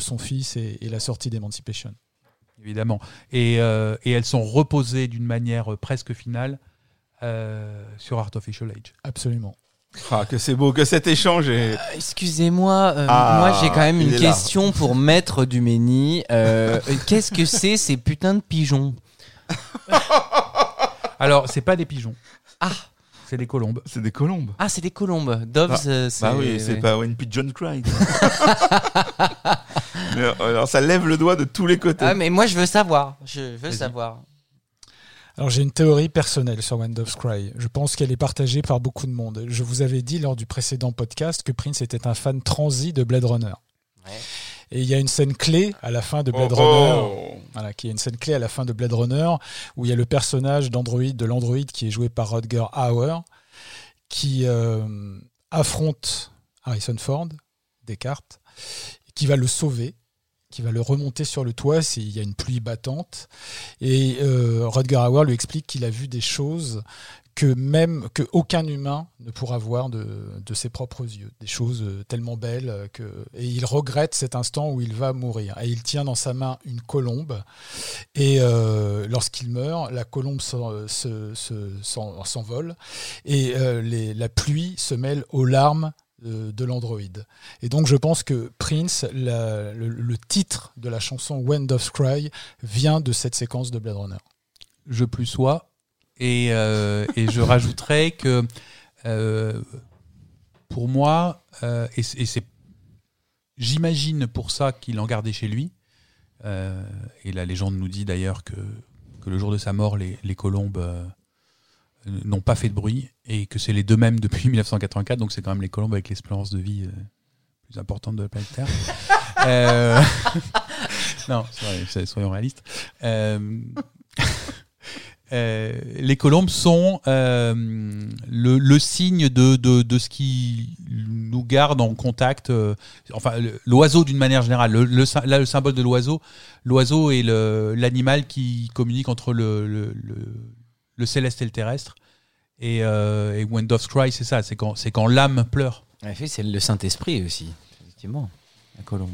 son fils et, et la sortie d'Emancipation évidemment. Et, euh, et elles sont reposées d'une manière presque finale euh, sur Artificial Age. absolument Ah, que c'est beau, que cet échange est. Euh, Excusez-moi, euh, Ah, moi j'ai quand même une là. question pour Maître Dumény. Euh, *laughs* euh, Qu'est-ce que c'est ces putains de pigeons *laughs* Alors, c'est pas des pigeons. Ah. C'est des colombes. C'est des colombes. Ah, c'est des colombes. Doves, Bah, euh, c'est. Bah oui, c'est ouais. pas When Pigeon euh, alors ça lève le doigt de tous les côtés. Ah, mais moi je veux savoir. Je veux savoir. Alors j'ai une théorie personnelle sur When Doves Cry. Je pense qu'elle est partagée par beaucoup de monde. Je vous avais dit lors du précédent podcast que Prince était un fan transi de Blade Runner. Ouais. Et il y a une scène clé à la fin de Blade Oh, Runner. oh. Voilà, qui est une scène clé à la fin de Blade Runner où il y a le personnage d'Android de l'Android qui est joué par Rodger Hauer qui euh, affronte Harrison Ford, Descartes, qui va le sauver, qui va le remonter sur le toit s'il y a une pluie battante. Et euh, lui explique qu'il a vu des choses que même que aucun humain ne pourra voir de, ses propres yeux, des choses euh, tellement belles euh, que et il regrette cet instant où il va mourir. Et il tient dans sa main une colombe et euh, lorsqu'il meurt, la colombe s'en- se- se- s'en- s'envole et la pluie se mêle aux larmes de l'androïde. Et donc je pense que Prince, le, titre de la chanson When Doves Cry vient de cette séquence de Blade Runner. Je plus sois. Et, euh, et je rajouterais que euh, pour moi, euh, et, et c'est, j'imagine pour ça qu'il en gardait chez lui. et la légende nous dit d'ailleurs que, que le jour de sa mort, les, les colombes n'ont pas fait de bruit et que c'est les deux mêmes depuis *laughs* 1984. Donc c'est quand même les colombes avec l'espérance de vie euh, plus importante de la planète Terre. *laughs* Euh, *laughs* Non, vrai, soyons réalistes. Euh, euh, les colombes sont le, le signe de, de, de ce qui nous garde en contact. enfin, l'oiseau d'une manière générale. Le, là, le symbole de l'oiseau, l'oiseau est l'animal qui communique entre le, le, le- le céleste et le terrestre. Et, euh, et When Doves Cry, c'est ça, c'est quand, c'est quand l'âme pleure. En effet, c'est le Saint-Esprit aussi, effectivement, la colombe.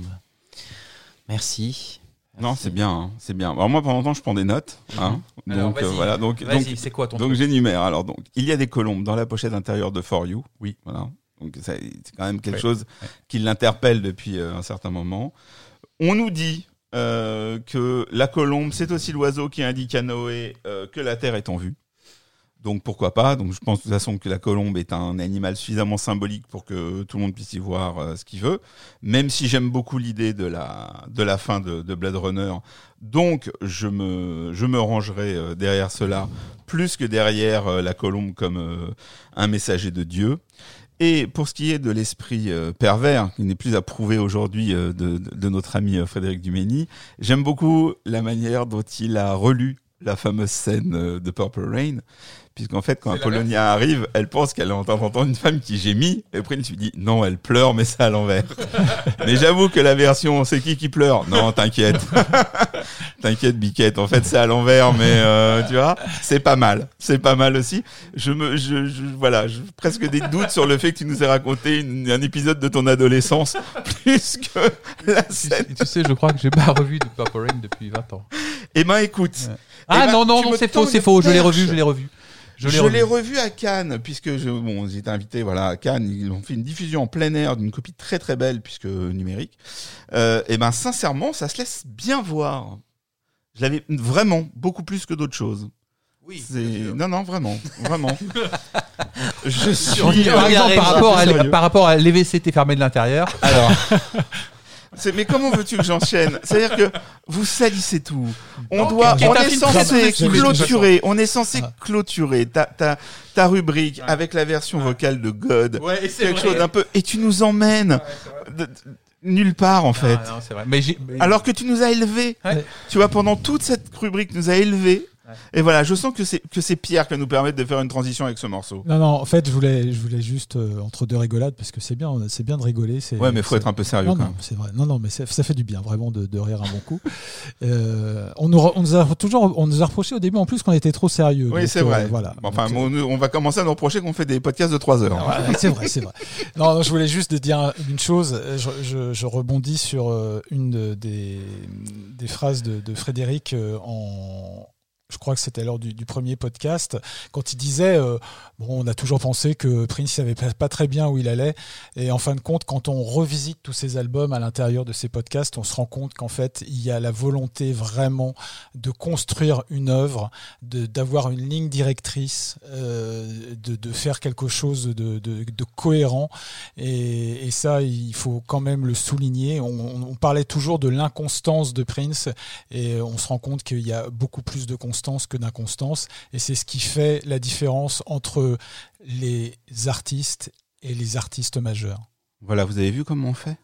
Merci. Non, c'est bien, hein, c'est bien. Alors moi, pendant longtemps, je prends des notes. Hein. Alors, donc euh, voilà, donc Vas-y, donc c'est quoi ton donc j'énumère. Alors donc, il y a des colombes dans la pochette intérieure de For You. Oui. Voilà. Donc ça, c'est quand même quelque Ouais, chose ouais. qui l'interpelle depuis euh, un certain moment. On nous dit euh, que la colombe, c'est aussi l'oiseau qui indique à Noé euh, que la terre est en vue. Donc pourquoi pas? Donc je pense de toute façon que la colombe est un animal suffisamment symbolique pour que tout le monde puisse y voir euh, ce qu'il veut. Même si j'aime beaucoup l'idée de la de la fin de, de Blade Runner, donc je me je me rangerai derrière cela plus que derrière la colombe comme un messager de Dieu. Et pour ce qui est de l'esprit euh, pervers, qui n'est plus à prouver aujourd'hui euh, de, notre ami euh, Frédéric Dumény, j'aime beaucoup la manière dont il a relu la fameuse scène de Purple Rain, puisqu'en fait, quand Apollonia arrive, elle pense qu'elle entend entendre une femme qui gémit, et Prince lui dit non, elle pleure, mais c'est à l'envers. *laughs* mais j'avoue que la version c'est qui qui pleure? Non, t'inquiète. *laughs* T'inquiète, Biquette. En fait, c'est à l'envers, mais euh, tu vois, c'est pas mal. C'est pas mal aussi. Je me, je, je- voilà, j'ai presque des doutes sur le fait que tu nous aies raconté une- un épisode de ton adolescence *laughs* plus que la Tu, scène. tu sais, je crois que j'ai pas revu de Purple Rain depuis 20 ans. Eh ben, écoute. Ouais. Eh Ah ben, non, non, non, c'est faux, c'est faux. Je l'ai revu, je l'ai revu. Je l'ai revu. revu à Cannes, puisque je, bon, j'ai été invité, voilà, à Cannes. Ils ont fait une diffusion en plein air d'une copie très très belle, puisque numérique. Euh, et ben, sincèrement, ça se laisse bien voir. Je l'avais vraiment beaucoup plus que d'autres choses. Oui. Non non vraiment vraiment. *laughs* je suis Par exemple, par rapport, à, par rapport à l'EVCT fermé de l'intérieur. alors. *laughs* Mais comment veux-tu que j'enchaîne? C'est-à-dire que vous salissez tout. On doit, on est censé clôturer. On est censé clôturer ta ta ta rubrique avec la version vocale de God. Ouais, quelque chose d'un peu et tu nous emmènes nulle part en fait. Ah, non, c'est vrai. Mais Alors que tu nous as élevés. Ouais. Tu vois pendant toute cette rubrique tu nous as élevés. Ouais. Et voilà, je sens que c'est que c'est Pierre qui va nous permettre de faire une transition avec ce morceau. Non, non, en fait, je voulais, je voulais juste, euh, entre deux rigolades, parce que c'est bien, c'est bien de rigoler. c'est- Ouais, mais faut être un peu sérieux Non, quand non, même. c'est vrai. Non, non, mais ça fait du bien, vraiment, de, de rire un bon coup. Euh, on, nous, on nous a toujours, on nous a reproché au début, en plus, qu'on était trop sérieux. Oui, Donc, c'est euh, vrai. voilà. Bon, Enfin, Donc, euh, on, on va commencer à nous reprocher qu'on fait des podcasts de 3 heures. Ah, ouais, c'est vrai, c'est vrai. Non, non, je voulais juste dire une chose. Je, je- je rebondis sur euh, une de- des, des phrases de, de Frédéric euh, en. Je crois que c'était lors du, du premier podcast, quand il disait euh, Bon, on a toujours pensé que Prince savait pas, très bien où il allait. Et en fin de compte, quand on revisite tous ces albums à l'intérieur de ces podcasts, on se rend compte qu'en fait, il y a la volonté vraiment de construire une œuvre, d'avoir une ligne directrice, euh, de, de faire quelque chose de, de- cohérent. Et, ça, il faut quand même le souligner. On- on parlait toujours de l'inconstance de Prince, et on se rend compte qu'il y a beaucoup plus de constance que d'inconstance. Et c'est ce qui fait la différence entre les artistes et les artistes majeurs. Voilà, vous avez vu comment on fait?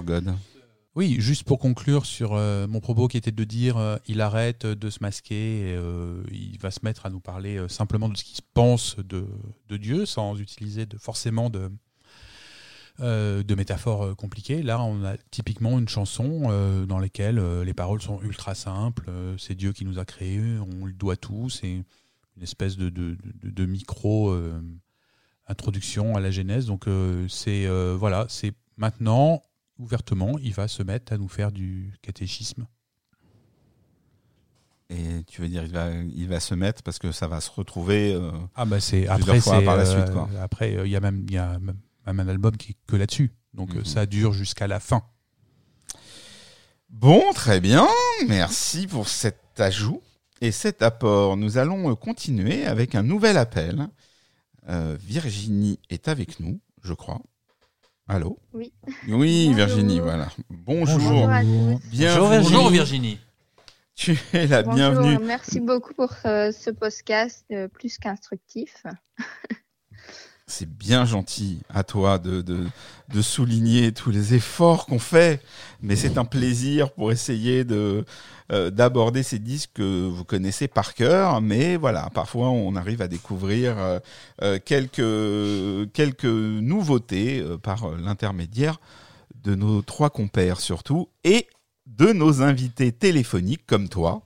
God Oui, juste pour conclure sur euh, mon propos qui était de dire euh, il arrête de se masquer, et, euh, il va se mettre à nous parler simplement de ce qu'il pense de, Dieu sans utiliser forcément de, métaphores compliquées. Là, on a typiquement une chanson dans laquelle les paroles sont ultra simples. c'est Dieu qui nous a créés, on lui doit tout. C'est une espèce de, de, micro introduction à la Genèse. Donc c'est voilà, c'est maintenant ouvertement, il va se mettre à nous faire du catéchisme. Et tu veux dire, il va, il va se mettre parce que ça va se retrouver. euh, Ah bah c'est Plusieurs après fois c'est par la euh, suite, quoi. après euh, il y a même y a même même un album qui est que là-dessus. Donc euh, Mhm. ça dure jusqu'à la fin. Bon, très bien. Merci pour cet ajout et cet apport. Nous allons euh, continuer avec un nouvel appel. Euh, Virginie est avec nous, je crois. Allô Oui. Oui, Bonjour. Virginie, voilà. Bonjour. Bonjour à tous. Bienvenue. Bonjour Virginie. Tu es la Bonjour, bienvenue. merci beaucoup pour euh, ce podcast euh, plus qu'instructif. *laughs* C'est bien gentil à toi de, souligner tous les efforts qu'on fait, mais c'est un plaisir pour essayer de euh, d'aborder ces disques que vous connaissez par cœur, mais voilà, parfois on arrive à découvrir euh, euh, quelques nouveautés par l'intermédiaire de nos trois compères surtout et de nos invités téléphoniques comme toi.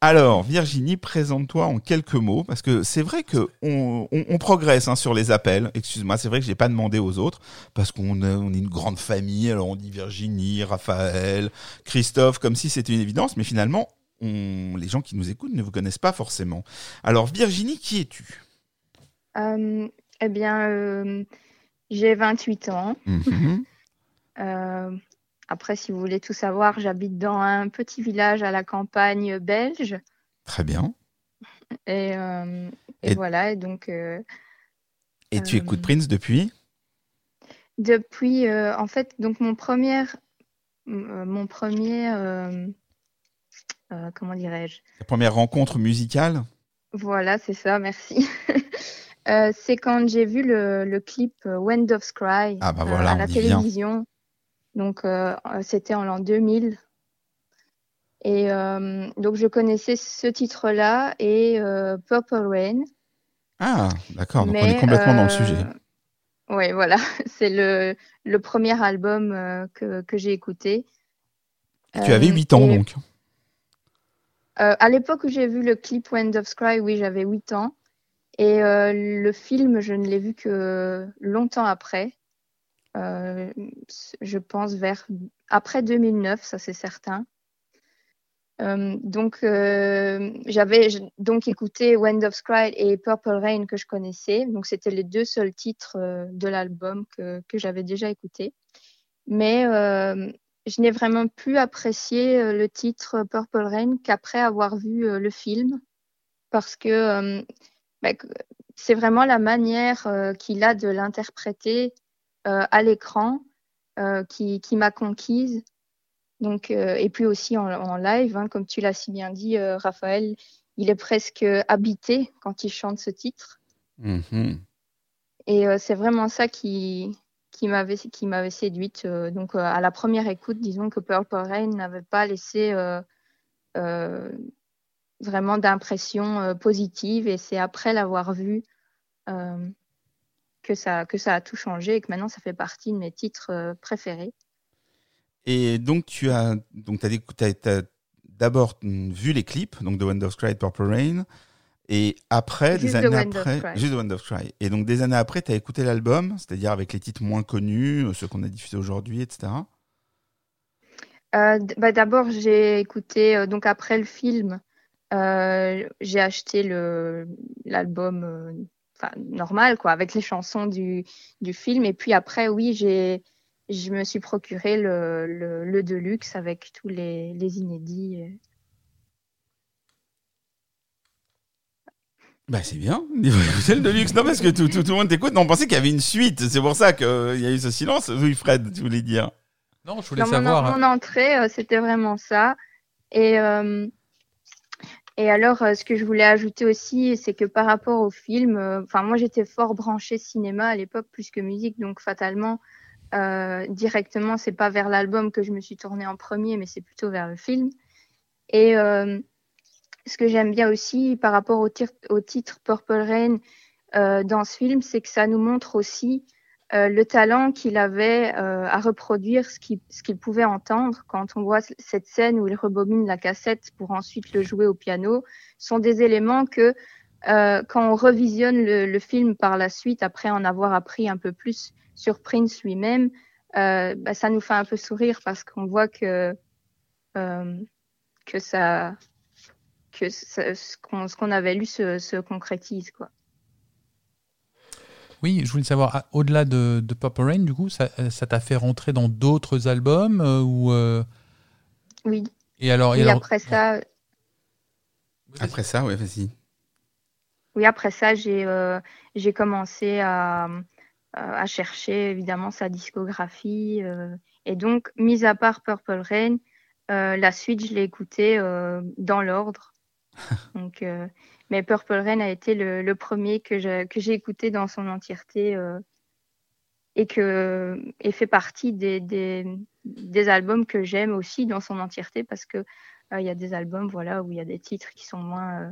Alors, Virginie, présente-toi en quelques mots, parce que c'est vrai que on, on- on progresse hein, sur les appels. Excuse-moi, c'est vrai que j'ai pas demandé aux autres, parce qu'on est, on est une grande famille. Alors on dit Virginie, Raphaël, Christophe, comme si c'était une évidence, mais finalement, on, les gens qui nous écoutent ne vous connaissent pas forcément. Alors, Virginie, qui es-tu? Euh, eh bien, euh, j'ai 28 ans. Mhm. Euh, après, si vous voulez tout savoir, j'habite dans un petit village à la campagne belge. Très bien. Et, euh, et Et- voilà, et donc euh, Et tu Euh, écoutes Prince depuis? Depuis, euh, en fait, donc mon premier, euh, mon premier, euh, euh, comment dirais-je? ta première rencontre musicale? Voilà, c'est ça, merci. *laughs* Euh, c'est quand j'ai vu le, le clip euh, Wind of Cry Ah bah euh, à la télévision. Donc, euh, euh, c'était en l'an 2000. Et euh, donc, je connaissais ce titre-là et euh, Purple Rain. Ah, d'accord, donc on est complètement dans le sujet. Ouais, voilà, *laughs* c'est le, le premier album que, que j'ai écouté. Tu avais Euh, 8 ans et, donc. à l'époque où j'ai vu le clip Wind of Cry, oui, j'avais 8 ans. Et le film, je ne l'ai vu que longtemps après. Euh, je pense vers après 2009, ça c'est certain. Euh, donc euh, j'avais donc écouté Wind of Cry et Purple Rain que je connaissais. Donc c'était les deux seuls titres de l'album que, j'avais déjà écouté. Mais je n'ai vraiment plus apprécié le titre Purple Rain qu'après avoir vu le film parce que bah, que- c'est vraiment la manière qu'il a de l'interpréter à l'écran euh, qui, qui m'a conquise. Donc, euh, et puis aussi en, en live, hein, comme tu l'as si bien dit, euh, Raphaël, il est presque habité quand il chante ce titre. Mhm. Et euh, c'est vraiment ça qui, qui m'avait qui m'avait séduite. Euh, donc euh, à la première écoute, disons que Purple Rain n'avait pas laissé euh, euh, vraiment d'impression euh, positive. Et c'est après l'avoir vu euh, que ça que ça a tout changé et que maintenant ça fait partie de mes titres euh, préférés. Et donc, tu as, donc, t'as d'abord vu les clips, donc de Wind of Cry et Purple Rain, et après, Juste des de années après, Cry. juste de Wind of Cry. Et donc, des années après, tu as écouté l'album, c'est-à-dire avec les titres moins connus, euh, ceux qu'on a diffusés aujourd'hui, etc. Euh, bah, D'abord, j'ai écouté, euh, donc après le film, euh, j'ai acheté l'album enfin, normal, quoi, avec les chansons du, du film. Et puis après, oui, j'ai, je me suis procuré le, le, le Deluxe avec tous les, les inédits. euh. Bah, c'est bien. *laughs* C'est le Deluxe. Non, parce que tout, tout, tout le monde t'écoute. Non, on pensait qu'il y avait une suite. C'est pour ça qu'il y a eu ce silence. Oui, Fred, tu voulais dire. Non, je voulais Dans mon, savoir. hein. mon entrée, euh, c'était vraiment ça. Et, euh, et alors, euh, ce que je voulais ajouter aussi, c'est que par rapport au film, euh, enfin, moi, j'étais fort branchée cinéma à l'époque plus que musique, donc fatalement, euh, directement, c'est pas vers l'album que je me suis tournée en premier, mais c'est plutôt vers le film. Et ce que j'aime bien aussi par rapport au, titre Purple Rain dans ce film, c'est que ça nous montre aussi euh, le talent qu'il avait euh, à reproduire ce qu'il pouvait entendre. Quand on voit cette scène où il rebobine la cassette pour ensuite le jouer au piano sont des éléments que euh, quand on revisionne le, le film par la suite après en avoir appris un peu plus sur Prince lui-même euh, bah, ça nous fait un peu sourire parce qu'on voit que euh, que ça que ça- ce qu'on ce qu'on avait lu se, se concrétise quoi Oui, je voulais savoir, ah, au-delà de, de Purple Rain, du coup, ça euh, ça t'a fait rentrer dans d'autres albums euh, ou euh, oui Et alors, et et alors- après ça Après ça, ouais, vas-y. Oui, après ça, j'ai euh, j'ai commencé à, à chercher évidemment sa discographie. euh, et donc, mis à part Purple Rain, euh, la suite, je l'ai écoutée euh, dans l'ordre. *laughs* donc, euh, mais Purple Rain a été le, le premier que j'ai que j'ai écouté dans son entièreté euh, et que et fait partie des, des, des albums que j'aime aussi dans son entièreté parce que euh, il y a des albums voilà où il y a des titres qui sont moins euh,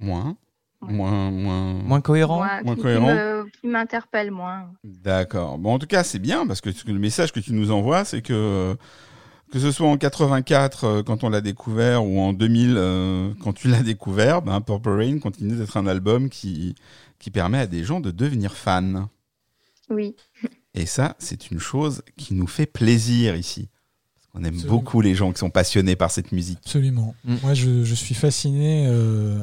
Moins. Moins, moins. Moins cohérent. moins, Moins qui, qui cohérent. me- qui m'interpellent moins. D'accord. Bon, en tout cas, c'est bien parce que ce que- le message que tu nous envoies, c'est que que ce soit en 84 euh, quand on l'a découvert ou en 2000 euh, quand tu l'as découvert, ben Purple Rain continue d'être un album qui qui permet à des gens de devenir fans. Oui. Et ça, c'est une chose qui nous fait plaisir ici. Qu'on aime Absolument. beaucoup les gens qui sont passionnés par cette musique. Absolument. Mm. Moi, je, je suis fasciné euh,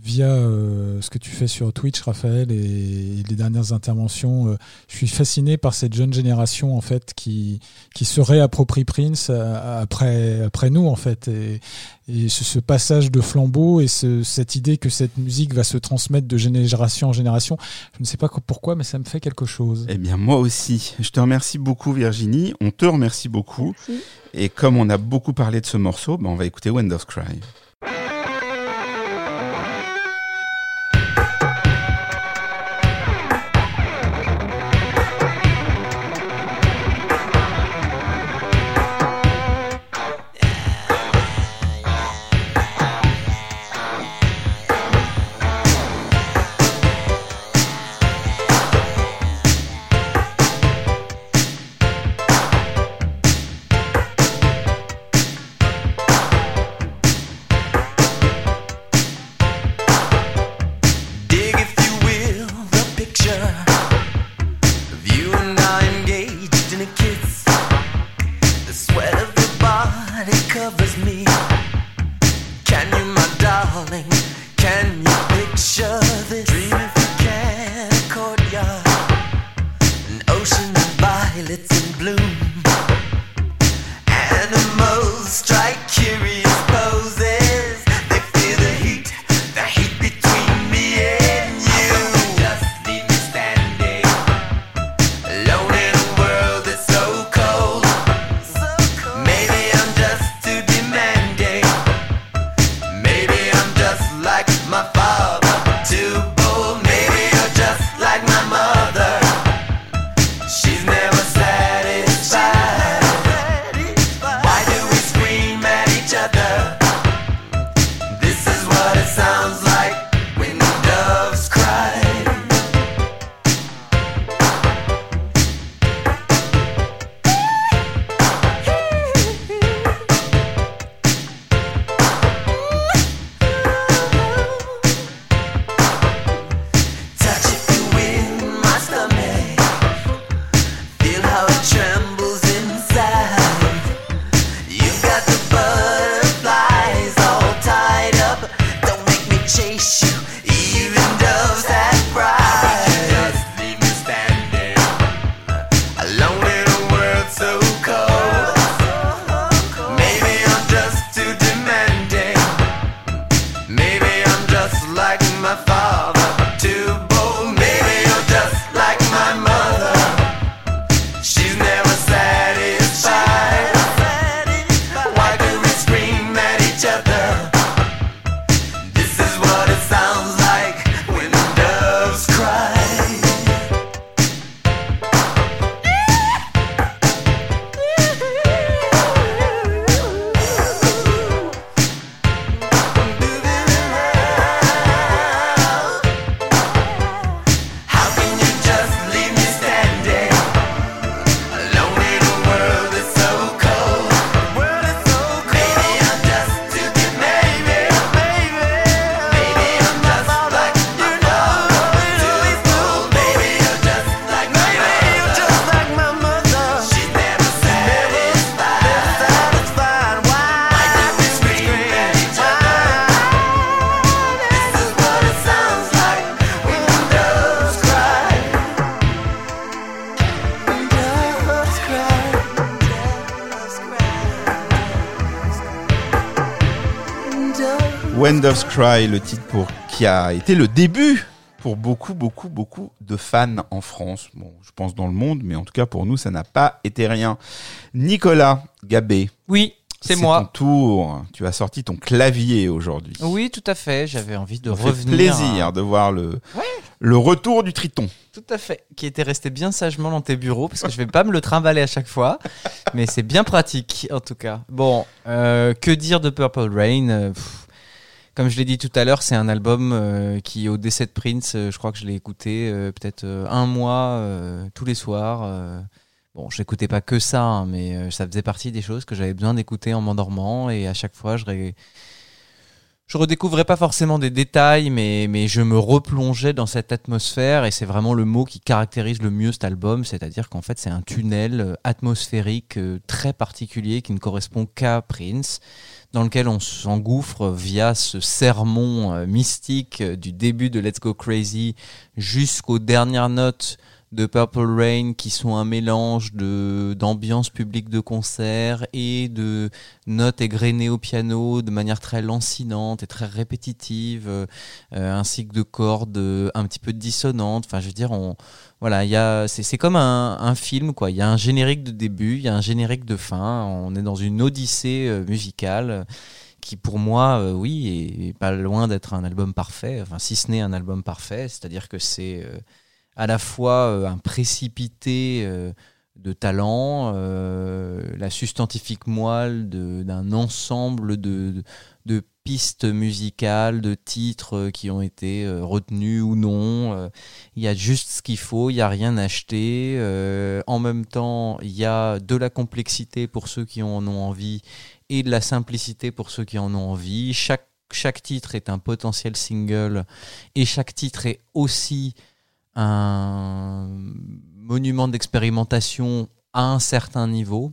via euh, ce que tu fais sur Twitch, Raphaël, et, les dernières interventions. euh, je suis fasciné par cette jeune génération, en fait, qui, qui se réapproprie Prince euh, après, après nous, en fait. Et, et ce, ce passage de flambeau et ce- cette idée que cette musique va se transmettre de génération en génération, je ne sais pas pourquoi, mais ça me fait quelque chose. Eh bien, moi aussi. Je te remercie beaucoup, Virginie. On te remercie beaucoup. Merci. Et comme on a beaucoup parlé de ce morceau, ben on va écouter Wind of Cry. When Cry, le titre pour qui a été le début pour beaucoup, beaucoup, beaucoup de fans en France. Bon, je pense dans le monde, mais en tout cas pour nous, ça n'a pas été rien. Nicolas Gabé, Oui, c'est ton moi. tour. Tu as sorti ton clavier aujourd'hui. Oui, tout à fait. J'avais envie de Ça fait revenir. plaisir à- de voir le, Ouais. le retour du Triton. Tout à fait. Qui était resté bien sagement dans tes bureaux, parce que je vais pas me le trimballer à chaque fois. mais c'est bien pratique, en tout cas. Bon, euh, que dire de Purple Rain? Euh, pff, Comme je l'ai dit tout à l'heure, c'est un album euh, qui, au décès de Prince, euh, je crois que je l'ai écouté euh, peut-être un mois, tous les soirs. Bon, je n'écoutais pas que ça, hein, mais euh, ça faisait partie des choses que j'avais besoin d'écouter en m'endormant. Et à chaque fois, je, je redécouvrais pas forcément des détails, mais, je me replongeais dans cette atmosphère. Et c'est vraiment le mot qui caractérise le mieux cet album. C'est-à-dire qu'en fait, c'est un tunnel euh, atmosphérique euh, très particulier qui ne correspond qu'à Prince dans lequel on s'engouffre via ce sermon mystique du début de Let's Go Crazy jusqu'aux dernières notes de Purple Rain qui sont un mélange de d'ambiance publique de concert et de notes égrenées au piano de manière très lancinante et très répétitive euh, ainsi que de cordes euh, un petit peu dissonantes. Enfin je veux dire on voilà il y a c'est comme un, un film quoi. Il y a un générique de début il y a un générique de fin. On est dans une odyssée euh, musicale qui pour moi euh, oui est, pas loin d'être un album parfait. Enfin si ce n'est un album parfait c'est-à-dire que c'est à la fois euh, un précipité euh, de talent, euh, la substantifique moelle d'un ensemble de, de pistes musicales, de titres qui ont été retenus ou non. Il y a juste ce qu'il faut, il n'y a rien acheté. En même temps, il y a de la complexité pour ceux qui en ont envie et de la simplicité pour ceux qui en ont envie. Chaque, chaque titre est un potentiel single et chaque titre est aussi un monument d'expérimentation à un certain niveau.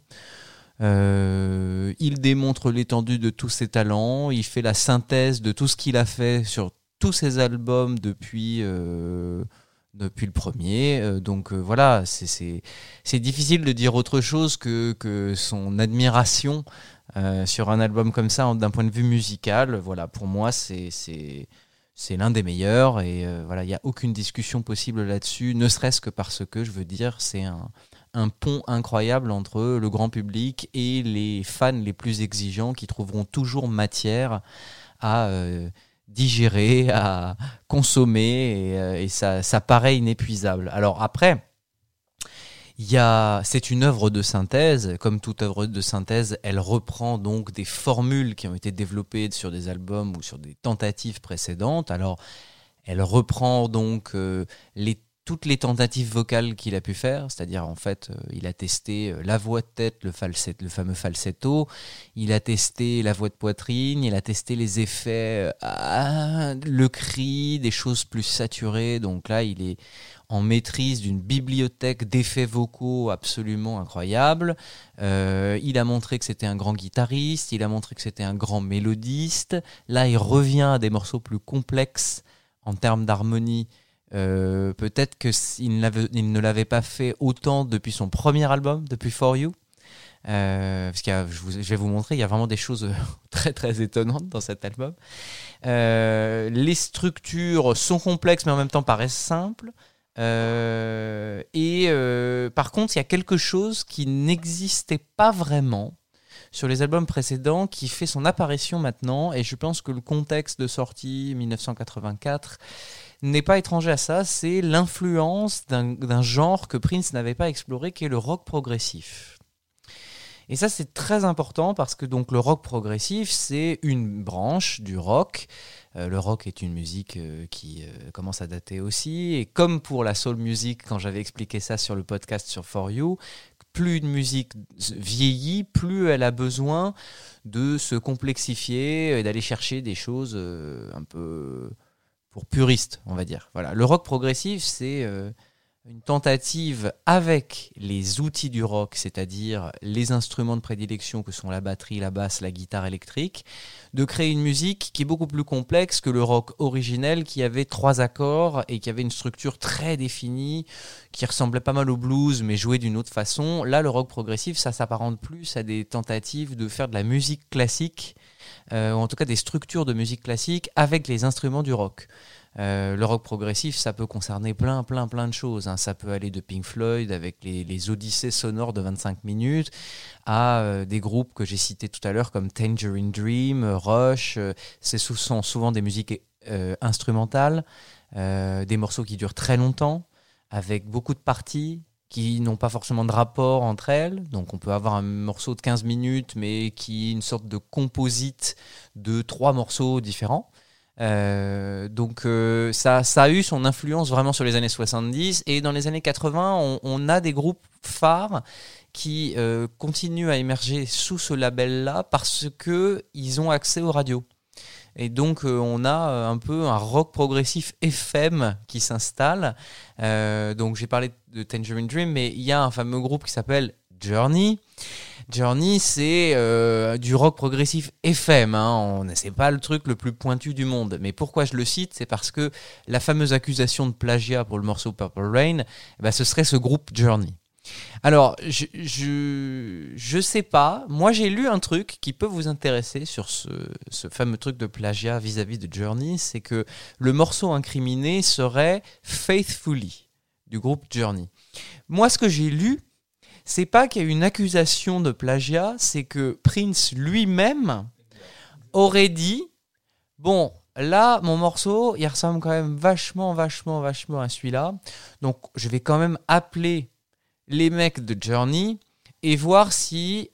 Euh, il démontre l'étendue de tous ses talents, il fait la synthèse de tout ce qu'il a fait sur tous ses albums depuis, euh, depuis le premier. Euh, donc voilà, c'est- difficile de dire autre chose que, que son admiration sur un album comme ça d'un point de vue musical. Voilà, pour moi, c'est c'est l'un des meilleurs et euh, voilà, il n'y a aucune discussion possible là-dessus, ne serait-ce que parce que je veux dire, c'est un, pont incroyable entre le grand public et les fans les plus exigeants qui trouveront toujours matière à euh, digérer, à consommer et, euh, et ça, ça paraît inépuisable. Alors après, c'est une œuvre de synthèse. Comme toute œuvre de synthèse, elle reprend donc des formules qui ont été développées sur des albums ou sur des tentatives précédentes. Alors, elle reprend donc euh, les, toutes les tentatives vocales qu'il a pu faire, c'est-à-dire en fait, euh, il a testé euh, la voix de tête, le, fameux falsetto, il a testé la voix de poitrine, il a testé les effets, euh, le cri, des choses plus saturées. Donc là, il est en maîtrise d'une bibliothèque d'effets vocaux absolument incroyable. Il a montré que c'était un grand guitariste, il a montré que c'était un grand mélodiste. Là, il revient à des morceaux plus complexes en termes d'harmonie. Euh, Peut-être qu'il ne l'avait pas fait autant depuis son premier album, depuis For You. Euh, parce a- je, vais vous montrer, il y a vraiment des choses *laughs* très très étonnantes dans cet album. Euh, les structures sont complexes mais en même temps paraissent simples. Et par contre, il y a quelque chose qui n'existait pas vraiment sur les albums précédents qui fait son apparition maintenant. Et je pense que le contexte de sortie 1984 n'est pas étranger à ça. C'est l'influence d'un genre que Prince n'avait pas exploré, qui est le rock progressif. Et ça, c'est très important parce que donc le rock progressif, c'est une branche du rock. Euh, le rock est une musique euh, qui euh, commence à dater aussi. Et comme pour la soul music, quand j'avais expliqué ça sur le podcast sur For You, plus une musique vieillit, plus elle a besoin de se complexifier et d'aller chercher des choses un peu pour puristes, on va dire. Voilà. Le rock progressif, c'est euh, une tentative avec les outils du rock, c'est-à-dire les instruments de prédilection que sont la batterie, la basse, la guitare électrique, de créer une musique qui est beaucoup plus complexe que le rock originel qui avait trois accords et qui avait une structure très définie, qui ressemblait pas mal au blues mais joué d'une autre façon. Là, le rock progressif, ça s'apparente plus à des tentatives de faire de la musique classique, euh, ou en tout cas des structures de musique classique avec les instruments du rock. Euh, le rock progressif, ça peut concerner plein, plein, plein de choses. hein. Ça peut aller de Pink Floyd avec les, odyssées sonores de 25 minutes à euh, des groupes que j'ai cités tout à l'heure comme Tangerine Dream, Rush. ce sont souvent des musiques instrumentales, des morceaux qui durent très longtemps, avec beaucoup de parties qui n'ont pas forcément de rapport entre elles. Donc on peut avoir un morceau de 15 minutes, mais qui est une sorte de composite de trois morceaux différents. Euh, donc euh, ça, a eu son influence vraiment sur les années 70 et dans les années 80 on, on a des groupes phares qui euh, continuent à émerger sous ce label là parce que ils ont accès aux radios et donc euh, on a euh, un peu un rock progressif FM qui s'installe Euh, donc j'ai parlé de Tangerine Dream mais il y a un fameux groupe qui s'appelle Journey Journey, c'est du rock progressif FM. Hein. On c'est pas le truc le plus pointu du monde. Mais pourquoi je le cite, c'est parce que la fameuse accusation de plagiat pour le morceau Purple Rain, ben, ce serait ce groupe Journey. Alors, je, je, je sais pas. Moi, j'ai lu un truc qui peut vous intéresser sur ce, ce fameux truc de plagiat vis-à-vis de Journey. C'est que le morceau incriminé serait Faithfully du groupe Journey. Moi, ce que j'ai lu, c'est pas qu'il y a une accusation de plagiat, c'est que Prince lui-même aurait dit Bon, là, mon morceau, il ressemble quand même vachement, vachement, vachement à celui-là. Donc, je vais quand même appeler les mecs de Journey et voir si,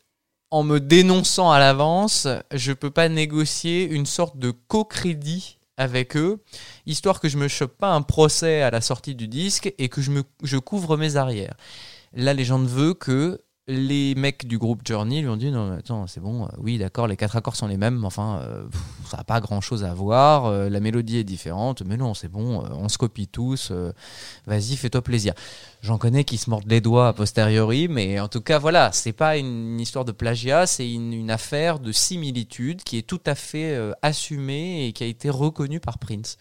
en me dénonçant à l'avance, je peux pas négocier une sorte de co-crédit avec eux, histoire que je me chope pas un procès à la sortie du disque et que je, me, je couvre mes arrières. La légende veut que les mecs du groupe Journey lui ont dit non attends c'est bon euh, oui d'accord les quatre accords sont les mêmes enfin euh, ça n'a pas grand chose à voir euh, la mélodie est différente mais non c'est bon on se copie tous vas-y fais-toi plaisir. J'en connais qui se mordent les doigts a posteriori mais en tout cas voilà c'est pas une histoire de plagiat c'est une, affaire de similitude qui est tout à fait assumée et qui a été reconnue par Prince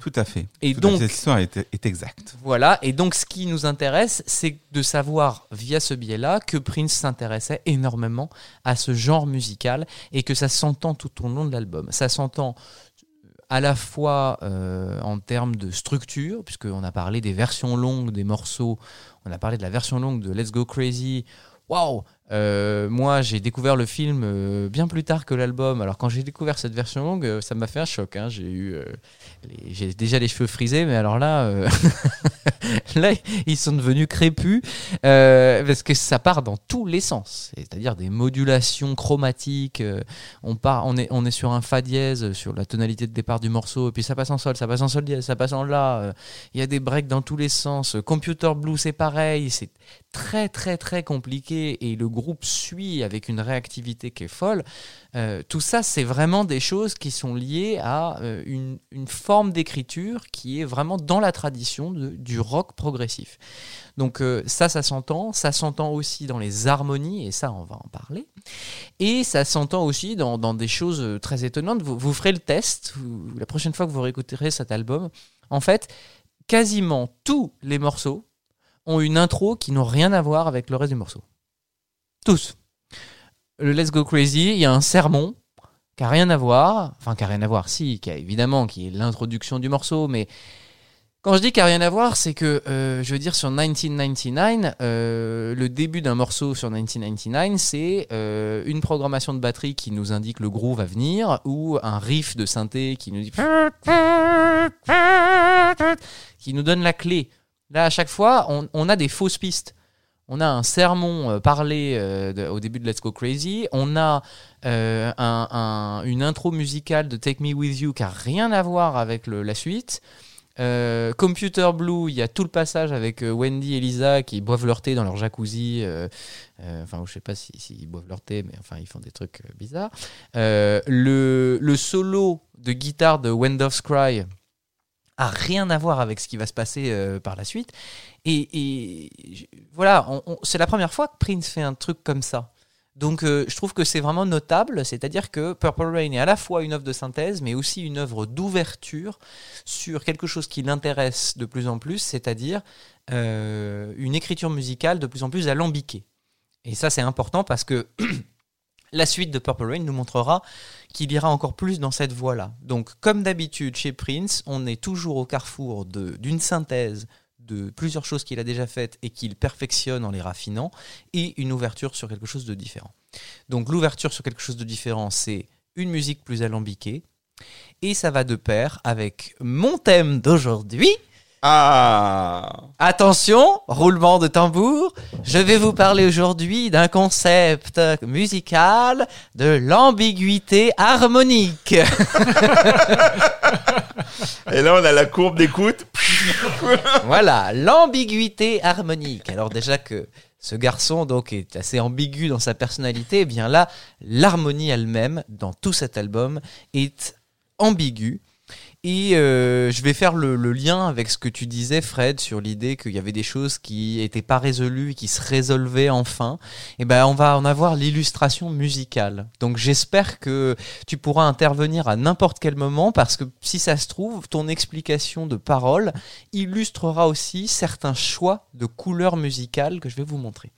Tout à fait. Et Tout à donc- fait, cette histoire est, est exacte. voilà, et donc ce qui nous intéresse, c'est de savoir via ce biais-là que Prince s'intéressait énormément à ce genre musical et que ça s'entend tout au long de l'album. Ça s'entend à la fois euh, en termes de structure, puisqu'on a parlé des versions longues des morceaux, on a parlé de la version longue de Let's Go Crazy. Waouh, Euh, moi, j'ai découvert le film euh, bien plus tard que l'album. Alors, quand j'ai découvert cette version longue, euh, ça m'a fait un choc. hein. J'ai eu, euh, j'ai déjà les cheveux frisés, mais alors là, euh, *laughs* là, ils sont devenus crépus euh, parce que ça part dans tous les sens. C'est-à-dire des modulations chromatiques. euh, on part, on est, on est sur un fa dièse sur la tonalité de départ du morceau, et puis ça passe en sol, ça passe en sol dièse, ça passe en la. Il y a des breaks dans tous les sens. Computer Blue, c'est pareil. C'est très très très compliqué et le groupe suit avec une réactivité qui est folle. Euh, tout ça, c'est vraiment des choses qui sont liées à euh, une, forme d'écriture qui est vraiment dans la tradition du rock progressif. Donc euh, ça, ça s'entend. Ça s'entend aussi dans les harmonies, et ça, on va en parler. Et ça s'entend aussi dans, des choses très étonnantes. Vous, ferez le test la prochaine fois que vous réécouterez cet album. En fait, quasiment tous les morceaux ont une intro qui n'ont rien à voir avec le reste du morceau. Tous. Le Let's Go Crazy, il y a un sermon qui a rien à voir, enfin qui a rien à voir, si, qui évidemment qui est l'introduction du morceau, mais quand je dis qu'il n'y a rien à voir, c'est que, euh, je veux dire, sur 1999, euh, le début d'un morceau sur 1999, c'est euh, une programmation de batterie qui nous indique le groove à venir, ou un riff de synthé qui nous dit... qui nous donne la clé. Là, à chaque fois, on a des fausses pistes. On a un sermon euh, parlé euh, au début de Let's Go Crazy. On a euh, un- un- une intro musicale de Take Me With You qui a rien à voir avec la suite. Computer Blue, il y a tout le passage avec Wendy et Lisa qui boivent leur thé dans leur jacuzzi. enfin, je sais pas s'ils si, boivent leur thé, mais enfin, ils font des trucs bizarres. Le, solo de guitare de When Doves Cry a rien à voir avec ce qui va se passer euh, par la suite. Et, voilà, c'est la première fois que Prince fait un truc comme ça. Donc euh, je trouve que c'est vraiment notable, c'est-à-dire que Purple Rain est à la fois une œuvre de synthèse, mais aussi une œuvre d'ouverture sur quelque chose qui l'intéresse de plus en plus, c'est-à-dire euh, une écriture musicale de plus en plus alambiquée. Et ça c'est important parce que *clears throat* la suite de Purple Rain nous montrera qu'il ira encore plus dans cette voie-là. Donc, comme d'habitude chez Prince, on est toujours au carrefour d'une synthèse de plusieurs choses qu'il a déjà faites et qu'il perfectionne en les raffinant, et une ouverture sur quelque chose de différent. Donc, l'ouverture sur quelque chose de différent, c'est une musique plus alambiquée, et ça va de pair avec mon thème d'aujourd'hui. Ah Attention, roulement de tambour. Je vais vous parler aujourd'hui d'un concept musical de l'ambiguïté harmonique. *laughs* Et là, on a la courbe d'écoute. *laughs* voilà, l'ambiguïté harmonique. Alors déjà que ce garçon donc est assez ambigu dans sa personnalité, et bien là, l'harmonie elle-même dans tout cet album est ambiguë. Et euh, je vais faire le, le lien avec ce que tu disais, Fred, sur l'idée qu'il y avait des choses qui n'étaient pas résolues et qui se résolvaient enfin. Et ben, on va en avoir l'illustration musicale. Donc, j'espère que tu pourras intervenir à n'importe quel moment parce que si ça se trouve, ton explication de parole illustrera aussi certains choix de couleurs musicales que je vais vous montrer.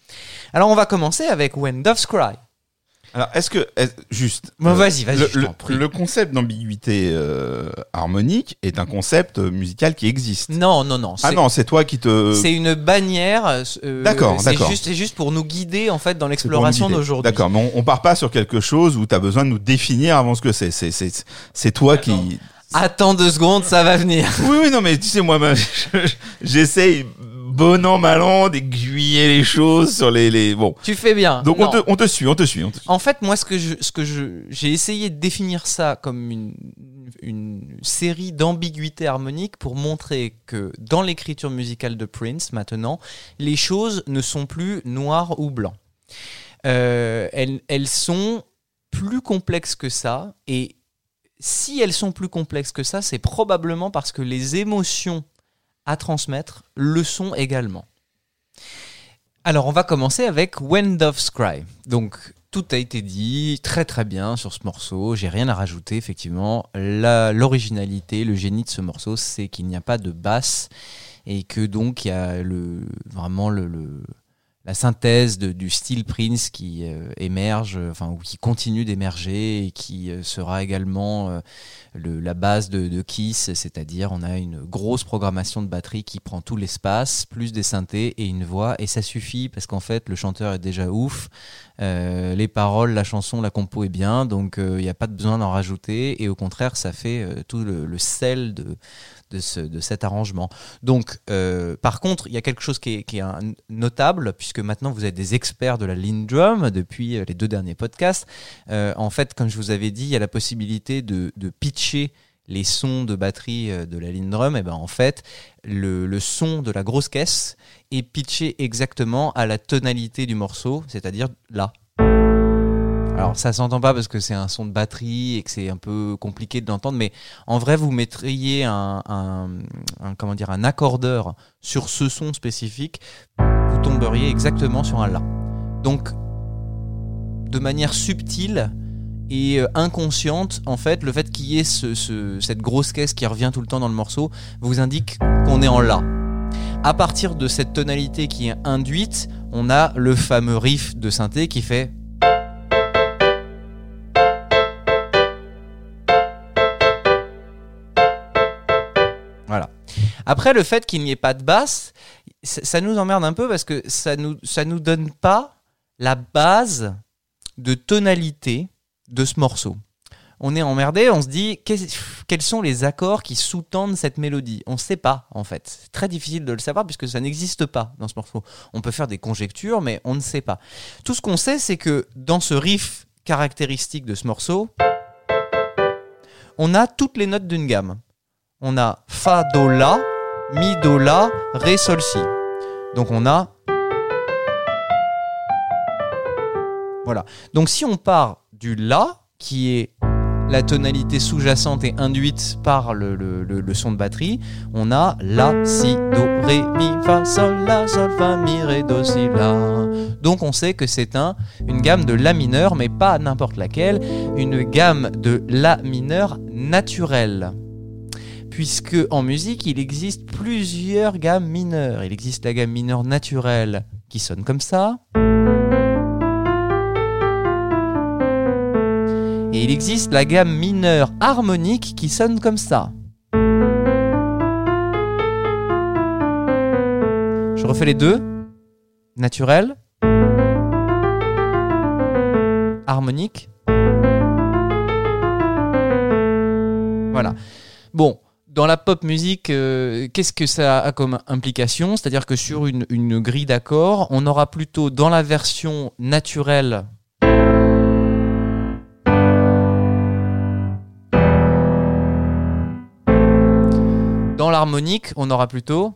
Alors, on va commencer avec When Doves Cry. Alors, est-ce que, est- juste. Bon, euh, vas-y, vas-y, Le, concept d'ambiguïté euh, harmonique est un concept euh, musical qui existe. Non, non, non. Ah non, c'est toi qui te. C'est une bannière. euh, D'accord, c'est d'accord. Juste, c'est juste pour nous guider en fait dans l'exploration d'aujourd'hui. D'accord, mais on, on part pas sur quelque chose où tu as besoin de nous définir avant ce que c'est. C'est, c'est, c'est toi qui. Attends deux secondes, ça va venir. Oui, oui, non, mais tu sais, moi, *laughs* j'essaye, bon an, mal an, d'aiguiller les choses sur les. les... Bon. Tu fais bien. Donc, on te, on te suit, on te suit. On te suit. En fait, moi, ce que je, ce que je, j'ai essayé de définir ça comme une, une série d'ambiguïtés harmoniques pour montrer que dans l'écriture musicale de Prince, maintenant, les choses ne sont plus noires ou blancs. Euh, elles, elles sont plus complexes que ça et si elles sont plus complexes que ça, c'est probablement parce que les émotions à transmettre le sont également. Alors, on va commencer avec When Doves Cry. Donc, tout a été dit très très bien sur ce morceau. J'ai rien à rajouter, effectivement. L'originalité, le génie de ce morceau, c'est qu'il n'y a pas de basse et que donc il y a le, vraiment le- la synthèse du style Prince qui euh, émerge, euh, enfin ou qui continue d'émerger et qui euh, sera également le- la base de, Kiss, c'est-à-dire on a une grosse programmation de batterie qui prend tout l'espace, plus des synthés et une voix, et ça suffit parce qu'en fait le chanteur est déjà ouf, les paroles, la chanson, la compo est bien, donc il n'y a pas de besoin d'en rajouter, et au contraire ça fait tout le, le sel de, de, ce, de cet arrangement. Donc, euh, par contre, il y a quelque chose qui est, notable, puisque maintenant vous êtes des experts de la lean drum depuis euh, les deux derniers podcasts. Euh, en fait, comme je vous avais dit, il y a la possibilité de, pitcher les sons de batterie de la lean drum. Et ben en fait, le, le son de la grosse caisse est pitché exactement à la tonalité du morceau, c'est-à-dire là. Alors ça s'entend pas parce que c'est un son de batterie et que c'est un peu compliqué de l'entendre, mais en vrai vous mettriez un, un- un- comment dire un accordeur sur ce son spécifique, vous tomberiez exactement sur un la. Donc de manière subtile et euh, inconsciente, en fait, le fait qu'il y ait ce- ce- cette grosse caisse qui revient tout le temps dans le morceau vous indique qu'on est en la. À partir de cette tonalité qui est induite, on a le fameux riff de synthé qui fait Après, le fait qu'il n'y ait pas de basse, ça, nous emmerde un peu parce que ça nous, ça nous donne pas la base de tonalité de ce morceau. On est emmerdé, on se dit quels sont les accords qui sous-tendent cette mélodie? On ne sait pas en fait. C'est très difficile de le savoir puisque ça n'existe pas dans ce morceau. On peut faire des conjectures, mais on ne sait pas. Tout ce qu'on sait, c'est que dans ce riff caractéristique de ce morceau, on a toutes les notes d'une gamme on a Fa, Do, La, Mi, Do, La, Ré, Sol, Si. Donc on a. Voilà. Donc si on part du La, qui est la tonalité sous-jacente et induite par le, son de batterie, on a La, Si, Do, Ré, Mi, Fa, Sol, La, Sol, Fa, Mi, Ré, Do, Si, La. Donc on sait que c'est un, une gamme de La mineur, mais pas n'importe laquelle, une gamme de La mineur naturelle puisque en musique, il existe plusieurs gammes mineures. Il existe la gamme mineure naturelle qui sonne comme ça. Et il existe la gamme mineure harmonique qui sonne comme ça. Je refais les deux. Naturel. Harmonique. Voilà. Bon, dans la pop musique, euh, qu'est-ce que ça a comme implication? C'est-à-dire que sur une, une grille d'accords, on aura plutôt dans la version naturelle Dans l'harmonique, on aura plutôt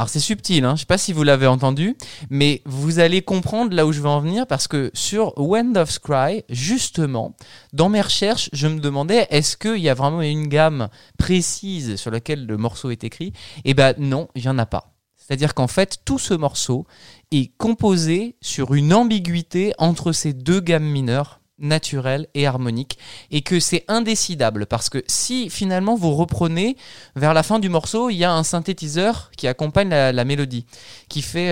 Alors c'est subtil, hein, je sais pas si vous l'avez entendu, mais vous allez comprendre là où je veux en venir parce que sur When Doves Cry, justement, dans mes recherches, je me demandais est-ce qu'il y a vraiment une gamme précise sur laquelle le morceau est écrit? Eh ben non, il y en a pas. C'est-à-dire qu'en fait, tout ce morceau est composé sur une ambiguïté entre ces deux gammes mineures naturelles et harmoniques et que c'est indécidable parce que si finalement vous reprenez vers la fin du morceau il y a un synthétiseur qui accompagne la, mélodie qui fait.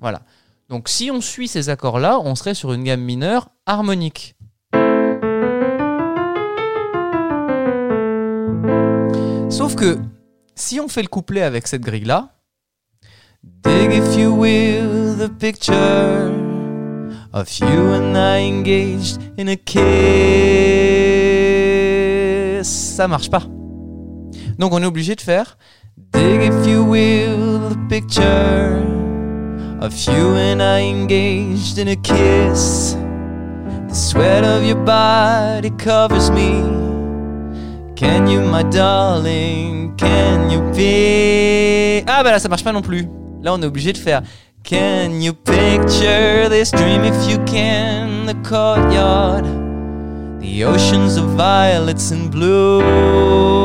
Voilà. Donc si on suit ces accords-là, on serait sur une gamme mineure harmonique. Sauf que si on fait le couplet avec cette grille-là, Dig if you will the picture of you and I engaged in a kiss. Ça marche pas. Donc on est obligé de faire Dig if you will the picture of you and I engaged in a kiss. The sweat of your body covers me. Can you, my darling, can you be? Ah bah là ça marche pas non plus. Là on est obligé de faire Can you picture this dream if you can? The courtyard, The oceans of violets in bloom.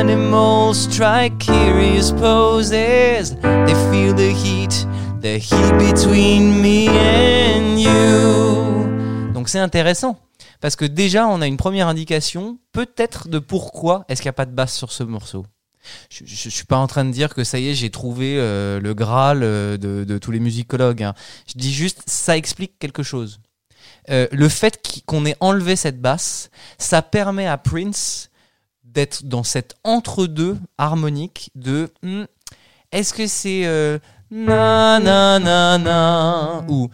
Animals try curious poses. They feel the heat, the heat between me and you. Donc c'est intéressant. Parce que déjà, on a une première indication, peut-être, de pourquoi est-ce qu'il n'y a pas de basse sur ce morceau. Je, je, suis pas en train de dire que ça y est, j'ai trouvé euh, le Graal euh, de, tous les musicologues. hein. Je dis juste, ça explique quelque chose. Euh, le fait qu'on ait enlevé cette basse, ça permet à Prince d'être dans cet entre-deux harmonique de hmm, est-ce que c'est euh, ou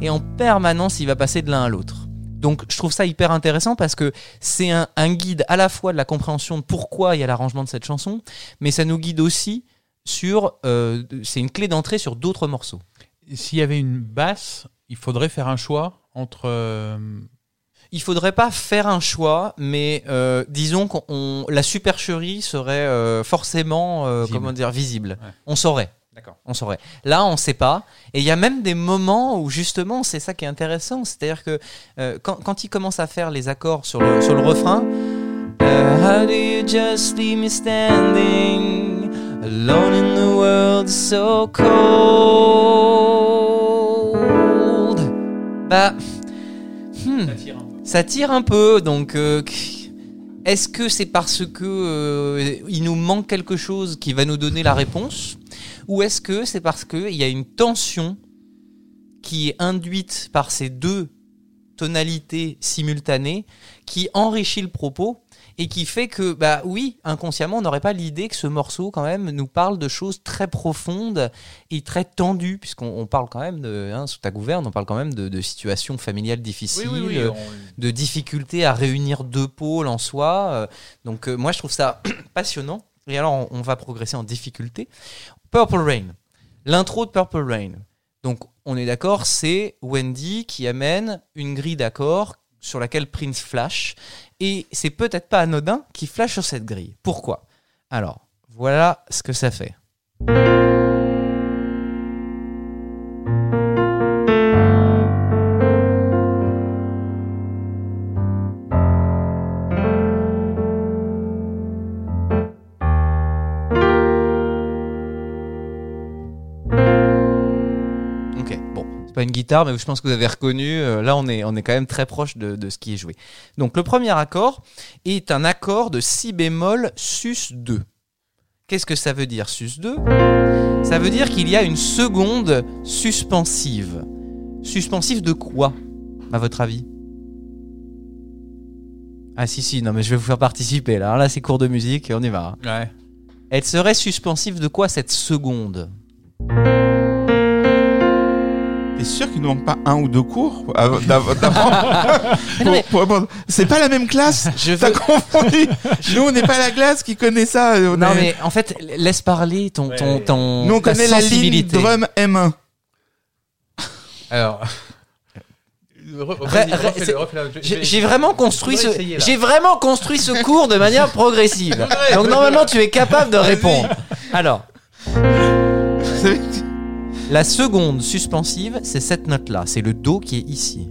et en permanence il va passer de l'un à l'autre. Donc je trouve ça hyper intéressant parce que c'est un, un guide à la fois de la compréhension de pourquoi il y a l'arrangement de cette chanson, mais ça nous guide aussi sur euh, c'est une clé d'entrée sur d'autres morceaux. S'il y avait une basse, il faudrait faire un choix entre. euh, Il faudrait pas faire un choix, mais euh, disons qu'on la supercherie serait euh, forcément euh, Visible. comment dire visible. Ouais. On saurait. D'accord. On saurait. Là, on sait pas. Et il y a même des moments où justement, c'est ça qui est intéressant. C'est-à-dire que quand, quand il commence à faire les accords sur le, sur le refrain, How do you just leave me standing alone in the world so cold? Bah, hmm, ça tire un peu. Donc, euh, est-ce que c'est parce que euh, il nous manque quelque chose qui va nous donner la réponse, ou est-ce que c'est parce qu'il y a une tension qui est induite par ces deux tonalités simultanées qui enrichit le propos et qui fait que, bah oui, inconsciemment, on n'aurait pas l'idée que ce morceau, quand même, nous parle de choses très profondes et très tendues, puisqu'on on parle quand même de, hein, sous ta gouverne, on parle quand même de, de situations familiales difficiles, de difficultés à réunir deux pôles en soi. euh, Donc euh, moi je trouve ça *clears throat* passionnant. Et alors on, on va progresser en difficulté. Purple Rain. L'intro de Purple Rain. Donc on est d'accord, c'est Wendy qui amène une grille d'accords sur laquelle Prince flash. Et c'est peut-être pas anodin qui flash sur cette grille. Pourquoi? Alors, voilà ce que ça fait. Guitare, mais je pense que vous avez reconnu. euh, là, on est, on est quand même très proche de, de ce qui est joué. Donc, le premier accord est un accord de si bémol sus 2. Qu'est-ce que ça veut dire sus 2 Ça veut dire qu'il y a une seconde suspensive. Suspensive de quoi, à votre avis? Ah si si, non mais je vais vous faire participer là. Là c'est cours de musique et on y va. Ouais. Elle serait suspensive de quoi cette seconde? T'es sûr qu'il ne manque pas un ou deux cours avant- d'av- *laughs* d'apprendre Mais non, mais- pour- pour répondre C'est pas la même classe *laughs* Je T'as veux... confondu *laughs* Nous, on n'est pas la classe qui connaît ça. on Non est- mais en fait, laisse parler ton ton ton Nous, on ta connaît la ligne sensibilité. drum M1. Alors. J'ai vraiment construit ce j'ai vraiment construit ce cours de manière progressive. Donc normalement tu es capable de répondre. Alors, la seconde suspensive, c'est cette note là, c'est le do qui est ici.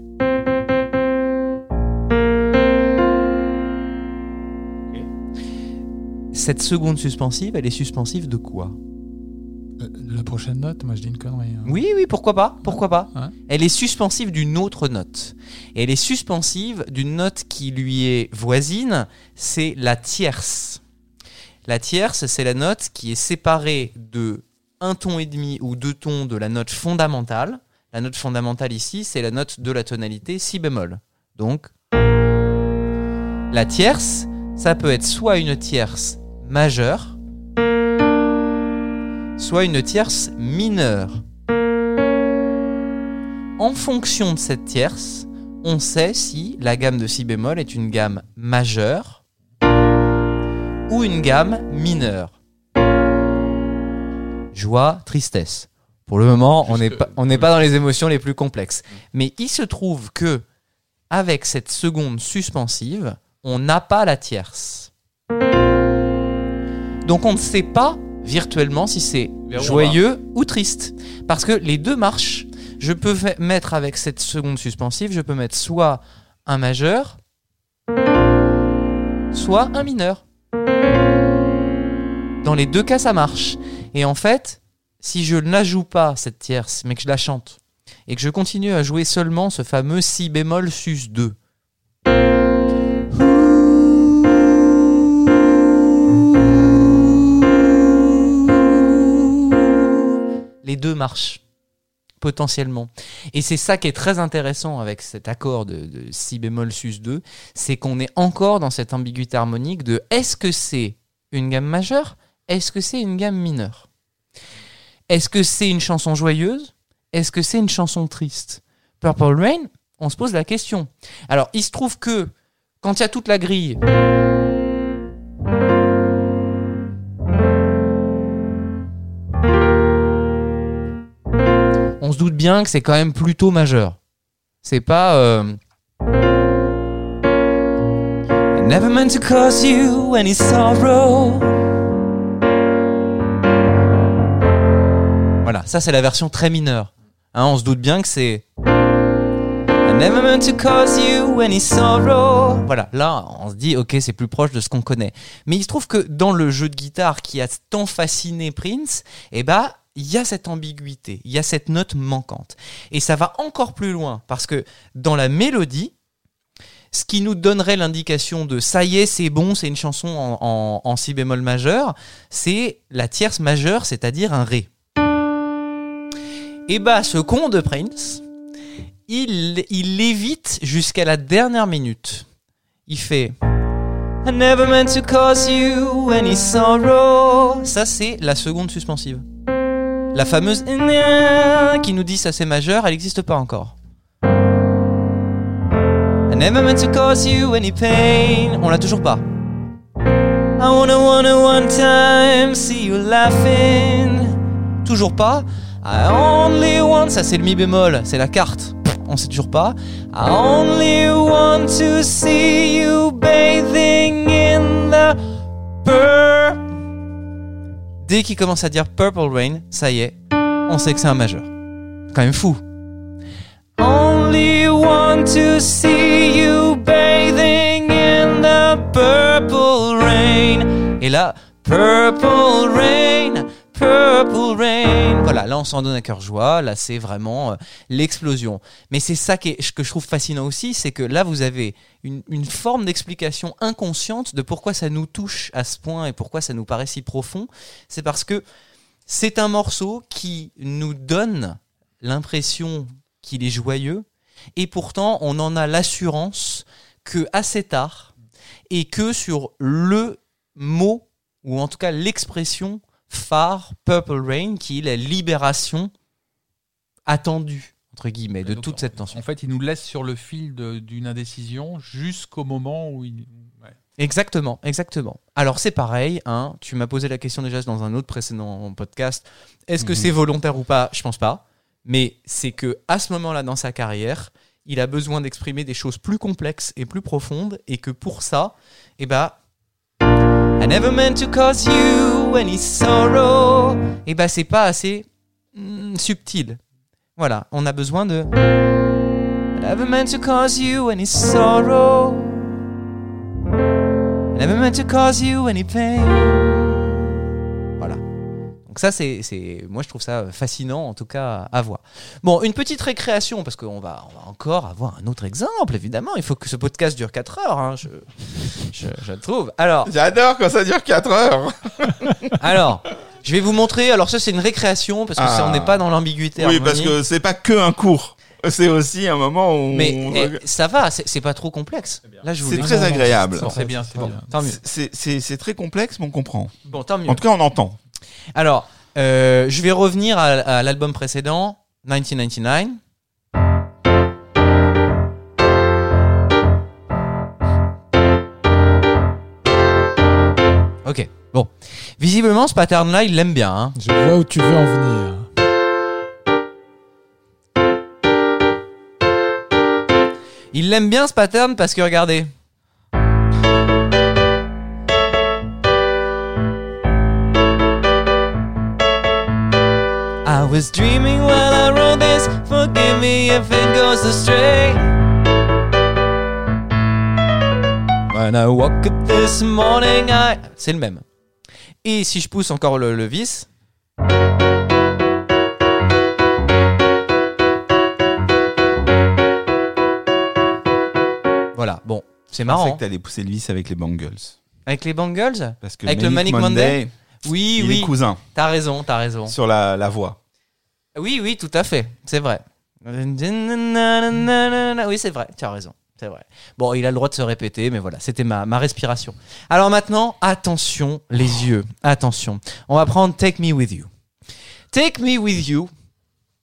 Cette seconde suspensive, elle est suspensive de quoi? Euh, La prochaine note, moi je dis une connerie. hein. Oui, oui, pourquoi pas? Pourquoi pas? Ouais. Elle est suspensive d'une autre note. Et elle est suspensive d'une note qui lui est voisine, c'est la tierce. La tierce, c'est la note qui est séparée de un ton et demi ou deux tons de la note fondamentale. La note fondamentale ici, c'est la note de la tonalité si bémol. Donc, la tierce, ça peut être soit une tierce majeure, soit une tierce mineure. En fonction de cette tierce, on sait si la gamme de si bémol est une gamme majeure ou une gamme mineure. Joie, tristesse. Pour le moment, on n'est pas, on n'est pas dans les émotions les plus complexes. Mais il se trouve que, avec cette seconde suspensive, on n'a pas la tierce. Donc on ne sait pas virtuellement si c'est joyeux ou triste. Parce que les deux marchent je peux mettre avec cette seconde suspensive, je peux mettre soit un majeur, soit un mineur. Dans les deux cas, ça marche. Et en fait, si je ne la joue pas, cette tierce, mais que je la chante, et que je continue à jouer seulement ce fameux si bémol sus 2, les deux marchent potentiellement. Et c'est ça qui est très intéressant avec cet accord de, de si bémol sus 2, c'est qu'on est encore dans cette ambiguïté harmonique de est-ce que c'est une gamme majeure, est-ce que c'est une gamme mineure? Est-ce que c'est une chanson joyeuse? Est-ce que c'est une chanson triste? Purple Rain, on se pose la question. Alors, il se trouve que quand il y a toute la grille, on se doute bien que c'est quand même plutôt majeur. C'est pas. euh, never meant to cause you any sorrow. Voilà, ça c'est la version très mineure. Hein, on se doute bien que c'est. Never meant to cause you any sorrow. Voilà, là on se dit ok c'est plus proche de ce qu'on connaît. Mais il se trouve que dans le jeu de guitare qui a tant fasciné Prince, eh ben il y a cette ambiguïté, il y a cette note manquante. Et ça va encore plus loin parce que dans la mélodie, ce qui nous donnerait l'indication de ça y est, c'est bon, c'est une chanson en si bémol majeur, c'est la tierce majeure, c'est-à-dire un ré. Et bah, ce con de Prince, il, il l'évite jusqu'à la dernière minute. Il fait I never meant to cause you any sorrow. Ça, c'est la seconde suspensive. La fameuse qui nous dit ça c'est majeur, elle n'existe pas encore. I never meant to cause you any pain. On l'a toujours pas. I wanna wanna one time see you laughing. Toujours pas. I only want, ça c'est le mi bémol, c'est la carte. On sait toujours pas. I only want to see you bathing in the pur. Dès qu'il commence à dire Purple Rain, ça y est, on sait que c'est un majeur. Quand même fou. Only want to see you bathing in the purple rain. Et là, Purple Rain, Purple Rain. Voilà, là on s'en donne à cœur joie. Là c'est vraiment euh, l'explosion. Mais c'est ça que je trouve fascinant aussi, c'est que là vous avez une, une forme d'explication inconsciente de pourquoi ça nous touche à ce point et pourquoi ça nous paraît si profond. C'est parce que c'est un morceau qui nous donne l'impression qu'il est joyeux et pourtant on en a l'assurance que assez tard et que sur le mot ou en tout cas l'expression phare Purple Rain qui est la libération attendue entre guillemets de Donc, toute cette tension. En fait, il nous laisse sur le fil d'une indécision jusqu'au moment où il. ouais. Exactement, exactement. Alors c'est pareil, hein, tu m'as posé la question déjà dans un autre précédent podcast. Est-ce que Mhm. c'est volontaire ou pas? Je pense pas. Mais c'est que à ce moment-là dans sa carrière, il a besoin d'exprimer des choses plus complexes et plus profondes, et que pour ça, eh ben, I never meant to cause you any sorrow. Eh ben, c'est pas assez mm, subtil. Voilà, on a besoin de. I never meant to cause you any sorrow. I never meant to cause you any pain. Donc ça, c'est, c'est, moi je trouve ça fascinant en tout cas à voir. Bon, une petite récréation parce qu'on va, on va encore avoir un autre exemple évidemment. Il faut que ce podcast dure 4 heures, hein, je, je, je trouve. Alors, J'adore quand ça dure 4 heures. *laughs* alors, je vais vous montrer. Alors ça, c'est une récréation parce que ça, Ah. on n'est pas dans l'ambiguïté. Oui, parce que c'est pas que un cours. C'est aussi un moment où. Mais on- eh, ça va, c'est, c'est pas trop complexe. Là, je vous C'est très agréable. Ça, c'est bien, c'est Bon, bien. tant mieux. C'est- C'est c'est très complexe, mais on comprend. Bon, tant mieux. En tout cas, on entend. Alors, euh, je vais revenir à, à l'album précédent, 1999. Ok, bon. Visiblement, ce pattern-là, il l'aime bien. hein. Je vois où tu veux en venir. Il l'aime bien, ce pattern, parce que regardez. I was dreaming while I wrote this. Forgive me if it goes astray. When I woke up this morning, I. C'est le même. Et si je pousse encore le, le vis. Voilà, bon, c'est Je marrant. que t'allais pousser le vis avec les Bangles. Avec les Bangles? Parce que Avec le Manic Monday Oui, il oui. est cousin T'as raison, t'as raison. sur la, la voix. Oui, oui, tout à fait, c'est vrai. Oui, c'est vrai, tu as raison. C'est vrai. Bon, il a le droit de se répéter, mais voilà, c'était ma, ma respiration. Alors maintenant, attention, les yeux. Attention. On va prendre Take Me With You. Take Me With You.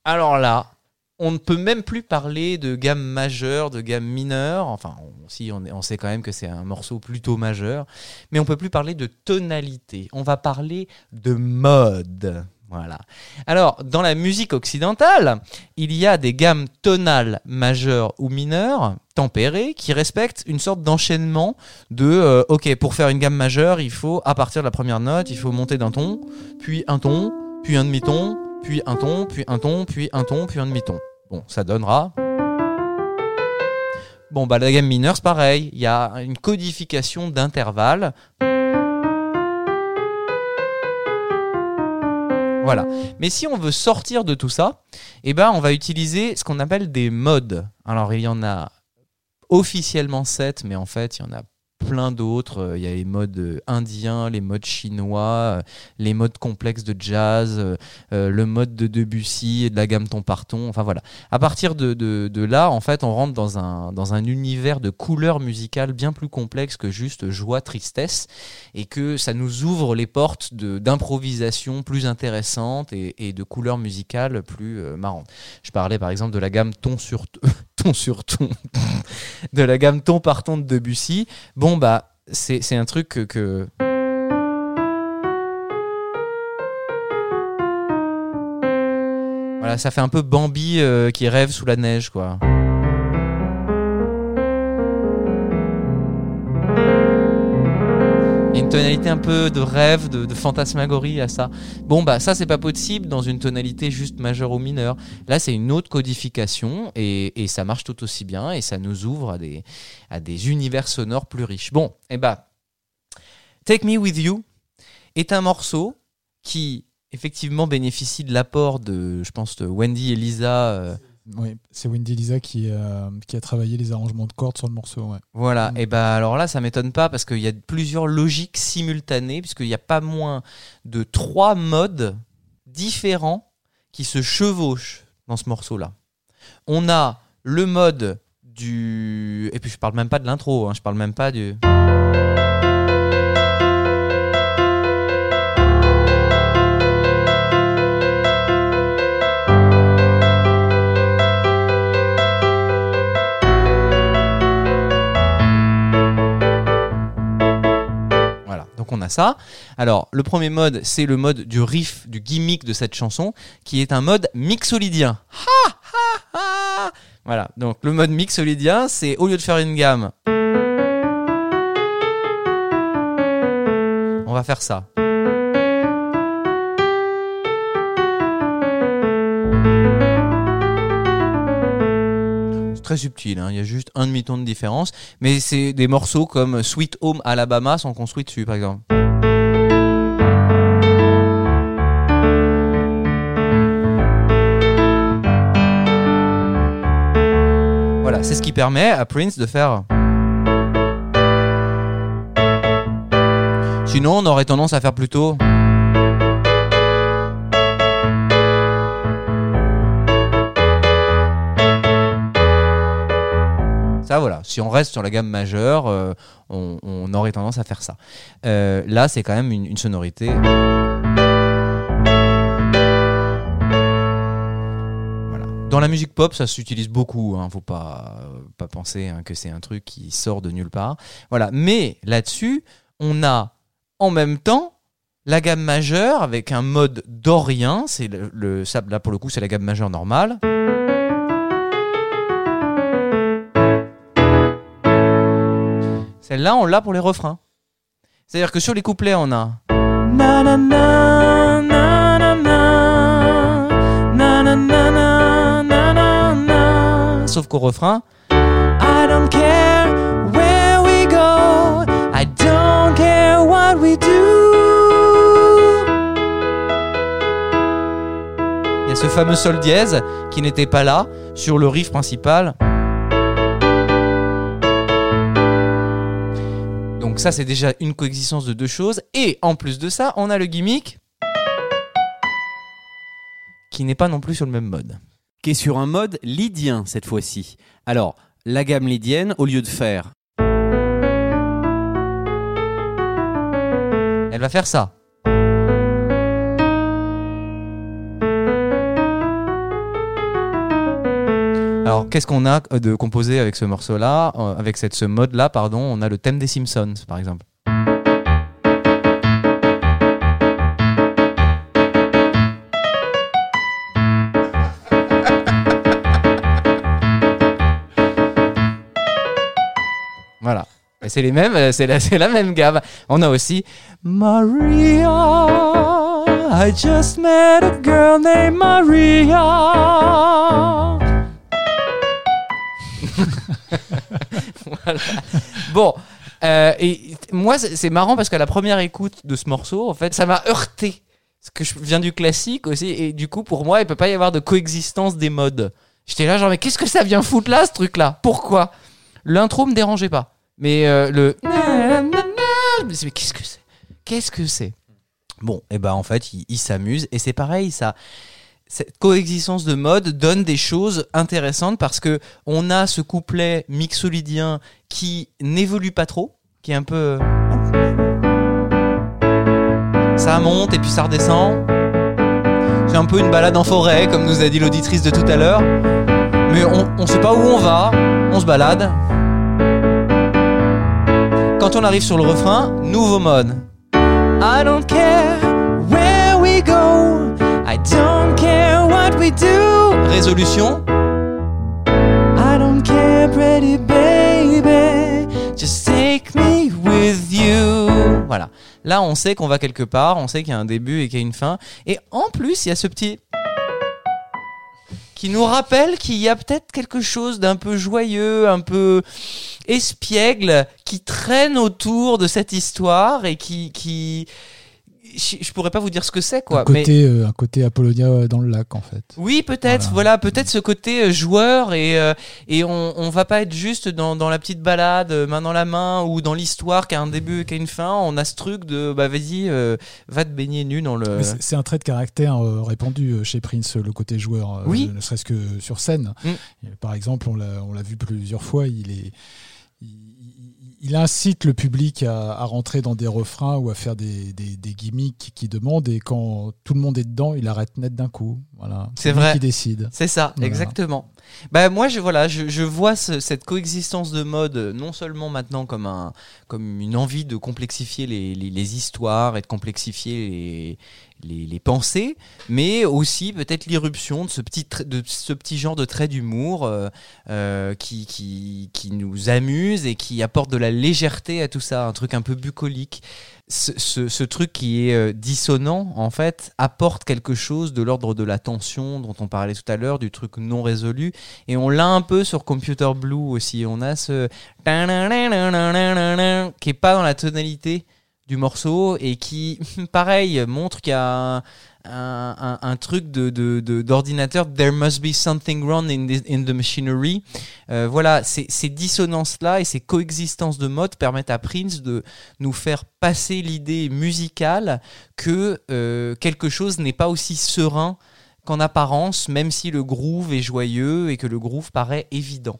Alors là, on ne peut même plus parler de gamme majeure, de gamme mineure. Enfin, on, si, on, on sait quand même que c'est un morceau plutôt majeur. Mais on peut plus parler de tonalité. On va parler de mode. Alors, dans la musique occidentale, il y a des gammes tonales majeures ou mineures, tempérées, qui respectent une sorte d'enchaînement de euh, OK, pour faire une gamme majeure, il faut, à partir de la première note, il faut monter d'un ton, puis un ton, puis un demi-ton, puis un ton, puis un ton, puis un ton, puis un demi-ton. Bon, ça donnera. Bon, bah la gamme mineure, c'est pareil. Il y a une codification d'intervalles. Voilà. Mais si on veut sortir de tout ça, eh ben, on va utiliser ce qu'on appelle des modes. Alors, il y en a officiellement 7, mais en fait, il y en a plein d'autres. Euh, Il y a les modes euh, indiens, les modes chinois, euh, les modes complexes de jazz, le mode de Debussy, de la gamme ton par ton. Enfin voilà. À partir de, de, là, en fait, on rentre dans un, dans un univers de couleurs musicales bien plus complexe que juste joie, tristesse, et que ça nous ouvre les portes d'improvisation plus intéressantes et, et de couleurs musicales plus marrantes. Je parlais par exemple de la gamme ton sur *laughs* sur ton, *laughs* de la gamme ton par ton de Debussy. Bon bah c'est c'est un truc que, que- Voilà, ça fait un peu Bambi euh, qui rêve sous la neige, quoi. Une tonalité un peu de rêve, de, fantasmagorie à ça. Bon, bah ça, c'est pas possible dans une tonalité juste majeure ou mineure. Là, c'est une autre codification et, ça marche tout aussi bien et ça nous ouvre à des, univers sonores plus riches. Bon, et bah, Take Me With You est un morceau qui effectivement bénéficie de l'apport de, je pense, de Wendy et Lisa. euh, Oui, c'est Wendy Lisa qui, euh, qui a travaillé les arrangements de cordes sur le morceau. Ouais. Voilà, Mm. et ben alors là, ça m'étonne pas parce qu'il y a plusieurs logiques simultanées, puisqu'il n'y a pas moins de trois modes différents qui se chevauchent dans ce morceau-là. On a le mode du. Et puis je parle même pas de l'intro, hein, je parle même pas du. Donc on a ça. Alors, le premier mode, c'est le mode du riff, du gimmick de cette chanson, qui est un mode mixolydien. Ha, ha, ha. Voilà, donc le mode mixolydien, c'est au lieu de faire une gamme, on va faire ça. Subtil, hein, il y a juste un demi-ton de différence, mais c'est des morceaux comme Sweet Home Alabama sont construits dessus, par exemple. Voilà, c'est ce qui permet à Prince de faire. Sinon, on aurait tendance à faire plutôt. Ça, voilà. Si on reste sur la gamme majeure, euh, on, aurait tendance à faire ça. Euh, là, c'est quand même une, sonorité. Dans la musique pop, ça s'utilise beaucoup. Hein. Faut pas, euh, penser hein, que c'est un truc qui sort de nulle part. Voilà. Mais là-dessus, on a en même temps la gamme majeure avec un mode dorien. C'est le, là pour le coup, c'est la gamme majeure normale. Celle-là, on l'a pour les refrains. C'est-à-dire que sur les couplets, on a. Sauf qu'au refrain. Il y a ce fameux sol dièse qui n'était pas là sur le riff principal. Donc ça c'est déjà une coexistence de deux choses. Et en plus de ça, on a le gimmick qui n'est pas non plus sur le même mode. Qui est sur un mode lydien cette fois-ci. Alors, la gamme lydienne, au lieu de faire Elle va faire ça. Alors, qu'est-ce qu'on a euh, de composé avec ce morceau-là Euh, Avec cette, ce mode-là, pardon, on a le thème des Simpsons, par exemple. *laughs* Voilà. C'est les mêmes, euh, c'est la, c'est la même gamme. On a aussi Maria. I just met a girl named Maria. *laughs* Bon, euh, et moi c'est marrant parce qu'à la première écoute de ce morceau, en fait, ça m'a heurté. Parce que je viens du classique aussi, et du coup, pour moi, il peut pas y avoir de coexistence des modes. J'étais là, genre, mais qu'est-ce que ça vient foutre là, ce truc-là? Pourquoi? L'intro me dérangeait pas. Mais euh, le. Mais qu'est-ce que c'est? Qu'est-ce que c'est? Bon, et ben en fait, il, il s'amuse, et c'est pareil, ça. Cette coexistence de modes donne des choses intéressantes parce que on a ce couplet mixolydien qui n'évolue pas trop, qui est un peu. Ça monte et puis ça redescend. C'est un peu une balade en forêt, comme nous a dit l'auditrice de tout à l'heure. Mais on, on sait pas où on va, on se balade. Quand on arrive sur le refrain, nouveau mode. I don't care where we go, we do? Résolution? I don't care, pretty baby, just take me with you. Voilà. Là, on sait qu'on va quelque part, on sait qu'il y a un début et qu'il y a une fin. Et en plus, il y a ce petit qui nous rappelle qu'il y a peut-être quelque chose d'un peu joyeux, un peu espiègle qui traîne autour de cette histoire et qui qui je, je pourrais pas vous dire ce que c'est quoi un, côté, euh, un côté Apollonia dans le lac, en fait. oui, peut-être. Voilà, peut-être ce côté euh, joueur et euh, et on on va pas être juste dans dans la petite balade euh, main dans la main ou dans l'histoire qui a un début et qui a une fin. On a ce truc de bah vas-y, euh, va te baigner nu dans le. C'est- un trait de caractère euh, répandu euh, chez Prince, le côté joueur, euh, Oui. ne serait-ce que sur scène. Mm. Par exemple, on l'a on l'a vu plusieurs fois, il est. Il, incite le public à, à rentrer dans des refrains ou à faire des, des, des gimmicks qu'il demande et quand tout le monde est dedans, il arrête net d'un coup. Voilà. C'est vrai. qui décide. C'est ça, Voilà. exactement. Bah moi je voilà, je, je vois ce- cette coexistence de modes euh, non seulement maintenant comme un comme une envie de complexifier les, les, les histoires et de complexifier les, les, pensées, mais aussi peut-être l'irruption de ce petit de ce petit genre de trait d'humour euh, euh, qui, qui qui nous amuse et qui apporte de la légèreté à tout ça, un truc un peu bucolique. Ce, ce, ce truc qui est euh, dissonant, en fait, apporte quelque chose de l'ordre de la tension dont on parlait tout à l'heure, du truc non résolu. Et on l'a un peu sur Computer Blue aussi. On a ce qui est pas dans la tonalité du morceau et qui, *laughs* pareil, montre qu'il y a un, truc de, de, de- d'ordinateur. There must be something wrong in, the machinery. Euh, voilà, ces, ces dissonances-là et ces coexistences de modes permettent à Prince de nous faire passer l'idée musicale que euh, quelque chose n'est pas aussi serein qu'en apparence, même si le groove est joyeux et que le groove paraît évident.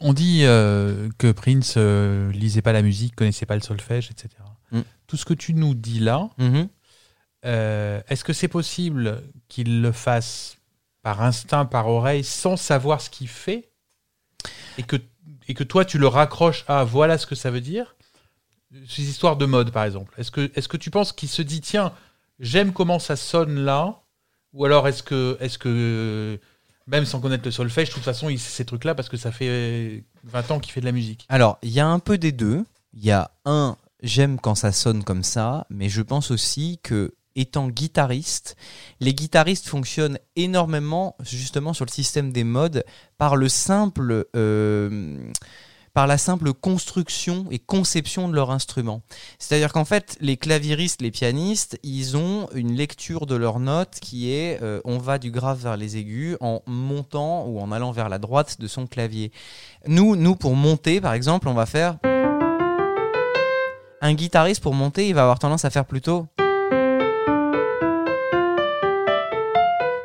On dit euh, que Prince lisait pas la musique, connaissait pas le solfège, etc. Tout ce que tu nous dis là, Mhm. euh, est-ce que c'est possible qu'il le fasse par instinct, par oreille, sans savoir ce qu'il fait et que, et que toi, tu le raccroches à voilà ce que ça veut dire? Ces histoires de mode, par exemple. Est-ce que, est que tu penses qu'il se dit, tiens, j'aime comment ça sonne là Ou alors est-ce que, est que, même sans connaître le solfège, de toute façon, il sait ces trucs-là parce que ça fait 20 ans qu'il fait de la musique? Alors, il y a un peu des deux. Il y a un, j'aime quand ça sonne comme ça, mais je pense aussi que étant guitariste, les guitaristes fonctionnent énormément justement sur le système des modes par le simple euh, par la simple construction et conception de leur instrument. C'est-à-dire qu'en fait, les claviéristes, les pianistes, ils ont une lecture de leurs notes qui est euh, on va du grave vers les aigus en montant ou en allant vers la droite de son clavier. Nous, nous pour monter, par exemple, on va faire un guitariste pour monter, il va avoir tendance à faire plutôt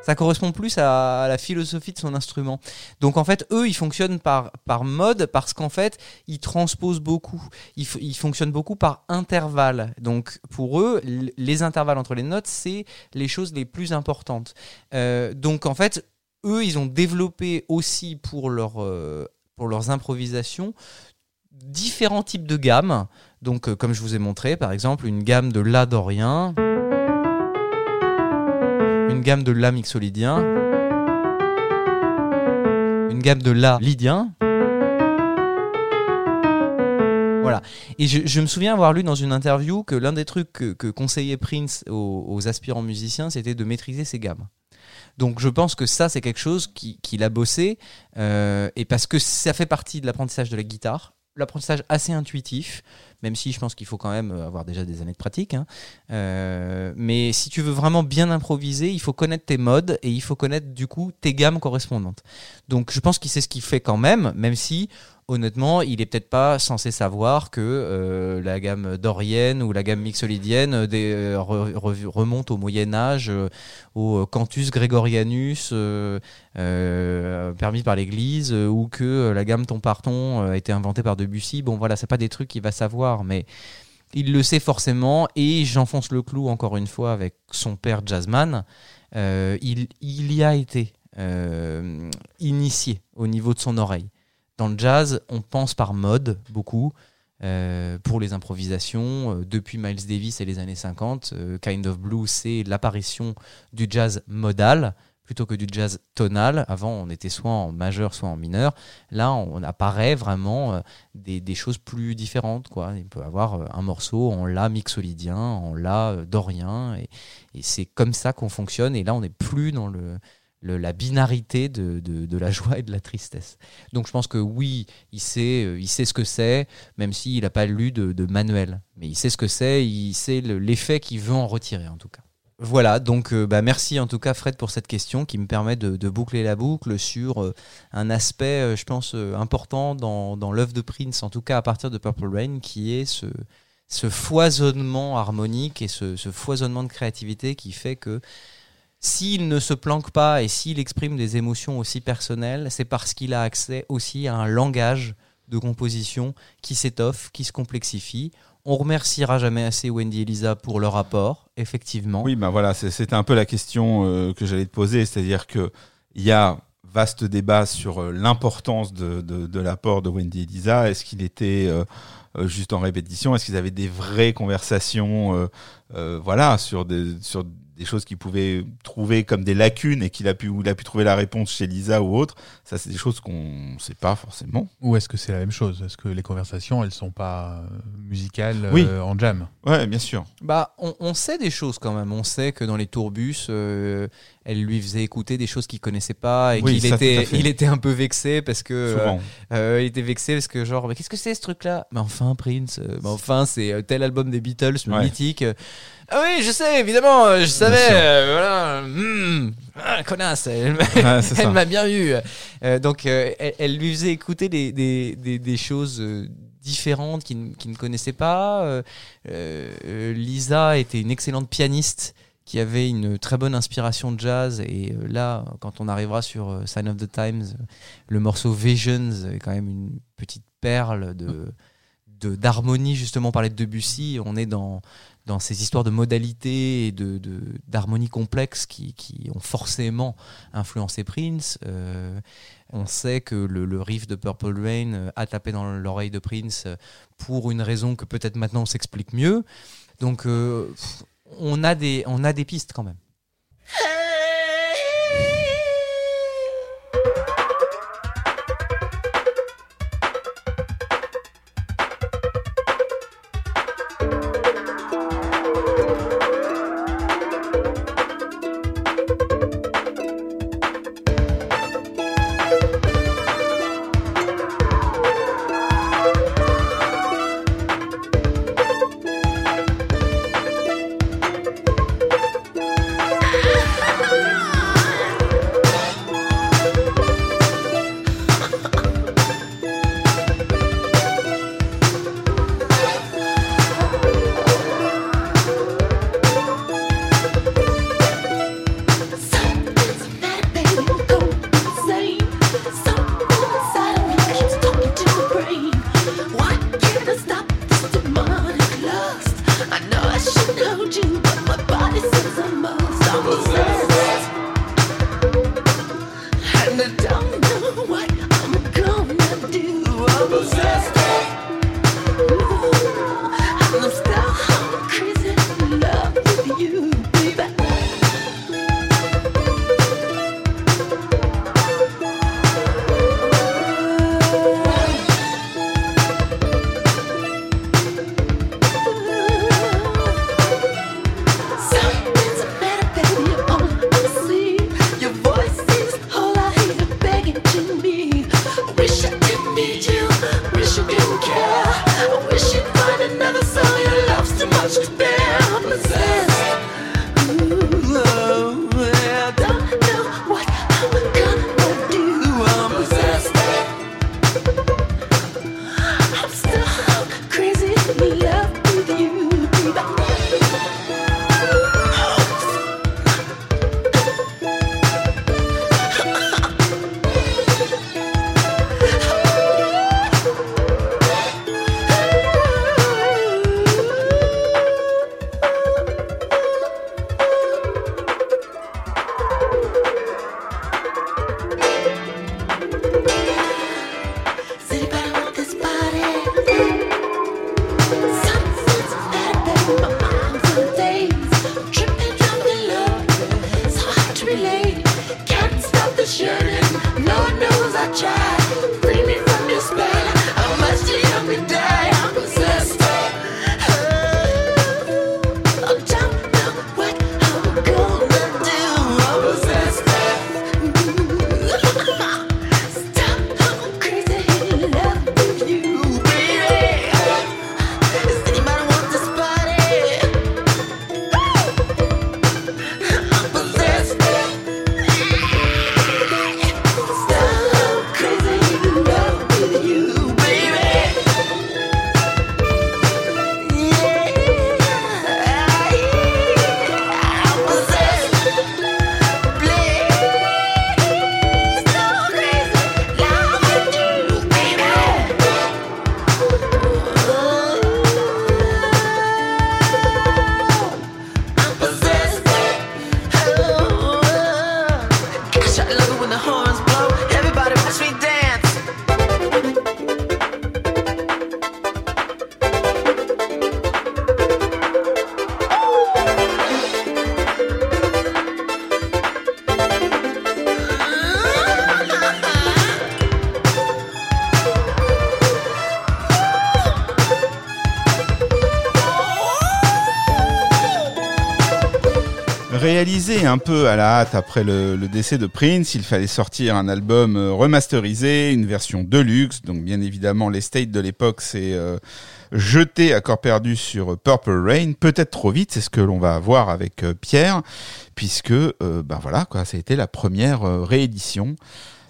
ça correspond plus à la philosophie de son instrument. Donc en fait, eux, ils fonctionnent par, par mode parce qu'en fait, ils transposent beaucoup. Ils, fonctionnent beaucoup par intervalles. Donc pour eux, les intervalles entre les notes, c'est les choses les plus importantes. Euh, donc en fait, eux, ils ont développé aussi pour, leur, euh, pour leurs improvisations différents types de gammes. Donc euh, comme je vous ai montré, par exemple, une gamme de La dorien une gamme de La mixolydien, une gamme de La lydien. Voilà. Et je, me souviens avoir lu dans une interview que l'un des trucs que, conseillait Prince aux, aspirants musiciens, c'était de maîtriser ces gammes. Donc je pense que ça, c'est quelque chose qui- qu'il a bossé, euh, et parce que ça fait partie de l'apprentissage de la guitare, l'apprentissage assez intuitif, même si je pense qu'il faut quand même avoir déjà des années de pratique. hein. Euh, mais si tu veux vraiment bien improviser, il faut connaître tes modes et il faut connaître du coup tes gammes correspondantes. Donc je pense qu'il sait ce qu'il fait quand même, même si honnêtement, il est peut-être pas censé savoir que euh, la gamme dorienne ou la gamme mixolydienne euh, euh, re- re- remonte au Moyen Âge, au Cantus Gregorianus permis par l'Église, ou que la gamme ton parton a été inventée par Debussy. Bon voilà, c'est pas des trucs qu'il va savoir, mais il le sait forcément, et j'enfonce le clou encore une fois avec son père jazzman. Il, y a été initié au niveau de son oreille. Dans le jazz, on pense par mode beaucoup. euh, pour les improvisations, euh, depuis Miles Davis et les années 50, euh, Kind of Blue, c'est l'apparition du jazz modal plutôt que du jazz tonal. Avant, on était soit en majeur, soit en mineur. Là, on apparaît vraiment des, choses plus différentes. Quoi. Il peut avoir un morceau en la mixolydien, en la dorien, et c'est comme ça qu'on fonctionne. Et là, on n'est plus dans le, la binarité de, de- la joie et de la tristesse. Donc, je pense que oui, il sait, euh, il sait ce que c'est, même s'il n'a pas lu de, manuel. Mais il sait ce que c'est, il sait le- l'effet qu'il veut en retirer, en tout cas. Voilà, donc euh, bah, merci en tout cas Fred pour cette question qui me permet de, boucler la boucle sur euh, un aspect, je pense, important dans, dans l'œuvre de Prince, en tout cas à partir de Purple Rain, qui est ce, ce foisonnement harmonique et ce foisonnement de créativité qui fait que s'il ne se planque pas et s'il exprime des émotions aussi personnelles, c'est parce qu'il a accès aussi à un langage de composition qui s'étoffe, qui se complexifie. On remerciera jamais assez Wendy et Lisa pour leur apport, effectivement. Oui, ben voilà, c'était un peu la question euh, que j'allais te poser, c'est-à-dire que il y a vaste débat sur euh, l'importance de, l'apport de Wendy et Lisa. Est-ce qu'il était euh, juste en répétition? Est-ce qu'ils avaient des vraies conversations, voilà, sur des sur des choses qu'il pouvait trouver comme des lacunes et qu'il a pu où il a pu trouver la réponse chez Lisa ou autre. Ça, c'est des choses qu'on ne sait pas forcément. Ou est-ce que c'est la même chose? Est-ce que les conversations, elles sont pas euh, musicales Oui. euh, en jam? Ouais, bien sûr. Bah, on, on sait des choses quand même. On sait que dans les tourbus, euh, elle lui faisait écouter des choses qu'il connaissait pas et Oui, qu'il était, il était un peu vexé parce que euh, Souvent. euh, il était vexé parce que genre, mais qu'est-ce que c'est ce truc-là? Mais enfin, Prince. euh, mais enfin, c'est tel album des Beatles, le Ouais. mythique. Ah oui, je sais, évidemment, je savais. euh, voilà, hmm, ah, connasse, elle, m'a- elle bien eu. Euh, donc, euh, elle, elle lui faisait écouter des, des, des, des choses différentes qu'il ne- connaissait pas. Lisa était une excellente pianiste qui avait une très bonne inspiration de jazz. Et euh, là, quand on arrivera sur euh, Sign of the Times, le morceau Visions est quand même une petite perle de de- d'harmonie justement parlait de Debussy. On est dans dans ces histoires de modalités et de d'harmonie complexe qui, qui ont forcément influencé Prince. Euh, on sait que le, le riff de Purple Rain a tapé dans l'oreille de Prince pour une raison que peut-être maintenant on s'explique mieux. Donc euh, on a des on a des pistes quand même Un peu à la hâte après le, décès de Prince, il fallait sortir un album euh, remasterisé, une version deluxe. Donc bien évidemment, les states de l'époque s'est euh, jeté à corps perdu sur Purple Rain, peut-être trop vite, c'est ce que l'on va voir avec euh, Pierre, puisque euh, ben voilà quoi, ça a été la première euh, réédition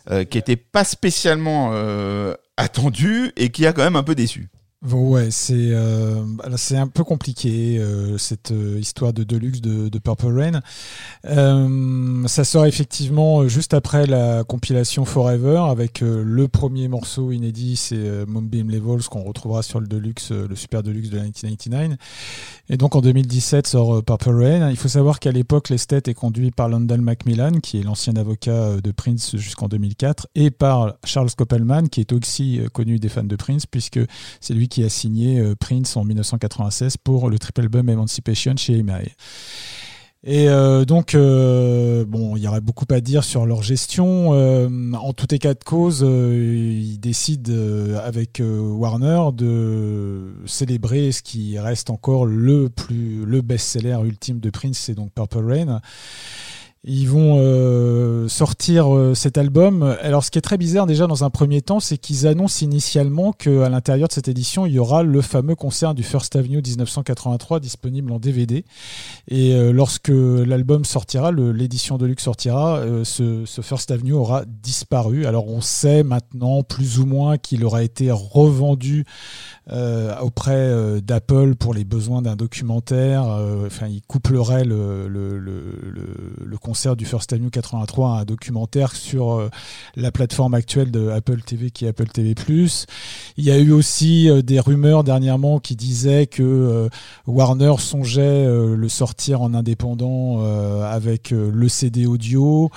euh, qui était pas spécialement euh, attendue et qui a quand même un peu déçu. Ouais, c'est euh, alors, c'est un peu compliqué euh, cette euh, histoire de Deluxe de, Purple Rain. Ça sort effectivement juste après la compilation Forever avec le premier morceau inédit, c'est Moonbeam Levels qu'on retrouvera sur le Deluxe, le Super Deluxe de 1999. Et donc en 2017 sort Purple Rain. Il faut savoir qu'à l'époque l'esthète est conduit par London Macmillan, qui est l'ancien avocat de Prince jusqu'en 2004, et par Charles Koppelman, qui est aussi connu des fans de Prince, puisque c'est lui qui a signé euh, Prince en 1996 pour le triple album Emancipation chez EMI. Et euh, donc, euh, bon, il y aurait beaucoup à dire sur leur gestion. Euh, en tout état de cause, ils décident avec Warner de célébrer ce qui reste encore le plus le best-seller ultime de Prince, c'est donc Purple Rain. Ils vont euh, sortir euh, cet album. Alors, ce qui est très bizarre déjà dans un premier temps, c'est qu'ils annoncent initialement qu'à l'intérieur de cette édition, il y aura le fameux concert du First Avenue 1983 disponible en DVD. Et euh, lorsque l'album sortira, l'édition de luxe sortira, euh, ce, ce First Avenue aura disparu. Alors, on sait maintenant plus ou moins qu'il aura été revendu euh, auprès euh, d'Apple pour les besoins d'un documentaire. Euh, Enfin, il couplerait le, le, le, le- concert du First Avenue 83 à un documentaire sur euh, la plateforme actuelle de Apple TV qui est Apple TV+. Il y a eu aussi des rumeurs dernièrement qui disaient que Warner songeait le sortir en indépendant avec le CD audio.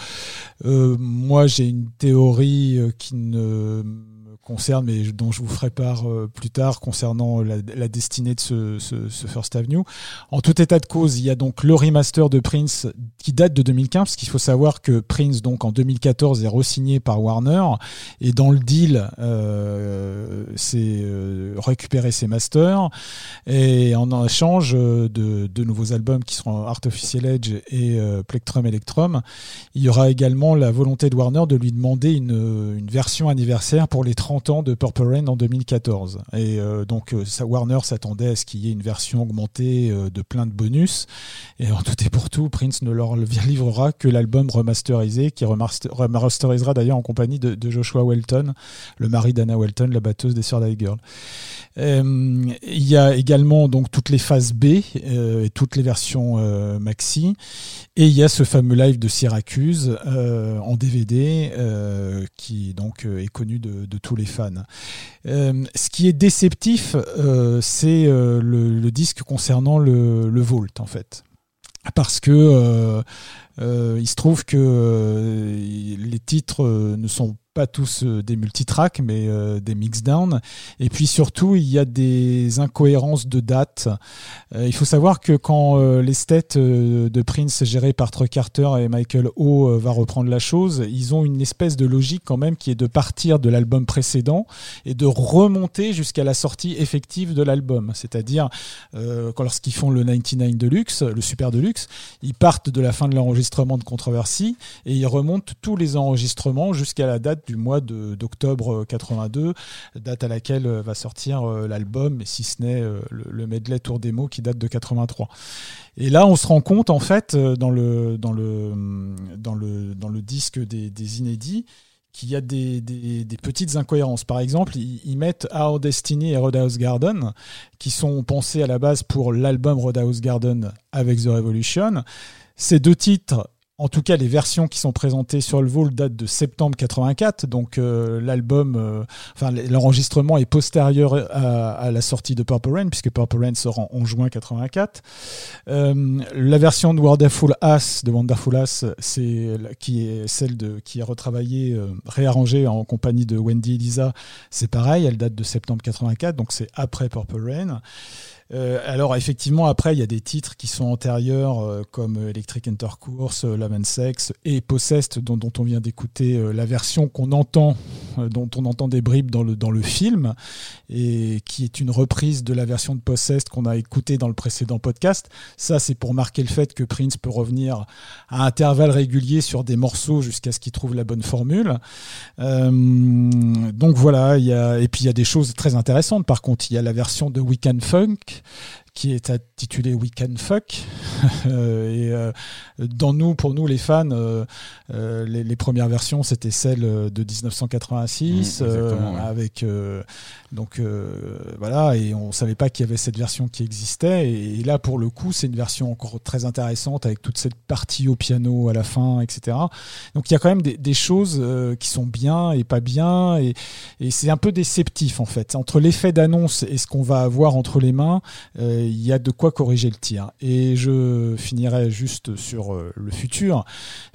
Moi, j'ai une théorie qui ne concerne, mais dont je vous ferai part euh, plus tard concernant la, la destinée de ce, ce, ce First Avenue. En tout état de cause, il y a donc le remaster de Prince qui date de 2015, parce qu'il faut savoir que Prince, donc en 2014, est re-signé par Warner, et dans le deal, euh, c'est euh, récupérer ses masters, et en échange euh, de deux nouveaux albums qui seront Artificial Edge et euh, Plectrum Electrum, il y aura également la volonté de Warner de lui demander une, une version anniversaire pour les 30 de Purple Rain en 2014. Et euh, donc euh, ça, Warner s'attendait à ce qu'il y ait une version augmentée euh, de plein de bonus. Et en tout et pour tout, Prince ne leur *laughs* livrera que l'album remasterisé, qui remaster- remasterisera d'ailleurs en compagnie de, Joshua Welton, le mari d'Anna Welton, la batteuse des Sœurs Die Girl. Il y a également donc toutes les phases B et toutes les versions maxi. Et il y a ce fameux live de Syracuse en DVD qui donc est connu de tous les fans. Euh, ce qui est déceptif, euh, c'est euh, le, disque concernant le, le Vault en fait. Parce que il se trouve que les titres ne sont pas tous euh, des multitracks, mais euh, des mixdowns. Et puis surtout, il y a des incohérences de dates. Euh, il faut savoir que quand euh, l'esthète euh, de Prince géré par Troy Carter et Michael O va reprendre la chose, ils ont une espèce de logique quand même qui est de partir de l'album précédent et de remonter jusqu'à la sortie effective de l'album. C'est-à-dire, lorsqu'ils font le 99 Deluxe, le Super Deluxe, ils partent de la fin de l'enregistrement de Controversy et ils remontent tous les enregistrements jusqu'à la date du mois d'octobre 82, date à laquelle euh, va sortir euh, l'album, si ce n'est euh, le, le medley tour démo qui date de 83. Et là, on se rend compte en fait euh, dans le dans le dans le dans le disque des, inédits qu'il y a des, des, des petites incohérences. Par exemple, ils, ils mettent Our Destiny et Roadhouse Garden, qui sont pensés à la base pour l'album Roadhouse Garden avec The Revolution. Ces deux titres, en tout cas les versions qui sont présentées sur le vol datent de septembre 84, donc euh, l'album, euh, enfin l'enregistrement est postérieur à, à la sortie de Purple Rain, puisque Purple Rain sort en, juin 84. Euh, la version de Wonderful Ass, de Wonderful Ass, c'est qui est celle de qui est retravaillée, euh, réarrangée en compagnie de Wendy et Lisa. C'est pareil, elle date de septembre 84, donc c'est après Purple Rain. Euh, alors effectivement, après, il y a des titres qui sont antérieurs, euh, comme Electric Intercourse, euh, Love and Sex et Possessed, dont, dont on vient d'écouter la version qu'on entend, dont on entend des bribes dans le, dans le film, et qui est une reprise de la version de Possessed qu'on a écoutée dans le précédent podcast. Ça, c'est pour marquer le fait que Prince peut revenir à intervalles réguliers sur des morceaux jusqu'à ce qu'il trouve la bonne formule. Euh, donc voilà, il y a, et puis il y a des choses très intéressantes. Par contre, il y a la version de Weekend Funk qui est intitulée Weekend Fuck. *laughs* Euh, et euh, dans nous, pour nous les fans, euh, les, les premières versions c'était celle de 1986 Mmh, ouais. avec donc voilà et on savait pas qu'il y avait cette version qui existait et, là pour le coup c'est une version encore très intéressante avec toute cette partie au piano à la fin etc. Donc il y a quand même des, des choses qui sont bien et pas bien et, et c'est un peu déceptif en fait. Entre l'effet d'annonce et ce qu'on va avoir entre les mains, euh, il y a de quoi corriger le tir. Et je finirai juste sur euh, le futur,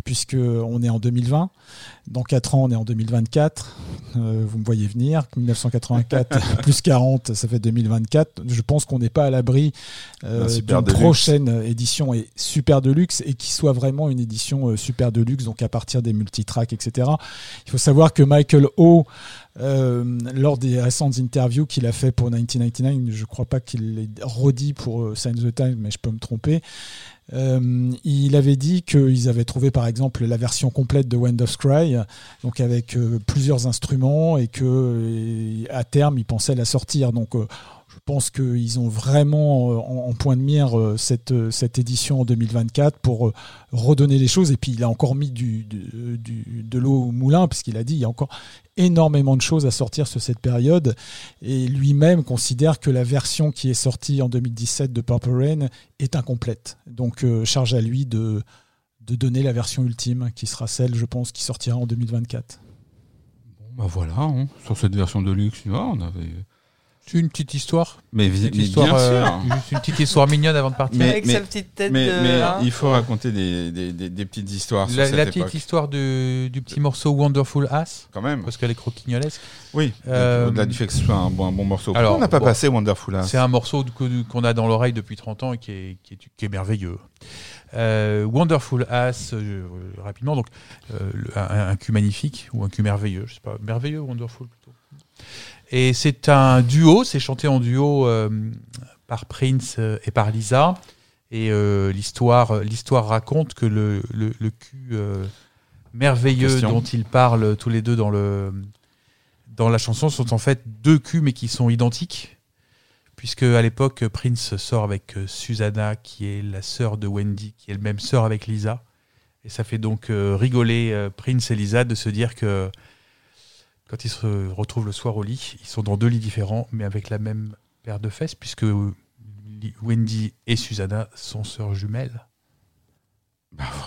puisque on est en 2020. Dans 4 ans, on est en 2024. Euh, vous me voyez venir. 1984 *laughs* plus 40, ça fait 2024. Je pense qu'on n'est pas à l'abri euh, d'une prochaine édition et super deluxe et qui soit vraiment une édition euh, super deluxe, donc à partir des multitracks, etc. Il faut savoir que Michael O, euh, lors des récentes interviews qu'il a fait pour 1999, je crois pas qu'il l'ait redit pour euh, Sign the Time, mais je peux me tromper. Euh, il avait dit qu'ils avaient trouvé par exemple la version complète de Wind of Cry, donc avec euh, plusieurs instruments et que à terme ils pensaient la sortir. Donc euh, pense qu'ils ont vraiment euh, en, point de mire euh, cette, euh, cette édition en 2024 pour redonner les choses. Et puis il a encore mis du, du- de l'eau au moulin, puisqu'il a dit il y a encore énormément de choses à sortir sur cette période. Et lui-même considère que la version qui est sortie en 2017 de Purple Rain est incomplète. Donc charge à lui de, de donner la version ultime, qui sera celle, je pense, qui sortira en 2024. Bah voilà, hein. sur cette version de luxe, on avait. C'est une petite histoire. Mais, vi- Petite mais histoire, bien euh, sûr. juste une petite histoire mignonne avant de partir. Mais- Avec mais- sa petite tête Mais, de. mais hein. il faut raconter des, des, des, des petites histoires sur La, cette la époque. petite histoire de- du petit morceau Wonderful Ass, Quand même. parce qu'elle est croquignolesque. Oui. Euh, Au-delà du fait que ce soit un bon, un bon morceau. alors, on n'a pas bon, passé Wonderful Ass C'est un morceau qu'on a dans l'oreille depuis 30 ans et qui est, qui est, qui est merveilleux. Euh, Wonderful Ass, euh, rapidement, donc euh, un, un cul magnifique ou un cul merveilleux, je sais pas, merveilleux, Wonderful plutôt. Et c'est un duo, c'est chanté en duo euh, par Prince euh, et par Lisa. Et euh, l'histoire, l'histoire raconte que le, le, le cul euh, merveilleux Question. dont ils parlent tous les deux dans le dans la chanson sont en fait deux culs mais qui sont identiques puisque à l'époque Prince sort avec Susanna qui est la sœur de Wendy qui est elle-même sœur avec Lisa et ça fait donc rigoler Prince et Lisa de se dire que quand ils se retrouvent le soir au lit ils sont dans deux lits différents mais avec la même paire de fesses puisque euh, Wendy et Susanna sont sœurs jumelles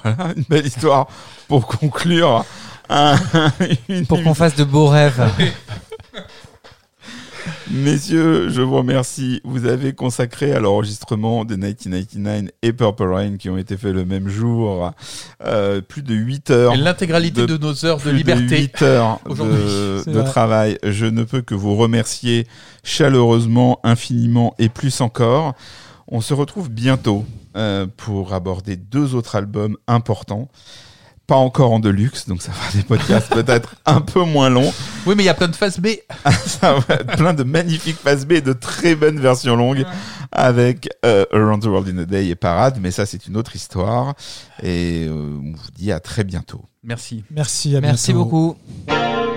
Voilà, une belle histoire pour conclure. un- *laughs* une Pour qu'on fasse de beaux rêves. *laughs* *laughs* Messieurs, je vous remercie. Vous avez consacré à l'enregistrement de 1999 et Purple Rain qui ont été faits le même jour euh, plus de 8 heures. L'intégralité de nos heures de plus liberté 8 heures de, de travail. Je ne peux que vous remercier chaleureusement, infiniment et plus encore. On se retrouve bientôt euh, pour aborder deux autres albums importants. Pas encore en deluxe, donc ça fera des podcasts peut-être *laughs* un peu moins longs. Oui, mais il y a plein de phases B. *laughs* Ça va être plein de magnifiques phases B et de très bonnes versions longues avec euh, Around the World in a Day et Parade, mais ça c'est une autre histoire. Et euh, on vous dit à très bientôt. Merci. Merci, à Merci bientôt. beaucoup.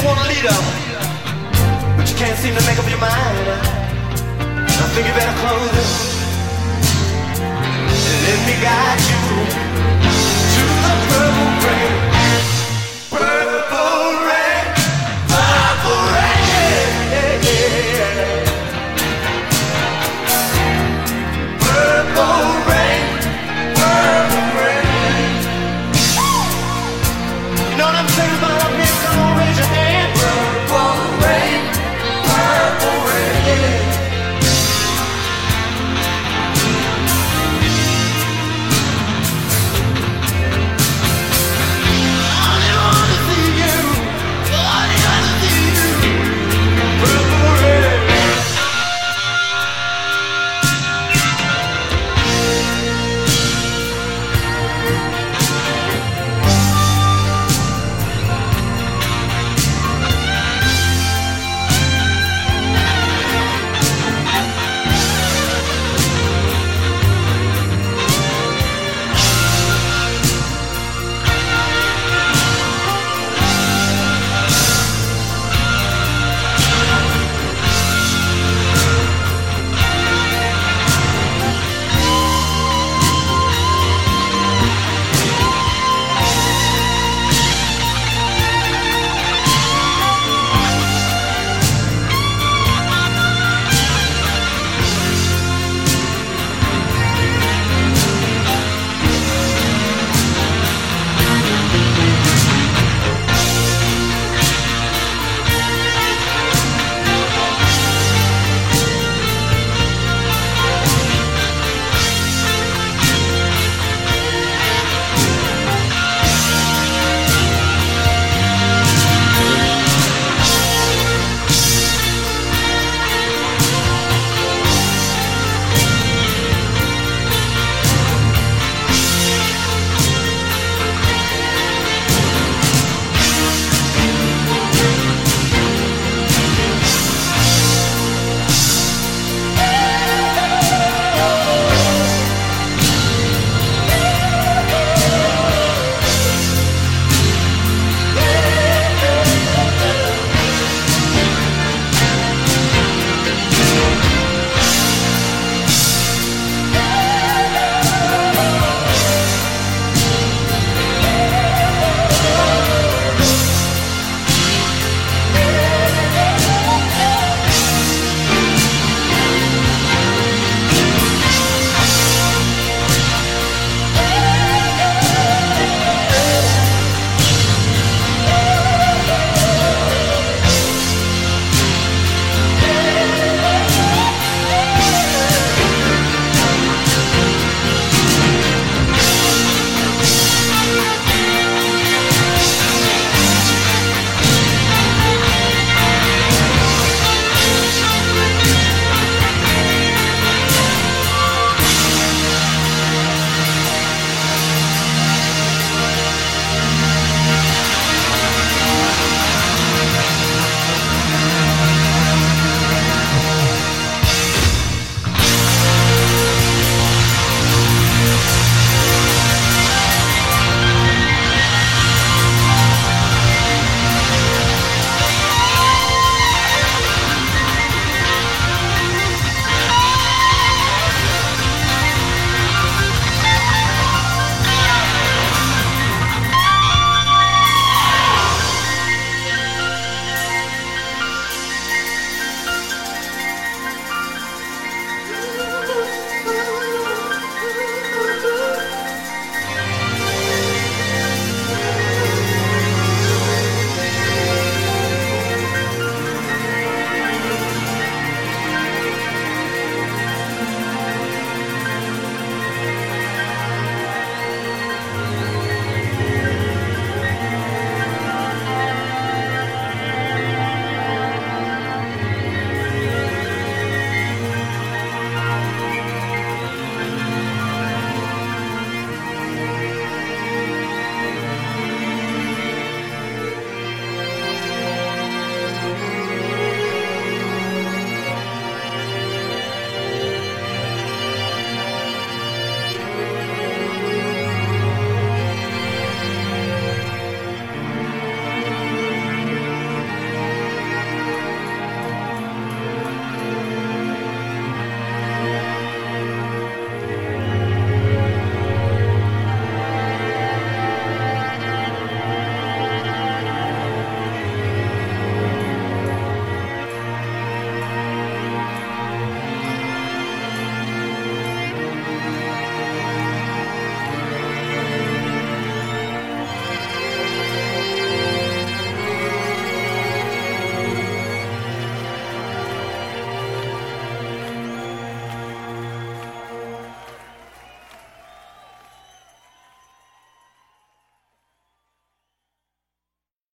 You say you want a leader, but you can't seem to make up your mind. I think you better close it. Let me guide you to the purple rain.